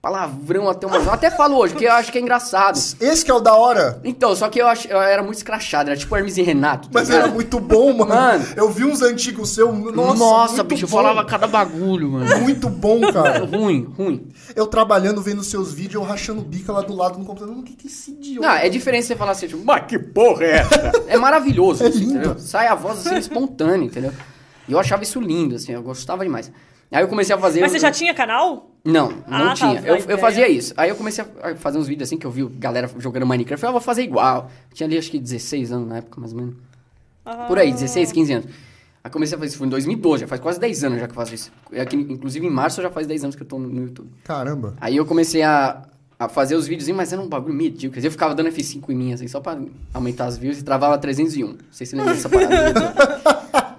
Palavrão até uma. Eu até falo hoje, porque eu acho que é engraçado. Esse que é o da hora. Então, só que eu, ach... eu era muito escrachado, era tipo Hermes e Renato. tá Mas ligado? era muito bom, mano. Mano. Eu vi uns antigos seus. Nossa, Nossa, muito bicho, eu bom. falava cada bagulho, mano. Muito bom, cara. [laughs] ruim, ruim. Eu trabalhando, vendo seus vídeos, eu rachando o bico lá do lado no computador. O que que é esse idiota? Não, é diferente você falar assim, tipo, mas que porra é essa? é maravilhoso. É assim, lindo. entendeu? Sai a voz assim, espontânea, entendeu? E eu achava isso lindo, assim, eu gostava demais. Aí eu comecei a fazer. Mas eu- você já tinha canal? Não, não Ah, tá, tinha. a eu, eu fazia isso. Aí eu comecei a fazer uns vídeos assim que eu vi galera jogando Minecraft. Eu falei, ah, vou fazer igual. Tinha ali acho que 16 anos na época, mais ou menos. Ah. Por aí, 16, 15 anos. Aí comecei a fazer isso, foi em 2012, já faz quase 10 anos já que eu faço isso. É que, inclusive em março já faz 10 anos que eu tô no, no YouTube. Caramba. Aí eu comecei a, a fazer os vídeos, mas era um bagulho medíocre. Eu ficava dando F5 em mim, assim, só pra aumentar as views e travava 301. Não sei se você lembra dessa parada. [laughs]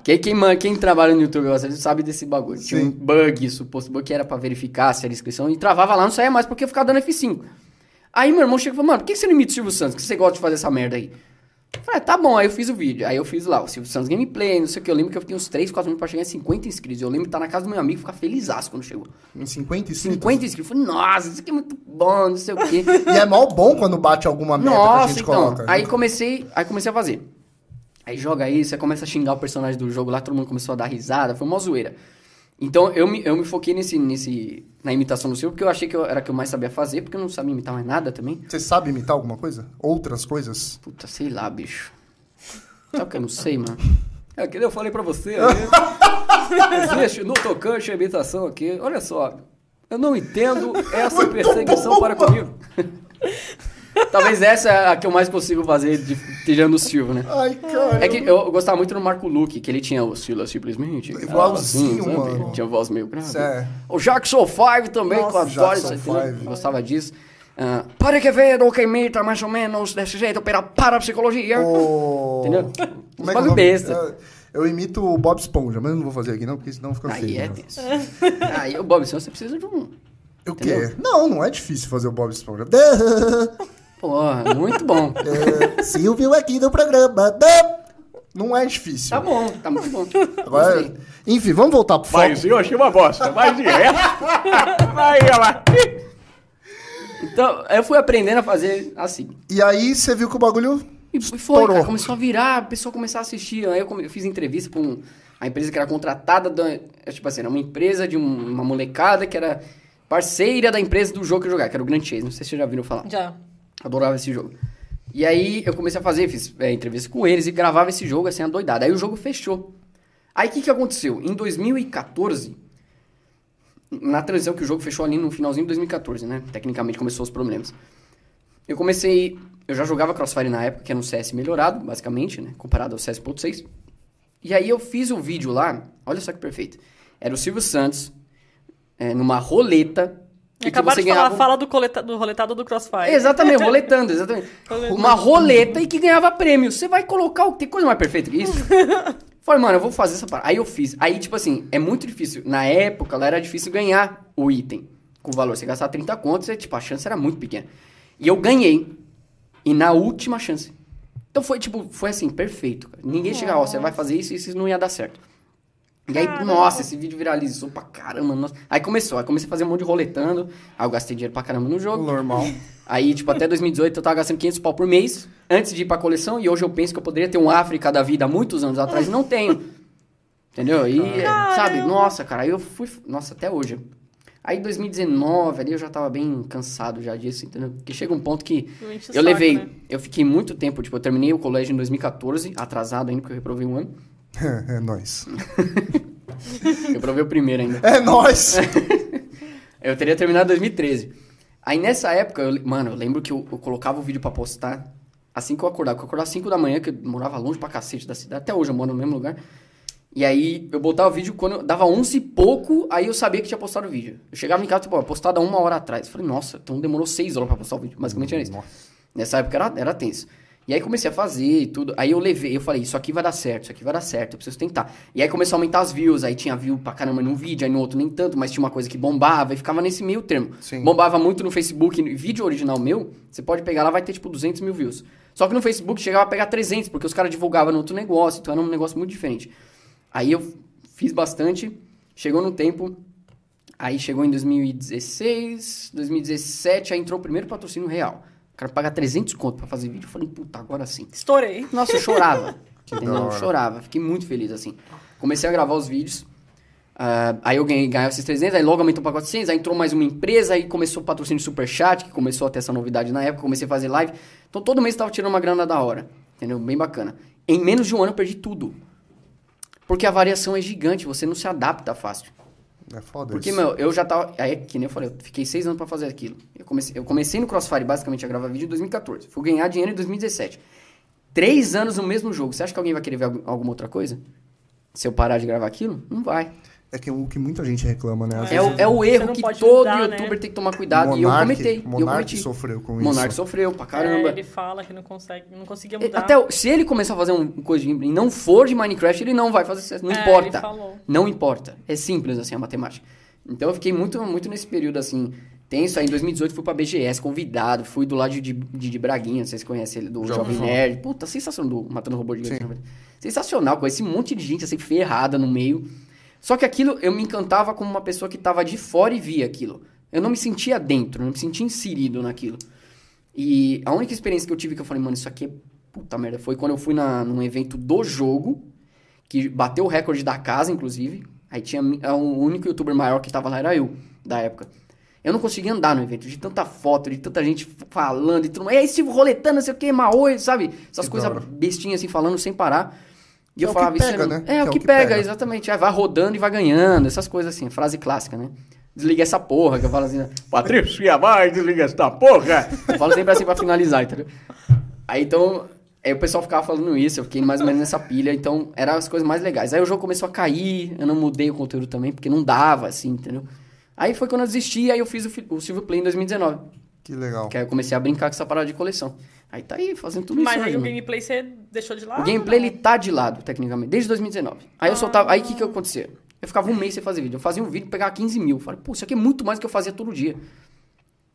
quem, quem, quem trabalha no YouTube sabe desse bagulho. Tinha um Sim. bug, suposto bug, que era pra verificar se era inscrição, e travava lá, não saía mais porque eu ficava dando F5. Aí meu irmão chega e falou, mano, por que você não imita o Silvio Santos? Que você gosta de fazer essa merda aí? Eu falei, ah, tá bom, aí eu fiz o vídeo. Aí eu fiz lá, o Silvio Santos Gameplay, não sei o que. Eu lembro que eu fiquei uns 3, 4 minutos pra chegar em 50 inscritos. Eu lembro de estar na casa do meu amigo e ficar felizaço quando chegou. Em 50 inscritos. 50 inscritos. Eu falei, nossa, isso aqui é muito bom, não sei o quê. [laughs] E é mal bom quando bate alguma meta que a Nossa, gente então. coloca. Aí comecei, aí comecei a fazer. Aí joga aí, você começa a xingar o personagem do jogo lá, todo mundo começou a dar risada, foi uma zoeira. Então eu me, eu me foquei nesse, nesse, na imitação do Silvio, porque eu achei que eu, era o que eu mais sabia fazer, porque eu não sabia imitar mais nada também. Você sabe imitar alguma coisa? Outras coisas? Puta, sei lá, bicho. Sabe o que eu não sei, mano? É que nem eu falei pra você, [laughs] né? Existe no tocante a imitação aqui. Olha só, eu não entendo [laughs] essa Muito perseguição bom, para mano. comigo. [laughs] Talvez essa é a que eu mais consigo fazer de, tirando o Silvio, né? Ai, cara. É que eu gostava muito do Marco Luque, que ele tinha o Sila simplesmente. Igualzinho, sabe? mano. Tinha voz meio grave. Isso é. O Jackson 5 também, Nossa, adoro isso Jackson né? Five. Gostava disso. Ah, para que ver o que imita mais ou menos desse jeito para, para a psicologia. O... Entendeu? Como é que é besta. Eu imito o Bob Esponja, mas eu não vou fazer aqui não, porque senão fica Aí feio. é né? tenso. Aí, o Bob, Esponja, você precisa de um, O quê? Não, não é difícil fazer o Bob Esponja. [laughs] Porra, muito bom. [laughs] É, Silvio aqui no programa. Dã. Não é difícil. Tá bom, tá muito bom. Agora, enfim, vamos voltar pro foco. Mas eu achei uma bosta. Mas de resto. [laughs] Vai lá. Então, eu fui aprendendo a fazer assim. E aí você viu que o bagulho. E foi, cara, começou a virar, a pessoa começou a assistir. Aí eu, eu fiz entrevista com a empresa que era contratada, da, é, tipo assim, era uma empresa de um- uma molecada que era parceira da empresa do jogo que eu jogava, que era o Grand Chase. Não sei se vocês já viram falar. Já. Adorava esse jogo. E aí eu comecei a fazer, fiz é, entrevista com eles e gravava esse jogo assim, adoidado. Aí o jogo fechou. Aí o que, que aconteceu? Em 2014, na transição que o jogo fechou ali no finalzinho de 2014, né? Tecnicamente começou os problemas. Eu comecei. Eu já jogava Crossfire na época, que era um CS melhorado, basicamente, né? Comparado ao CS.6. E aí eu fiz um vídeo lá, olha só que perfeito. Era o Silvio Santos, é, numa roleta. E que Acabaram de falar, um- fala do, coleta, do roletado do Crossfire. Exatamente, [laughs] roletando, exatamente. Uma roleta e que ganhava prêmio. Você vai colocar o tem coisa mais perfeita que isso? [laughs] Falei, mano, eu vou fazer essa parada. Aí eu fiz. Aí, tipo assim, é muito difícil. Na época, lá era difícil ganhar o item com o valor. Você gastar 30 contos, e, tipo, a chance era muito pequena. E eu ganhei. E na última chance. Então foi, tipo, foi assim, perfeito. cara. Ninguém chegava, ó, você vai fazer isso e isso não ia dar certo. E aí, Caramba. nossa, esse vídeo viralizou pra caramba. Nossa. Aí começou, aí comecei a fazer um monte de roletando. Aí eu gastei dinheiro pra caramba no jogo. Normal. [laughs] Aí, tipo, até 2018 eu tava gastando 500 pau por mês antes de ir pra coleção. E hoje eu penso que eu poderia ter um África da vida há muitos anos atrás. e Não tenho. [laughs] Entendeu? E, sabe, nossa, cara, aí eu fui. Nossa, até hoje. Aí 2019, ali eu já tava bem cansado já disso, entendeu? Porque chega um ponto que eu saco, levei. né? Eu fiquei muito tempo, tipo, eu terminei o colégio em 2014, atrasado ainda, porque eu reprovei um ano. É nóis. [laughs] Eu reprovei o primeiro ainda. É nóis. [laughs] Eu teria terminado em 2013. Aí nessa época, eu, mano, eu lembro que eu, eu colocava o vídeo pra postar assim que eu acordava. Porque eu acordava às 5 da manhã, que eu morava longe pra cacete da cidade. Até hoje eu moro no mesmo lugar. E aí eu botava o vídeo quando eu dava 11 e pouco, aí eu sabia que tinha postado o vídeo. Eu chegava em casa, tipo, ó, postado há uma hora atrás. Eu falei, nossa, então demorou 6 horas pra postar o vídeo. Basicamente era isso. Nessa época era, era tenso. E aí comecei a fazer e tudo. Aí eu levei, eu falei, isso aqui vai dar certo, isso aqui vai dar certo, eu preciso tentar. E aí começou a aumentar as views, aí tinha view pra caramba num vídeo, aí no outro nem tanto, mas tinha uma coisa que bombava e ficava nesse meio termo. Sim. Bombava muito no Facebook, no vídeo original meu, você pode pegar lá, vai ter tipo 200 mil views. Só que no Facebook chegava a pegar 300, porque os caras divulgavam no outro negócio, então era um negócio muito diferente. Aí eu fiz bastante, chegou no tempo, aí chegou em 2016, 2017, aí entrou o primeiro patrocínio real. O cara paga 300 conto pra fazer vídeo. Eu falei, puta, agora sim. Estourei. Nossa, eu chorava. [laughs] entendeu? Eu hora. chorava. Fiquei muito feliz, assim. Comecei a gravar os vídeos. ah, aí eu ganhei, ganhava esses 300, aí logo aumentou pra 400, aí entrou mais uma empresa, aí começou o patrocínio Superchat, que começou a ter essa novidade na época, comecei a fazer live. Então todo mês eu tava tirando uma grana da hora, entendeu? Bem bacana. Em menos de um ano eu perdi tudo. Porque a variação é gigante, você não se adapta fácil. É foda Porque, isso. meu, eu já tava. Aí, que nem eu falei, eu fiquei seis anos pra fazer aquilo. Eu comecei, eu comecei no Crossfire basicamente a gravar vídeo em 2014. Fui ganhar dinheiro em 2017. Três anos no mesmo jogo. Você acha que alguém vai querer ver algu- alguma outra coisa? Se eu parar de gravar aquilo? Não vai. É que o que muita gente reclama, né? Às É, o, vezes é o erro que todo mudar, né? youtuber tem que tomar cuidado. e eu Monark- cometei. Monark sofreu com Monark isso. sofreu pra É, caramba. ele fala que não consegue, não conseguia E mudar. Até se ele começar a fazer um coisa de e não for de Minecraft, ele não vai fazer sucesso. Não É, importa. ele falou. Não importa. É simples assim a matemática. Então eu fiquei muito, muito nesse período assim. Tenso. Aí em 2018 fui pra BGS, convidado. Fui do lado de, de, de Braguinha, vocês conhecem ele, do Jovem falar. Nerd. Puta, sensacional. Do Matando Robô Gigante. na verdade. Sensacional. Conheci um monte de gente assim, ferrada no meio. Só que aquilo, eu me encantava como uma pessoa que tava de fora e via aquilo. Eu não me sentia dentro, não me sentia inserido naquilo. E a única experiência que eu tive que eu falei, mano, isso aqui é puta merda, foi quando eu fui na, num evento do jogo, que bateu o recorde da casa, inclusive. Aí tinha o único youtuber maior que tava lá era eu, da época. Eu não conseguia andar no evento, de tanta foto, de tanta gente falando, e tudo. E aí, Steve roletando, não sei o que, Maoi, sabe? Essas coisas bestinhas assim, falando sem parar. E eu falava, isso pega, é, né? é, o que, pega, exatamente. É, vai rodando e vai ganhando, essas coisas assim, frase clássica, né? Desliga essa porra, que eu falo assim, né? Patrícia, vai, desliga essa porra. Eu falo sempre assim pra finalizar, entendeu? Aí então, aí o pessoal ficava falando isso, eu fiquei mais ou menos nessa pilha, então eram as coisas mais legais. Aí o jogo começou a cair, eu não mudei o conteúdo também, porque não dava, assim, entendeu? Aí foi quando eu desisti, aí eu fiz o, o Silver Play em 2019. Que legal. Que aí eu comecei a brincar com essa parada de coleção. Aí tá aí, fazendo tudo Mas isso aí hoje, o gameplay você deixou de lado? O gameplay, não? ele tá de lado, tecnicamente, desde 2019. Aí eu soltava... Aí o que que acontecia? Eu ficava um mês sem fazer vídeo. Eu fazia um vídeo, pegava 15 mil. Eu falei, pô, isso aqui é muito mais do que eu fazia todo dia.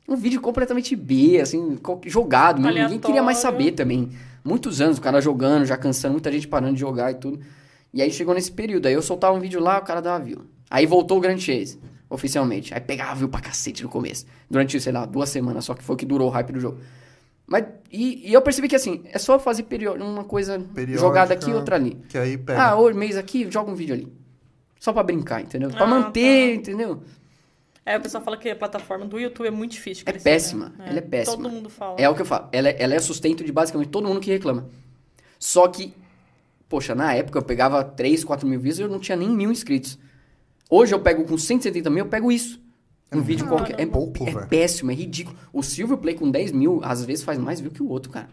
Um vídeo completamente B, assim, jogado. mesmo. Ninguém queria mais saber também. Muitos anos, o cara jogando, já cansando, muita gente parando de jogar e tudo. E aí chegou nesse período. Aí eu soltava um vídeo lá, o cara dava view. Aí voltou o Grand Chase, oficialmente. Aí pegava view pra cacete no começo. Durante, sei lá, duas semanas só, que foi o que durou o hype do jogo. Mas, e, e eu percebi que assim, é só fazer uma coisa Periódica, jogada aqui, outra ali. Que aí pega. Ah, hoje, mês aqui, joga um vídeo ali. Só pra brincar, entendeu? Pra Ah, manter, entendeu? É, o pessoal fala que a plataforma do YouTube é muito difícil É crescer, péssima, né? ela é péssima. Todo mundo fala. É o que eu falo. Ela, é- ela é sustento de basicamente todo mundo que reclama. Só que, poxa, na época eu pegava 3, 4 mil views e eu não tinha nem mil inscritos. Hoje eu pego com 170 mil, eu pego isso. Um vídeo qualquer. É, pouco, é velho. péssimo, é ridículo. O Silver Play com 10 mil, às vezes faz mais view que o outro, cara.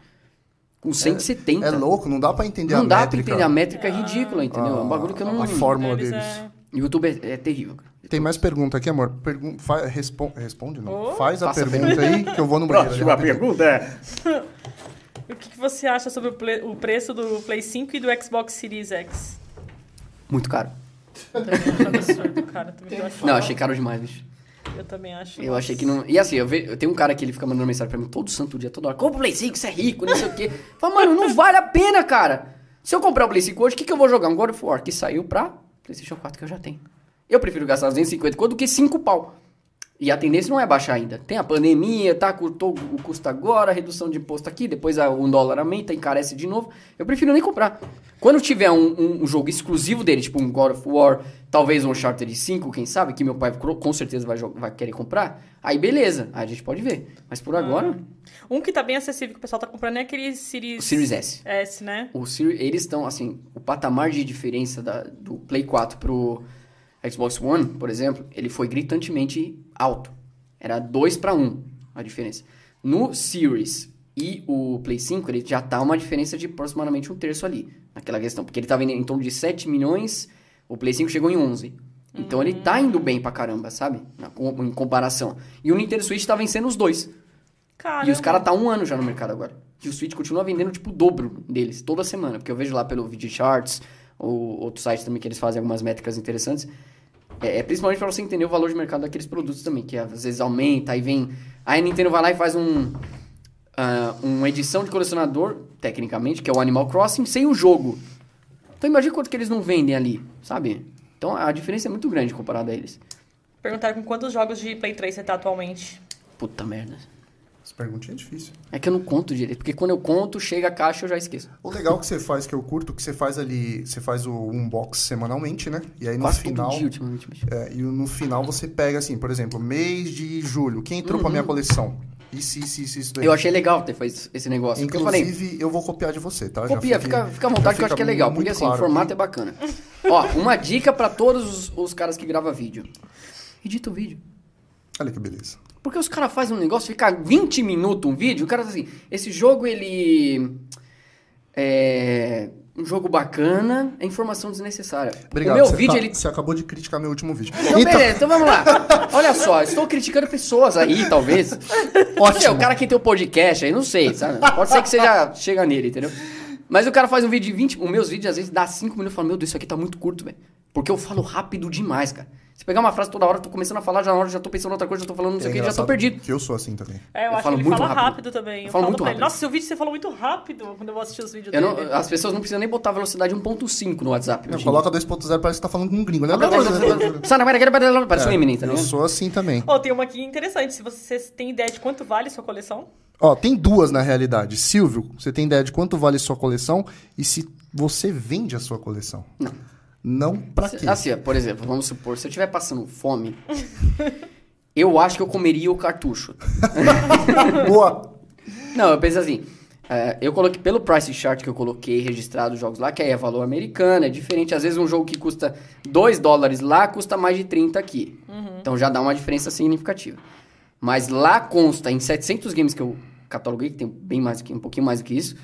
Com 170. É louco, não dá pra entender Não a dá métrica. pra entender. A métrica é ridícula, entendeu? é um bagulho que eu não. A fórmula Eles deles. é- O YouTube é, é terrível, cara. Tem mais pergunta aqui, amor. Pergun fa respon responde, não. Oh. Faz a Faça a pergunta aí que eu vou no banheiro. Próxima pergunta é... [laughs] O que, que você acha sobre o, o preço do Play 5 e do Xbox Series X? Muito caro. [laughs] Não, achei caro demais, bicho. Eu também acho. Eu achei que não. E assim, eu, ve... eu tenho um cara que ele fica mandando mensagem pra mim todo santo dia, toda hora. Compra o Play 5, você é rico, não sei o quê. Fala, mano, não vale a pena, cara. Se eu comprar o Play 5 hoje, o que, que eu vou jogar? Um God of War que saiu pra PlayStation 4 que eu já tenho. Eu prefiro gastar 250 conto do que 5 pau. E a tendência não é baixar ainda. Tem a pandemia, tá? Cortou o custo agora, redução de imposto aqui, depois a- um dólar aumenta, encarece de novo. Eu prefiro nem comprar. Quando tiver um, um- um jogo exclusivo dele, tipo um God of War, talvez um Uncharted 5, quem sabe, que meu pai com certeza vai, vai querer comprar, aí beleza, aí a gente pode ver. Mas por agora, Um que tá bem acessível que o pessoal tá comprando é aquele Series... o Series S. S, né? O eles estão, assim, o patamar de diferença da- do Play 4 pro Xbox One, por exemplo, ele foi gritantemente alto. Era 2 para 1 a diferença. No Series e o Play 5, ele já tá uma diferença de aproximadamente um terço ali, naquela questão. Porque ele tava em, em torno de 7 milhões, o Play 5 chegou em 11. Então ele tá indo bem pra caramba, sabe? Em comparação. E o Nintendo Switch tá vencendo os dois. Cara, E os caras tá um ano já no mercado agora. E o Switch continua vendendo, tipo, o dobro deles, toda semana. Porque eu vejo lá pelo Video Charts, ou outros sites também que eles fazem algumas métricas interessantes. É, é principalmente pra você entender o valor de mercado daqueles produtos também, que às vezes aumenta, aí vem... Aí a Nintendo vai lá e faz um... ah, uma edição de colecionador, tecnicamente, que é o Animal Crossing, sem o jogo. Então imagina quanto que eles não vendem ali, sabe? Então a diferença é muito grande comparado a eles. Perguntaram com quantos jogos de Play 3 você tá atualmente. Puta merda. Essa perguntinha é difícil. É que eu não conto direito, porque quando eu conto, chega a caixa eu já esqueço. O legal que você faz, que eu curto, que você faz ali, você faz o unbox semanalmente, né? E aí no Quase final. todo dia ultimamente, bicho. é, e no final você pega assim, por exemplo, mês de julho, quem entrou pra minha coleção? Isso, isso, isso, isso daí. Eu achei legal ter feito esse negócio. Porque eu falei, Inclusive, eu vou copiar de você, tá? Copia, fica, fica à vontade que eu acho que é legal. Porque assim, claro o formato é bacana. [laughs] Ó, uma dica pra todos os, os caras que gravam vídeo. Edita o vídeo. Olha que beleza. Porque os caras fazem um negócio, fica 20 minutos um vídeo, o cara tá assim, esse jogo ele. É. Um jogo bacana, é informação desnecessária. Obrigado. O meu você vídeo, tá- ele Você acabou de criticar meu último vídeo. Então, beleza, então vamos lá. Olha só, estou criticando pessoas aí, talvez. [laughs] Ótimo. o cara que tem o podcast aí, não sei, sabe? Pode ser que você já chega nele, entendeu? Mas o cara faz um vídeo de 20... Os meus vídeos, às vezes, dá 5 minutos e fala, meu Deus, isso aqui tá muito curto, velho. Porque eu falo rápido demais, cara. Se pegar uma frase toda hora, eu tô começando a falar, já na hora já tô pensando em outra coisa, já tô falando não sei o que, já tô perdido. Que eu sou assim também. É, eu, Eu acho falo que ele muito fala rápido, rápido. também. Eu, Eu falo falo muito pra ele, rápido. nossa, seu vídeo você falou muito rápido quando eu vou assistir os vídeos Eu não- dele. as pessoas não precisam nem botar a velocidade 1.5 no WhatsApp. Não, coloca 2.0, parece que tá falando com um gringo, né? Parece um Eminem, tá Eu sou assim também. Ó, tem uma aqui interessante. Se você tem ideia de quanto vale sua coleção? Ó, tem duas na realidade. Silvio, você tem ideia de quanto vale sua coleção e se você vende a sua coleção? Não. Não pra quê? Assim, por exemplo, vamos supor, se eu estiver passando fome, [laughs] eu acho que eu comeria o cartucho. [laughs] [laughs] Boa! Não, eu penso assim. é, eu coloquei pelo price chart que eu coloquei registrado os jogos lá, que aí é valor americano, é diferente. Às vezes um jogo que custa 2 dólares lá custa mais de 30 aqui. Então já dá uma diferença significativa. Mas lá consta, em 700 games que eu cataloguei, que tem bem mais que, um pouquinho mais do que isso,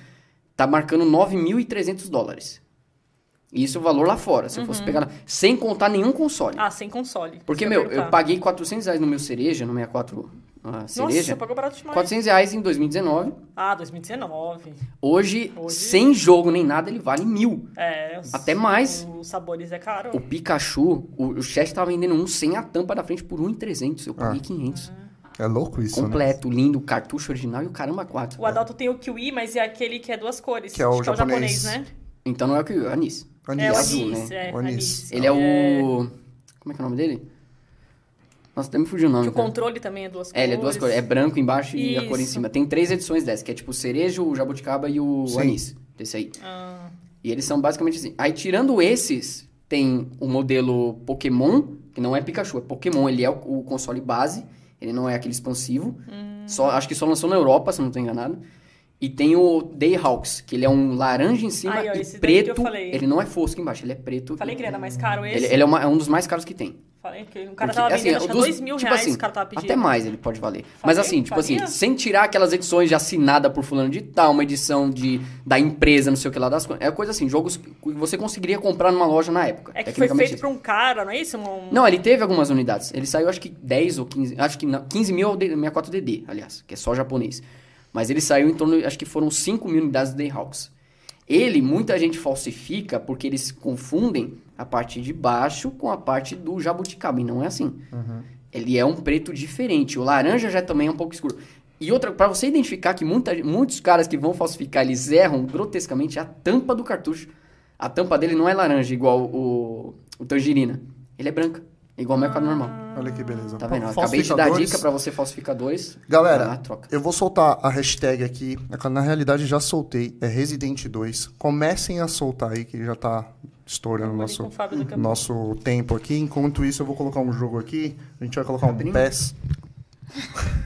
tá marcando 9.300 dólares. Isso é o valor lá fora, se eu fosse pegar, lá, sem contar nenhum console. Ah, sem console. Porque, Isso meu, eu paguei 400 reais no meu cereja, no 64 a cereja, Nossa, pagou barato demais. 400 reais em 2019. Ah, 2019. Hoje, Hoje- sem jogo nem nada, ele vale mil. É. os- Até mais. Os sabores é caro. O Pikachu, o, o Chess tava vendendo um sem a tampa da frente por 1,300. Eu paguei Ah. 500. É louco isso, né? Completo, lindo, cartucho original e o caramba 4. O Adalto tem o Kiwi, mas é aquele que é duas cores. Que é o Acho japonês. né? Então não é o que o Anis. Anis. É o azul, Anis, né? é. O Anis. Anis. Ele é o. Como é que é o nome dele? Nossa, até me fugiu o nome. Que o controle também é duas cores. É, ele é duas cores. É branco embaixo e a cor em Isso. cima. Tem três edições dessa, que é tipo o cerejo, o jabuticaba e o Sim. anis. Desse aí. Ah, E eles são basicamente assim. Aí, tirando esses, tem o modelo Pokémon, que não é Pikachu, é Pokémon. Ele é o, o console base, ele não é aquele expansivo. Hum. Só, acho que só lançou na Europa, se eu não estou enganado. E tem o Dayhawks, que ele é um laranja em cima Aí, ó, e preto. falei. Ele não é fosco embaixo, ele é preto. falei que ele era mais caro esse. Ele, ele é, uma- é um dos mais caros que tem. Falei que o cara Porque, tava assim, vendendo, acho que dos- dois mil tipo reais assim, o cara tava pedindo. Até mais ele pode valer. Mas Faria? assim, tipo Faria? assim, sem tirar aquelas edições de assinada por fulano de tal, uma edição de, da empresa, não sei o que lá das coisas. É coisa assim, jogos que você conseguiria comprar numa loja na época. É que foi feito pra um cara, não é isso? Um... Não, ele teve algumas unidades. Ele saiu acho que 10 ou 15, acho que não, 15 mil é o D- 64DD, aliás, que é só japonês. Mas ele saiu em torno, acho que foram 5 mil unidades do Dayhawks. Ele, muita gente falsifica porque eles confundem a parte de baixo com a parte do jabuticaba, e não é assim. Ele é um preto diferente. O laranja já também é um pouco escuro. E outra, pra você identificar que muita, muitos caras que vão falsificar, eles erram grotescamente a tampa do cartucho. A tampa dele não é laranja igual o, o tangerina. Ele é branca, igual o mercado normal. Olha que beleza. Tá vendo? Acabei de dar dica pra você falsificadores. Galera, Vai troca. eu vou soltar a hashtag aqui. Na realidade, já soltei. É Resident 2. Comecem a soltar aí, que já tá estourando o nosso, nosso tempo aqui. Enquanto isso, eu vou colocar um jogo aqui. A gente vai colocar um. PES. [laughs]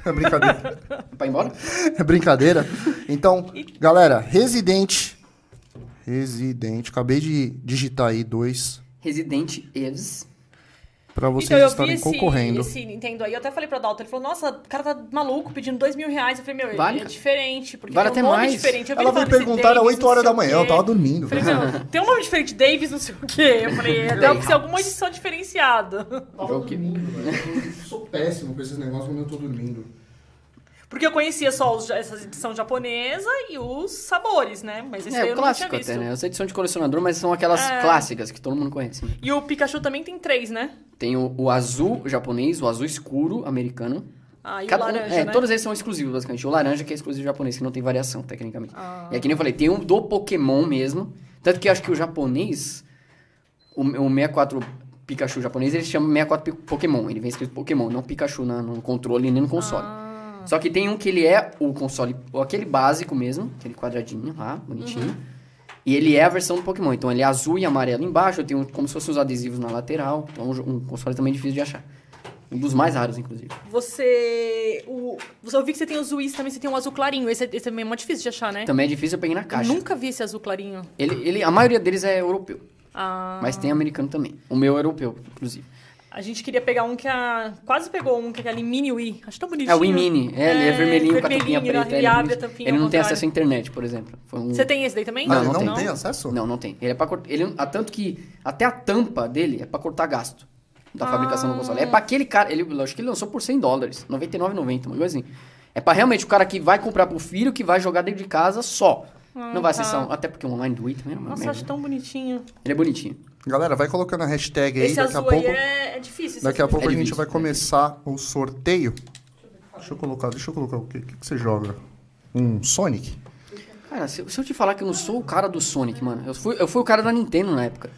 É brincadeira. Pra ir embora? É brincadeira. Então, galera, Resident. Resident. Acabei de digitar aí dois Resident Evil. Pra vocês então, eu vi estarem esse, concorrendo. esse Nintendo aí, eu até falei pro Adalto, ele falou, nossa, o cara tá maluco pedindo dois mil reais. Eu falei, meu, Vale, é diferente, porque Vale tem um até nome mais. diferente. Eu Ela falando perguntar às Davis, 8 horas da manhã, eu tava dormindo. Eu falei, meu, tem um nome diferente, Davis, não sei o quê. Eu falei, deve ser alguma edição diferenciada. Jogo que- Eu sou péssimo com esses negócios quando eu tô dormindo. Porque eu conhecia só os, essa edição japonesa e os sabores, né? Mas esse É, eu o não clássico tinha visto. até, né? As edições de colecionador, mas são aquelas É. clássicas que todo mundo conhece. né? E o Pikachu também tem três, né? Tem o, o azul japonês, o azul escuro americano. Ah, e Cada o um- laranja, é, né? todos eles são exclusivos, basicamente. O laranja que é exclusivo japonês, que não tem variação, tecnicamente. Ah. E aqui nem eu falei, tem um do Pokémon mesmo. Tanto que eu acho que o japonês, o, o 64 Pikachu japonês, ele chama 64 Pi- Pokémon. Ele vem escrito Pokémon, não Pikachu na- no controle nem no console. Ah. Só que tem um que ele é o console, aquele básico mesmo, aquele quadradinho lá, bonitinho. Uhum. E ele é a versão do Pokémon. Então ele é azul e amarelo embaixo, tem um, como se fossem os adesivos na lateral. Então um, um console também difícil de achar. Um dos mais raros, inclusive. Você. O, eu vi que você tem os Whis também, você tem um azul clarinho. Esse, esse também é muito difícil de achar, né? Também é difícil, eu peguei na eu caixa. nunca vi esse azul clarinho. Ele, ele, a maioria deles é europeu, Ah, mas tem americano também. O meu é europeu, inclusive. A gente queria pegar um que a. Quase pegou um que é aquele mini Wii. Acho tão bonitinho. É o Wii Mini, é, ele é vermelhinho com a tampinha vermelhinho, preta. Ele Ele, é abre a ele não tem acesso à internet, por exemplo. Foi um- Você tem esse daí também? Ah, Não, não não tem. tem acesso? Não, não tem. Ele é pra cortar. Ele, tanto que até a tampa dele é pra cortar gasto da Ah. fabricação do console. É pra aquele cara. Ele, acho que ele lançou por 100 dólares, 99,90, uma coisa assim. É pra realmente o cara que vai comprar pro filho, que vai jogar dentro de casa só. não vai tá. acessar. um- Até porque o online do Wii também é uma Nossa, merda. acho tão bonitinho. Ele é bonitinho. Galera, vai colocando a hashtag aí. esse daqui a pouco, aí é, é difícil. daqui a pouco É a gente vai é começar o sorteio. Deixa eu colocar, deixa eu colocar o que, o que, que você joga? Um Sonic? Cara, se, se eu te falar que eu não sou o cara do Sonic, mano. Eu fui, eu fui o cara da Nintendo na época.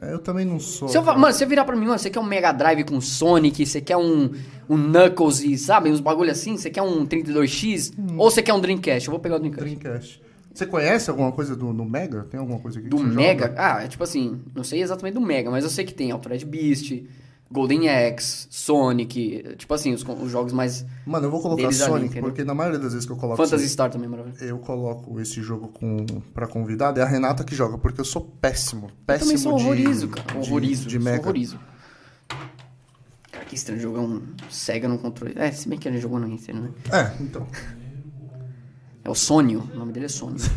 É, eu também não sou. Se eu, cara. mano, se você virar pra mim, mano, você quer um Mega Drive com Sonic, você quer um, um Knuckles e, sabe, uns bagulho assim, você quer um 32X, Hum. ou você quer um Dreamcast? Eu vou pegar o Dreamcast. Dreamcast. Você conhece alguma coisa do, do Mega? Tem alguma coisa aqui Do Mega? joga? Ah, é tipo assim, não sei exatamente do Mega, mas eu sei que tem Altered Beast, Golden Axe, Sonic, tipo assim, os, os jogos mais... Mano, eu vou colocar ali, Sonic, entendeu? porque na maioria das vezes que eu coloco Fantasy Sonic, Star também, é maravilhoso. eu coloco esse jogo com, pra convidado, é a Renata que joga, porque eu sou péssimo. Eu Péssimo também sou de- horrorizo, cara. de- Horrorizo, De, sou Mega. horrorizo. Cara, que estranho jogar um Sega no controle. É, se bem que ele jogou no Nintendo, né? É, então. [laughs] É o Sônio, o nome dele é Sônio. [laughs]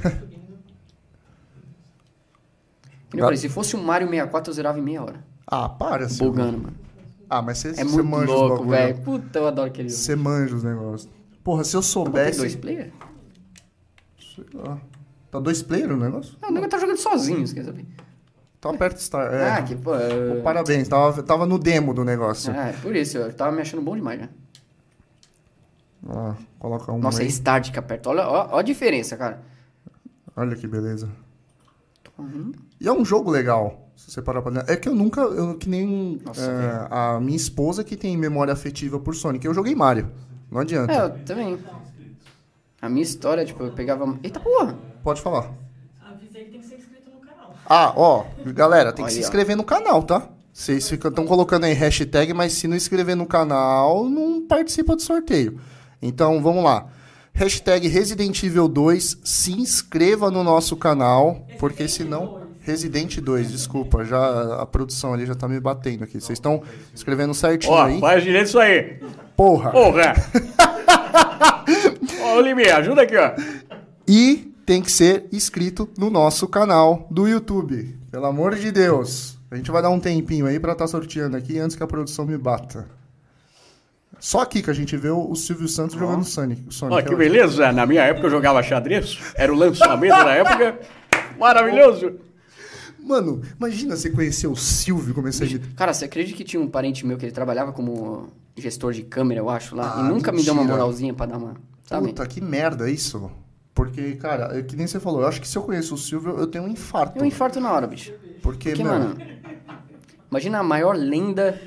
Eu falei, se fosse o Mario 64, eu zerava em meia hora. Ah, para, seu. Bugando, mano. Ah, mas você É você manja os louco, bagulho. velho. Puta, eu adoro aquele jogo. Você manja os negócios. Porra, se eu Tem soubesse. dois player? Sei lá. Tá dois player o negócio? Ah, o negócio tá jogando sozinho, você quer saber? Então aperta Start. É. Ah, que pô. eu- Parabéns, tava, tava no demo do negócio. Ah, é por isso, eu tava me achando bom demais, né? Ó, coloca um Nossa, é aí. Start que aperta. Olha ó, ó a diferença, cara. Olha que beleza. Uhum. E é um jogo legal. Se você parar pra... É que eu nunca... Eu, que nem Nossa, é, a minha esposa que tem memória afetiva por Sonic. Eu joguei Mario. Não adianta. É, eu também. A minha história, tipo, eu pegava. Eita porra! Pode falar. Avisei que tem que ser inscrito no canal. Ah, ó, galera, tem que se aí, ó. inscrever no canal, tá? Vocês estão colocando aí hashtag, mas se não inscrever no canal, não participa do sorteio. Então, vamos lá. Hashtag Resident Evil 2, se inscreva no nosso canal, porque senão... Resident 2, desculpa, já a produção ali já tá me batendo aqui. Vocês estão escrevendo certinho Ó, aí? faz direito isso aí. Porra! Porra! [laughs] Ô, Limi, ajuda aqui, ó. E tem que ser inscrito no nosso canal do YouTube. Pelo amor de Deus. A gente vai dar um tempinho aí pra estar sorteando aqui antes que a produção me bata. Só aqui que a gente vê o Silvio Santos jogando Sonic. Sonic é que o- beleza. Na minha época eu jogava xadrez. Era o lançamento da época. Maravilhoso. Mano, imagina você conhecer o Silvio começar a. Cara, você acredita que tinha um parente meu que ele trabalhava como gestor de câmera, eu acho, lá? Ah, e nunca me deu uma mentira. moralzinha pra dar uma. Sabe? Puta, que merda isso. Porque, cara, é que nem você falou, eu acho que se eu conheço o Silvio, eu tenho um infarto. Eu infarto na hora, bicho. Porque, Porque, mano. Imagina a maior lenda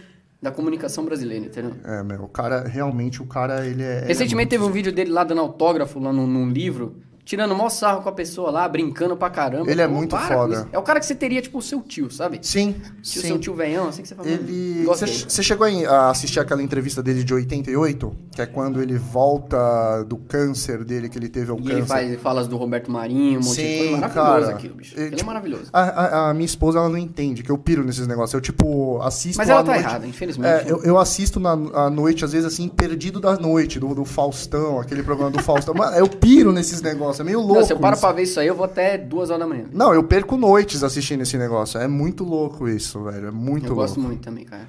da comunicação brasileira, entendeu? É, meu, o cara, realmente, o cara, ele é... ele é Recentemente muito- teve um vídeo dele lá dando autógrafo lá num, num livro, tirando maior sarro com a pessoa lá, brincando pra caramba. Ele é Pô, muito foda. É o cara que você teria, tipo, o seu tio, sabe? Sim, Tio, sim. seu tio velhão, assim que você fala. Ele. Você chegou a assistir aquela entrevista dele de 88? Que é quando ele volta do câncer dele, que ele teve o E câncer. ele faz falas do Roberto Marinho, um Sim, coisa. Maravilhoso cara. aquilo, bicho. Ele, Ele, tipo, é maravilhoso. A, a- a minha esposa, ela não entende, que eu piro nesses negócios. Eu, tipo, assisto Mas ela tá noite. errada, infelizmente. É, eu, eu assisto na à noite, às vezes, assim, perdido da noite, do, do Faustão, aquele programa do Faustão. [laughs] Mano, eu piro nesses negócios, é meio louco. Não, se eu paro isso. pra ver isso aí, eu vou até duas horas da manhã. Não, eu perco noites assistindo esse negócio. É muito louco isso, velho. É muito eu louco. gosto muito também, cara.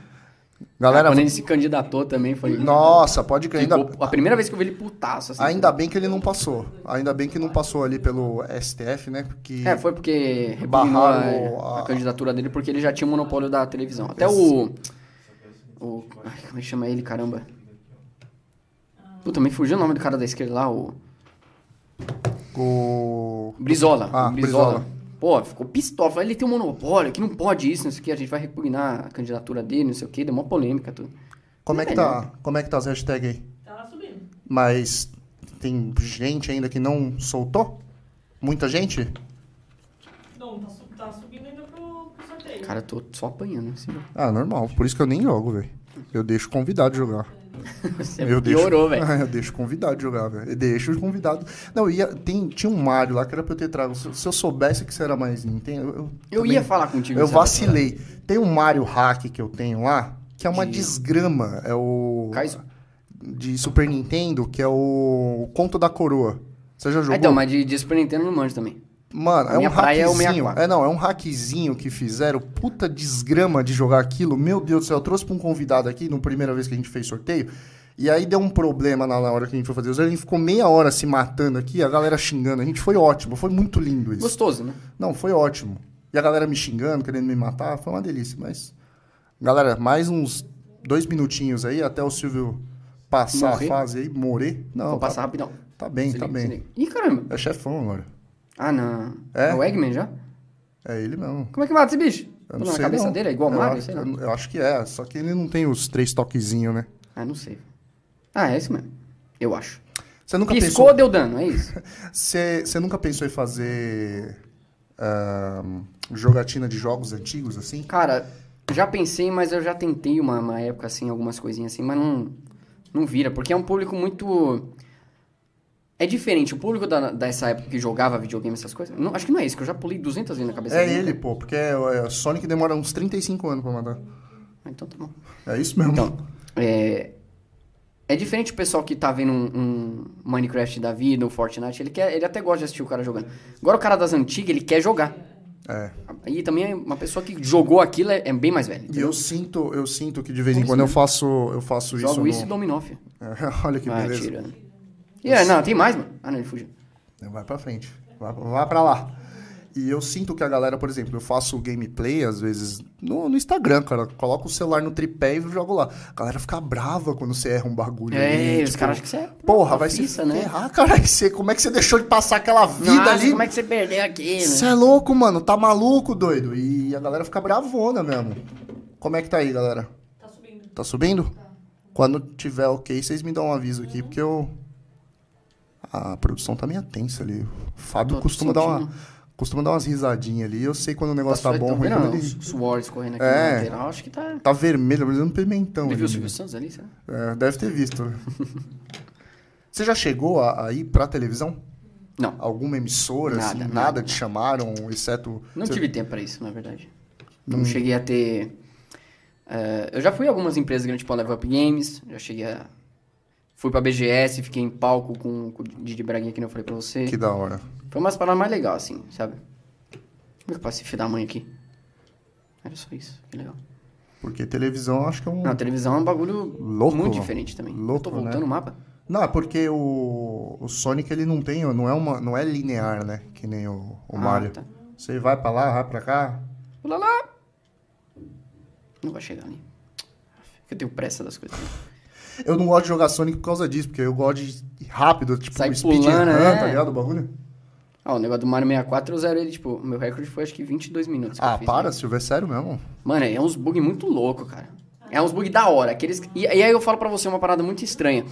Galera, Ah, quando ele se candidatou também foi. nossa, pode. Ainda, A primeira vez que eu vi ele putaço, assim. Ainda bem que ele não passou. Ainda bem que não passou ali pelo STF, né? Porque É, foi porque Barraram a, a- a candidatura dele porque ele já tinha o monopólio da televisão. Até o. O. Ai, como é que chama ele, caramba? Puta, me fugiu o nome do cara da esquerda lá, o. o... Brizola. Ah, Brizola. Brizola. Pô, ficou pistola. Ele tem um monopólio, que não pode isso, não sei o que. A gente vai repugnar a candidatura dele, não sei o que. Deu uma polêmica, tudo. Como é que tá? Como é que tá as hashtags aí? Tá subindo. Mas tem gente ainda que não soltou? Muita gente? Não, tá, tá subindo ainda pro, pro sorteio. Cara, eu tô só apanhando, assim. Ah, normal. Por isso que eu nem jogo, velho. Eu deixo convidado jogar. Você eu piorou, deixo... velho. [laughs] eu deixo convidado jogar, velho. Eu deixo os convidados. Não, ia... Tem... tinha um Mario lá que era pra eu ter trago. Se se eu soubesse que você era mais Nintendo. Eu, Eu também- ia falar contigo. Eu sabe? vacilei. Tem um Mario Hack que eu tenho lá, que é uma De- desgrama. É o. Kaizo? De Super Nintendo, que é o Conto da Coroa. Você já jogou? Ah, então, mas de, de Super Nintendo não manjo também. Mano, é um é hackzinho. 64. É, não, é um hackzinho que fizeram. Puta desgrama de jogar aquilo. Meu Deus do céu, eu trouxe pra um convidado aqui, na primeira vez que a gente fez sorteio. E aí deu um problema na na hora que a gente foi fazer. O A gente ficou meia hora se matando aqui, a galera xingando. A gente foi ótimo, foi muito lindo isso. Gostoso, né? Não, foi ótimo. E a galera me xingando, querendo me matar, foi uma delícia. Mas, galera, mais uns dois minutinhos aí até o Silvio passar Morrer? a fase aí, morrer. Não, Vou tá, passar rapidão. tá bem, Se tá liga, bem. Ih, caramba. É chefão agora. Ah, não. É? É o Eggman já? É ele mesmo. Como é que mata esse bicho? Eu não na sei, cabeça não. dele é igual eu, Mario, acho- sei lá. eu, eu acho que é, só que ele não tem os três toquezinhos, né? Ah, não sei. Ah, é isso mesmo. Eu acho. Você nunca Piscou, pensou. deu dano, é isso. [laughs] Você, você nunca pensou em fazer ahn, jogatina de jogos antigos, assim? Cara, já pensei, mas eu já tentei uma, uma época assim, algumas coisinhas assim, mas não, não vira, porque é um público muito. É diferente, o público da, dessa época que jogava videogame, essas coisas. Não, acho que não é isso, que eu já pulei 200 vezes na cabeça É dele. ele, pô, porque é, é, Sonic demora uns 35 anos pra matar. Ah, Então tá bom. É isso mesmo. Então, é. É diferente o pessoal que tá vendo um, um Minecraft da vida, um Fortnite, ele, quer, ele até gosta de assistir o cara jogando. Agora o cara das antigas, ele quer jogar. É. E também uma pessoa que jogou aquilo é, é bem mais velha. E eu sinto, eu sinto que de vez em quando eu faço, eu faço isso. Jogo no- isso e dominó, filho. [laughs] Olha que Vai, beleza. tirando. E é, não, tem mais, mano. Ah, não, ele fugiu. Vai pra frente. Vai, vai pra lá. E eu sinto que a galera, por exemplo, eu faço gameplay, às vezes, no, no Instagram, cara. Coloco o celular no tripé e jogo lá. A galera fica brava quando você erra um bagulho. É, ali, os tipo, caras acham que você é. Porra, vai se né? ferrar, cara. Você, como é que você deixou de passar aquela vida Nossa, ali? como é que você perdeu aqui, né? Você é louco, mano. Tá maluco, doido. E a galera fica bravona mesmo. Como é que tá aí, galera? Tá subindo. Tá subindo? Quando tiver ok, vocês me dão um aviso aqui, porque eu. A produção tá meio tensa ali. O Fábio costuma dar, uma, sentindo. costuma dar umas risadinhas ali. Eu sei quando o negócio tá, Tá bom, ruim. os ele suores correndo aqui É. lateral, acho que tá... tá vermelho, parecendo um pimentão. Ele viu o? Silvio Santos ali, será? É, deve ter visto. [laughs] Você já chegou a, a ir pra televisão? Não, Alguma emissora, Nada, assim, nada, nada, te chamaram, exceto. não Você- tive tempo pra isso, na verdade. Não cheguei a ter... eh, eu já fui a algumas empresas grandes, tipo a Level Up Games, já cheguei a... Fui pra BGS, fiquei em palco com, com o Didi Braguinha, que nem eu falei pra você. Que da hora. Foi umas paradas mais legais, assim, sabe? Como é que eu filho da mãe aqui? Era só isso, que legal. Porque televisão acho que é um. Não, televisão é um bagulho Louco, muito diferente também. Louco, eu tô voltando né? o mapa. Não, é porque o, o Sonic ele não tem, não é uma, não é linear, né? Que nem o, o Ah, Mario. tá. Você vai pra lá, vai pra cá. Lá, lá. Não vai chegar ali. Eu tenho pressa das coisas. Eu não gosto de jogar Sonic por causa disso, porque eu gosto de rápido, tipo Sai speed pulando, run, é. tá ligado o bagulho? Ah, o negócio do Mario 64 eu zero ele, tipo, meu recorde foi acho que 22 minutos. que Ah, fiz, para, né? Silvio, é sério mesmo? Mano, é uns bug muito louco, cara. É uns bug da hora. Aqueles... E, e aí eu falo pra você uma parada muito estranha.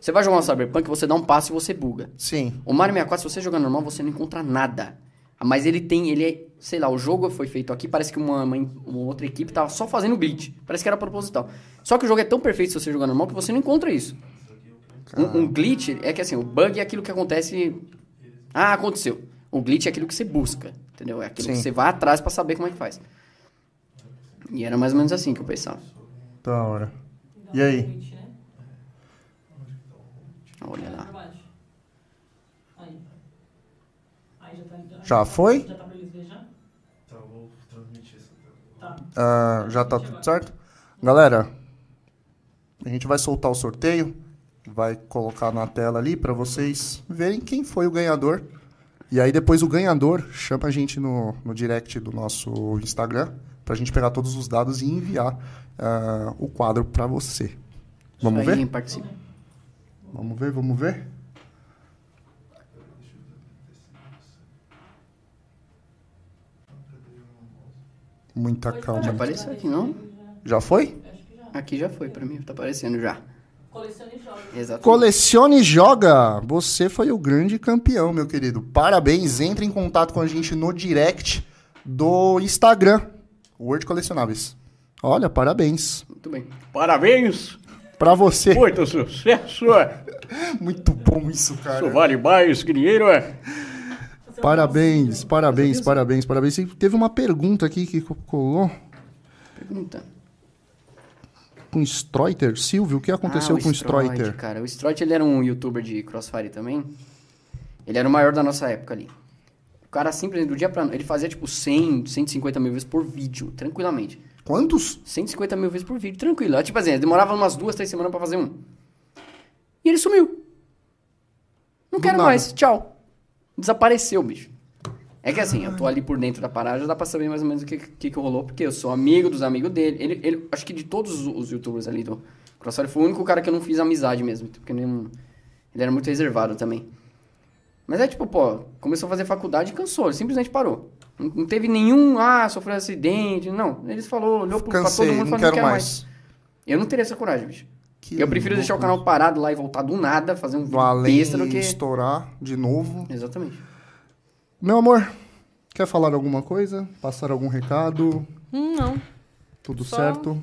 Você vai jogar um Cyberpunk, você dá um passo e você buga. Sim. O Mario 64, se você jogar normal, você não encontra nada. Mas ele tem, ele é, sei lá, o jogo foi feito aqui, parece que uma, uma, uma outra equipe tava só fazendo glitch. Parece que era proposital. Só que o jogo é tão perfeito se você jogar normal que você não encontra isso. Um, um glitch é que assim, o bug é aquilo que acontece. Ah, aconteceu. O glitch é aquilo que você busca, entendeu? É aquilo que Sim. você vai atrás pra saber como é que faz. E era mais ou menos assim que eu pensava. Da hora. E aí? Né? Olha lá. Pra baixo. Aí. Aí já foi? Já tá pra eles ver já? Tá, vou transmitir tela. Tá. Ah, já tá tudo certo? Galera, a gente vai soltar o sorteio, vai colocar na tela ali pra vocês verem quem foi o ganhador. E aí depois o ganhador chama a gente no, no direct do nosso Instagram pra gente pegar todos os dados e enviar ah, o quadro pra você. Vamos Isso aí, ver? participa. Vamos ver, vamos ver? Muita calma. Já apareceu aqui, não? Já foi? Aqui já foi pra mim, tá aparecendo já. Colecione jogos. Exatamente. Colecione e joga. Você foi o grande campeão, meu querido. Parabéns. Entre em contato com a gente no direct do Instagram. Word Colecionáveis. Olha, parabéns. Muito bem. Parabéns, Pra você. muito sucesso. [laughs] Muito bom isso, Isso cara. vale mais que dinheiro. É. Parabéns, parabéns, parabéns, parabéns. E teve uma pergunta aqui que co- colou Pergunta. com o Stroiter. Silvio, o que aconteceu Ah, com o Stroit, Stroiter? Cara, o Stroit ele era um youtuber de Crossfire também. Ele era o maior da nossa época ali. O cara simplesmente do dia pra noite, ele fazia tipo 100, 150 mil vezes por vídeo, tranquilamente. Quantos? 150 mil vezes por vídeo, tranquilo. Tipo assim, demorava umas duas, três semanas pra fazer um. E ele sumiu. Não Do quero nada. mais, tchau. Desapareceu, bicho. É que assim, eu tô ali por dentro da parada, já dá pra saber mais ou menos o que, que, que rolou, porque eu sou amigo dos amigos dele. Ele, ele, acho que de todos os, youtubers ali do Crossfire, foi o único cara que eu não fiz amizade mesmo, porque ele, não- ele era muito reservado também. Mas é tipo, pô, começou a fazer faculdade e cansou, ele simplesmente parou. Não, não teve nenhum, ah, sofreu acidente, não. Eles falou, olhou pra todo mundo e não falou, quero não quero mais. mais. Eu não teria essa coragem, bicho. Que eu prefiro deixar o canal parado lá e voltar do nada, fazer um vídeo Além besta do que... estourar de novo. Exatamente. Meu amor, quer falar alguma coisa? Passar algum recado? Hum, não. Tudo Só- certo?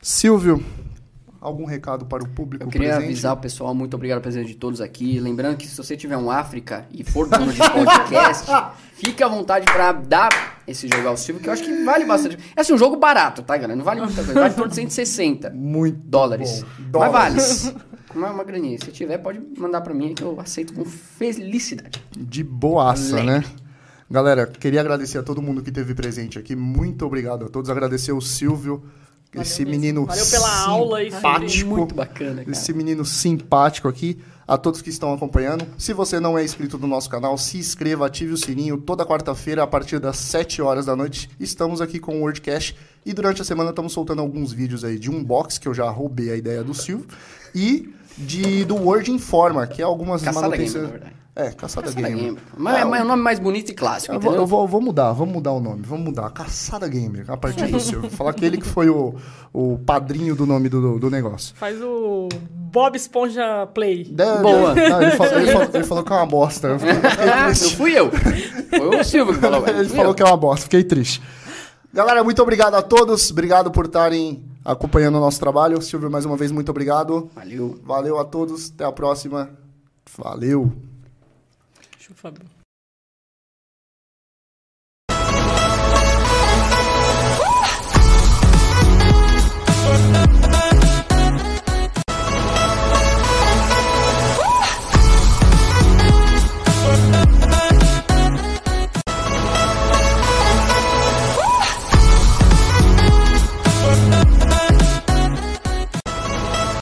Silvio, algum recado para o público Eu queria presente? avisar o pessoal, muito obrigado pela presença de todos aqui. Lembrando que se você tiver um África e for dono de podcast, [laughs] fique à vontade pra dar esse jogo ao Silvio, que eu acho que vale bastante. É assim, um jogo barato, tá, galera? Não vale muita coisa. Vale em torno de 160 Muito dólares. bom. Mas vale. [laughs] Uma, uma graninha. Se tiver, pode mandar pra mim que eu aceito com felicidade. De boaça, Leve. né? Galera, queria agradecer a todo mundo que esteve presente aqui. Muito obrigado a todos. Agradecer o Silvio, esse mesmo. menino Valeu pela aula e simpático. Muito bacana, cara. Esse menino simpático aqui, a todos que estão acompanhando. Se você não é inscrito no nosso canal, se inscreva, ative o sininho. Toda quarta-feira, a partir das 7 horas da noite, estamos aqui com o WordCast. E durante a semana estamos soltando alguns vídeos aí de unbox, que eu já roubei a ideia do Silvio, e de, do Word Informa, que é algumas Caçada manutenções... Verdade. É, Caçada, Caçada Gamer. Gamer. Mas é, mas é o nome mais bonito e clássico, Eu vou, entendeu? eu vou- eu vou mudar, vamos mudar o nome, vamos mudar. Caçada Gamer, a partir do Silvio. Falar que ele que foi o, o padrinho do nome do, do negócio. Faz o Bob Esponja Play. Boa. Não, ele, falou, ele falou- ele falou que é uma bosta. Eu Ah, [laughs] não fui eu. Foi o Silvio que falou. [laughs] Ele falou eu. que é uma bosta, fiquei triste. Galera, muito obrigado a todos. Obrigado por estarem acompanhando o nosso trabalho. Silvio, mais uma vez, muito obrigado. Valeu. Valeu a todos. Até a próxima. Valeu. Fábio.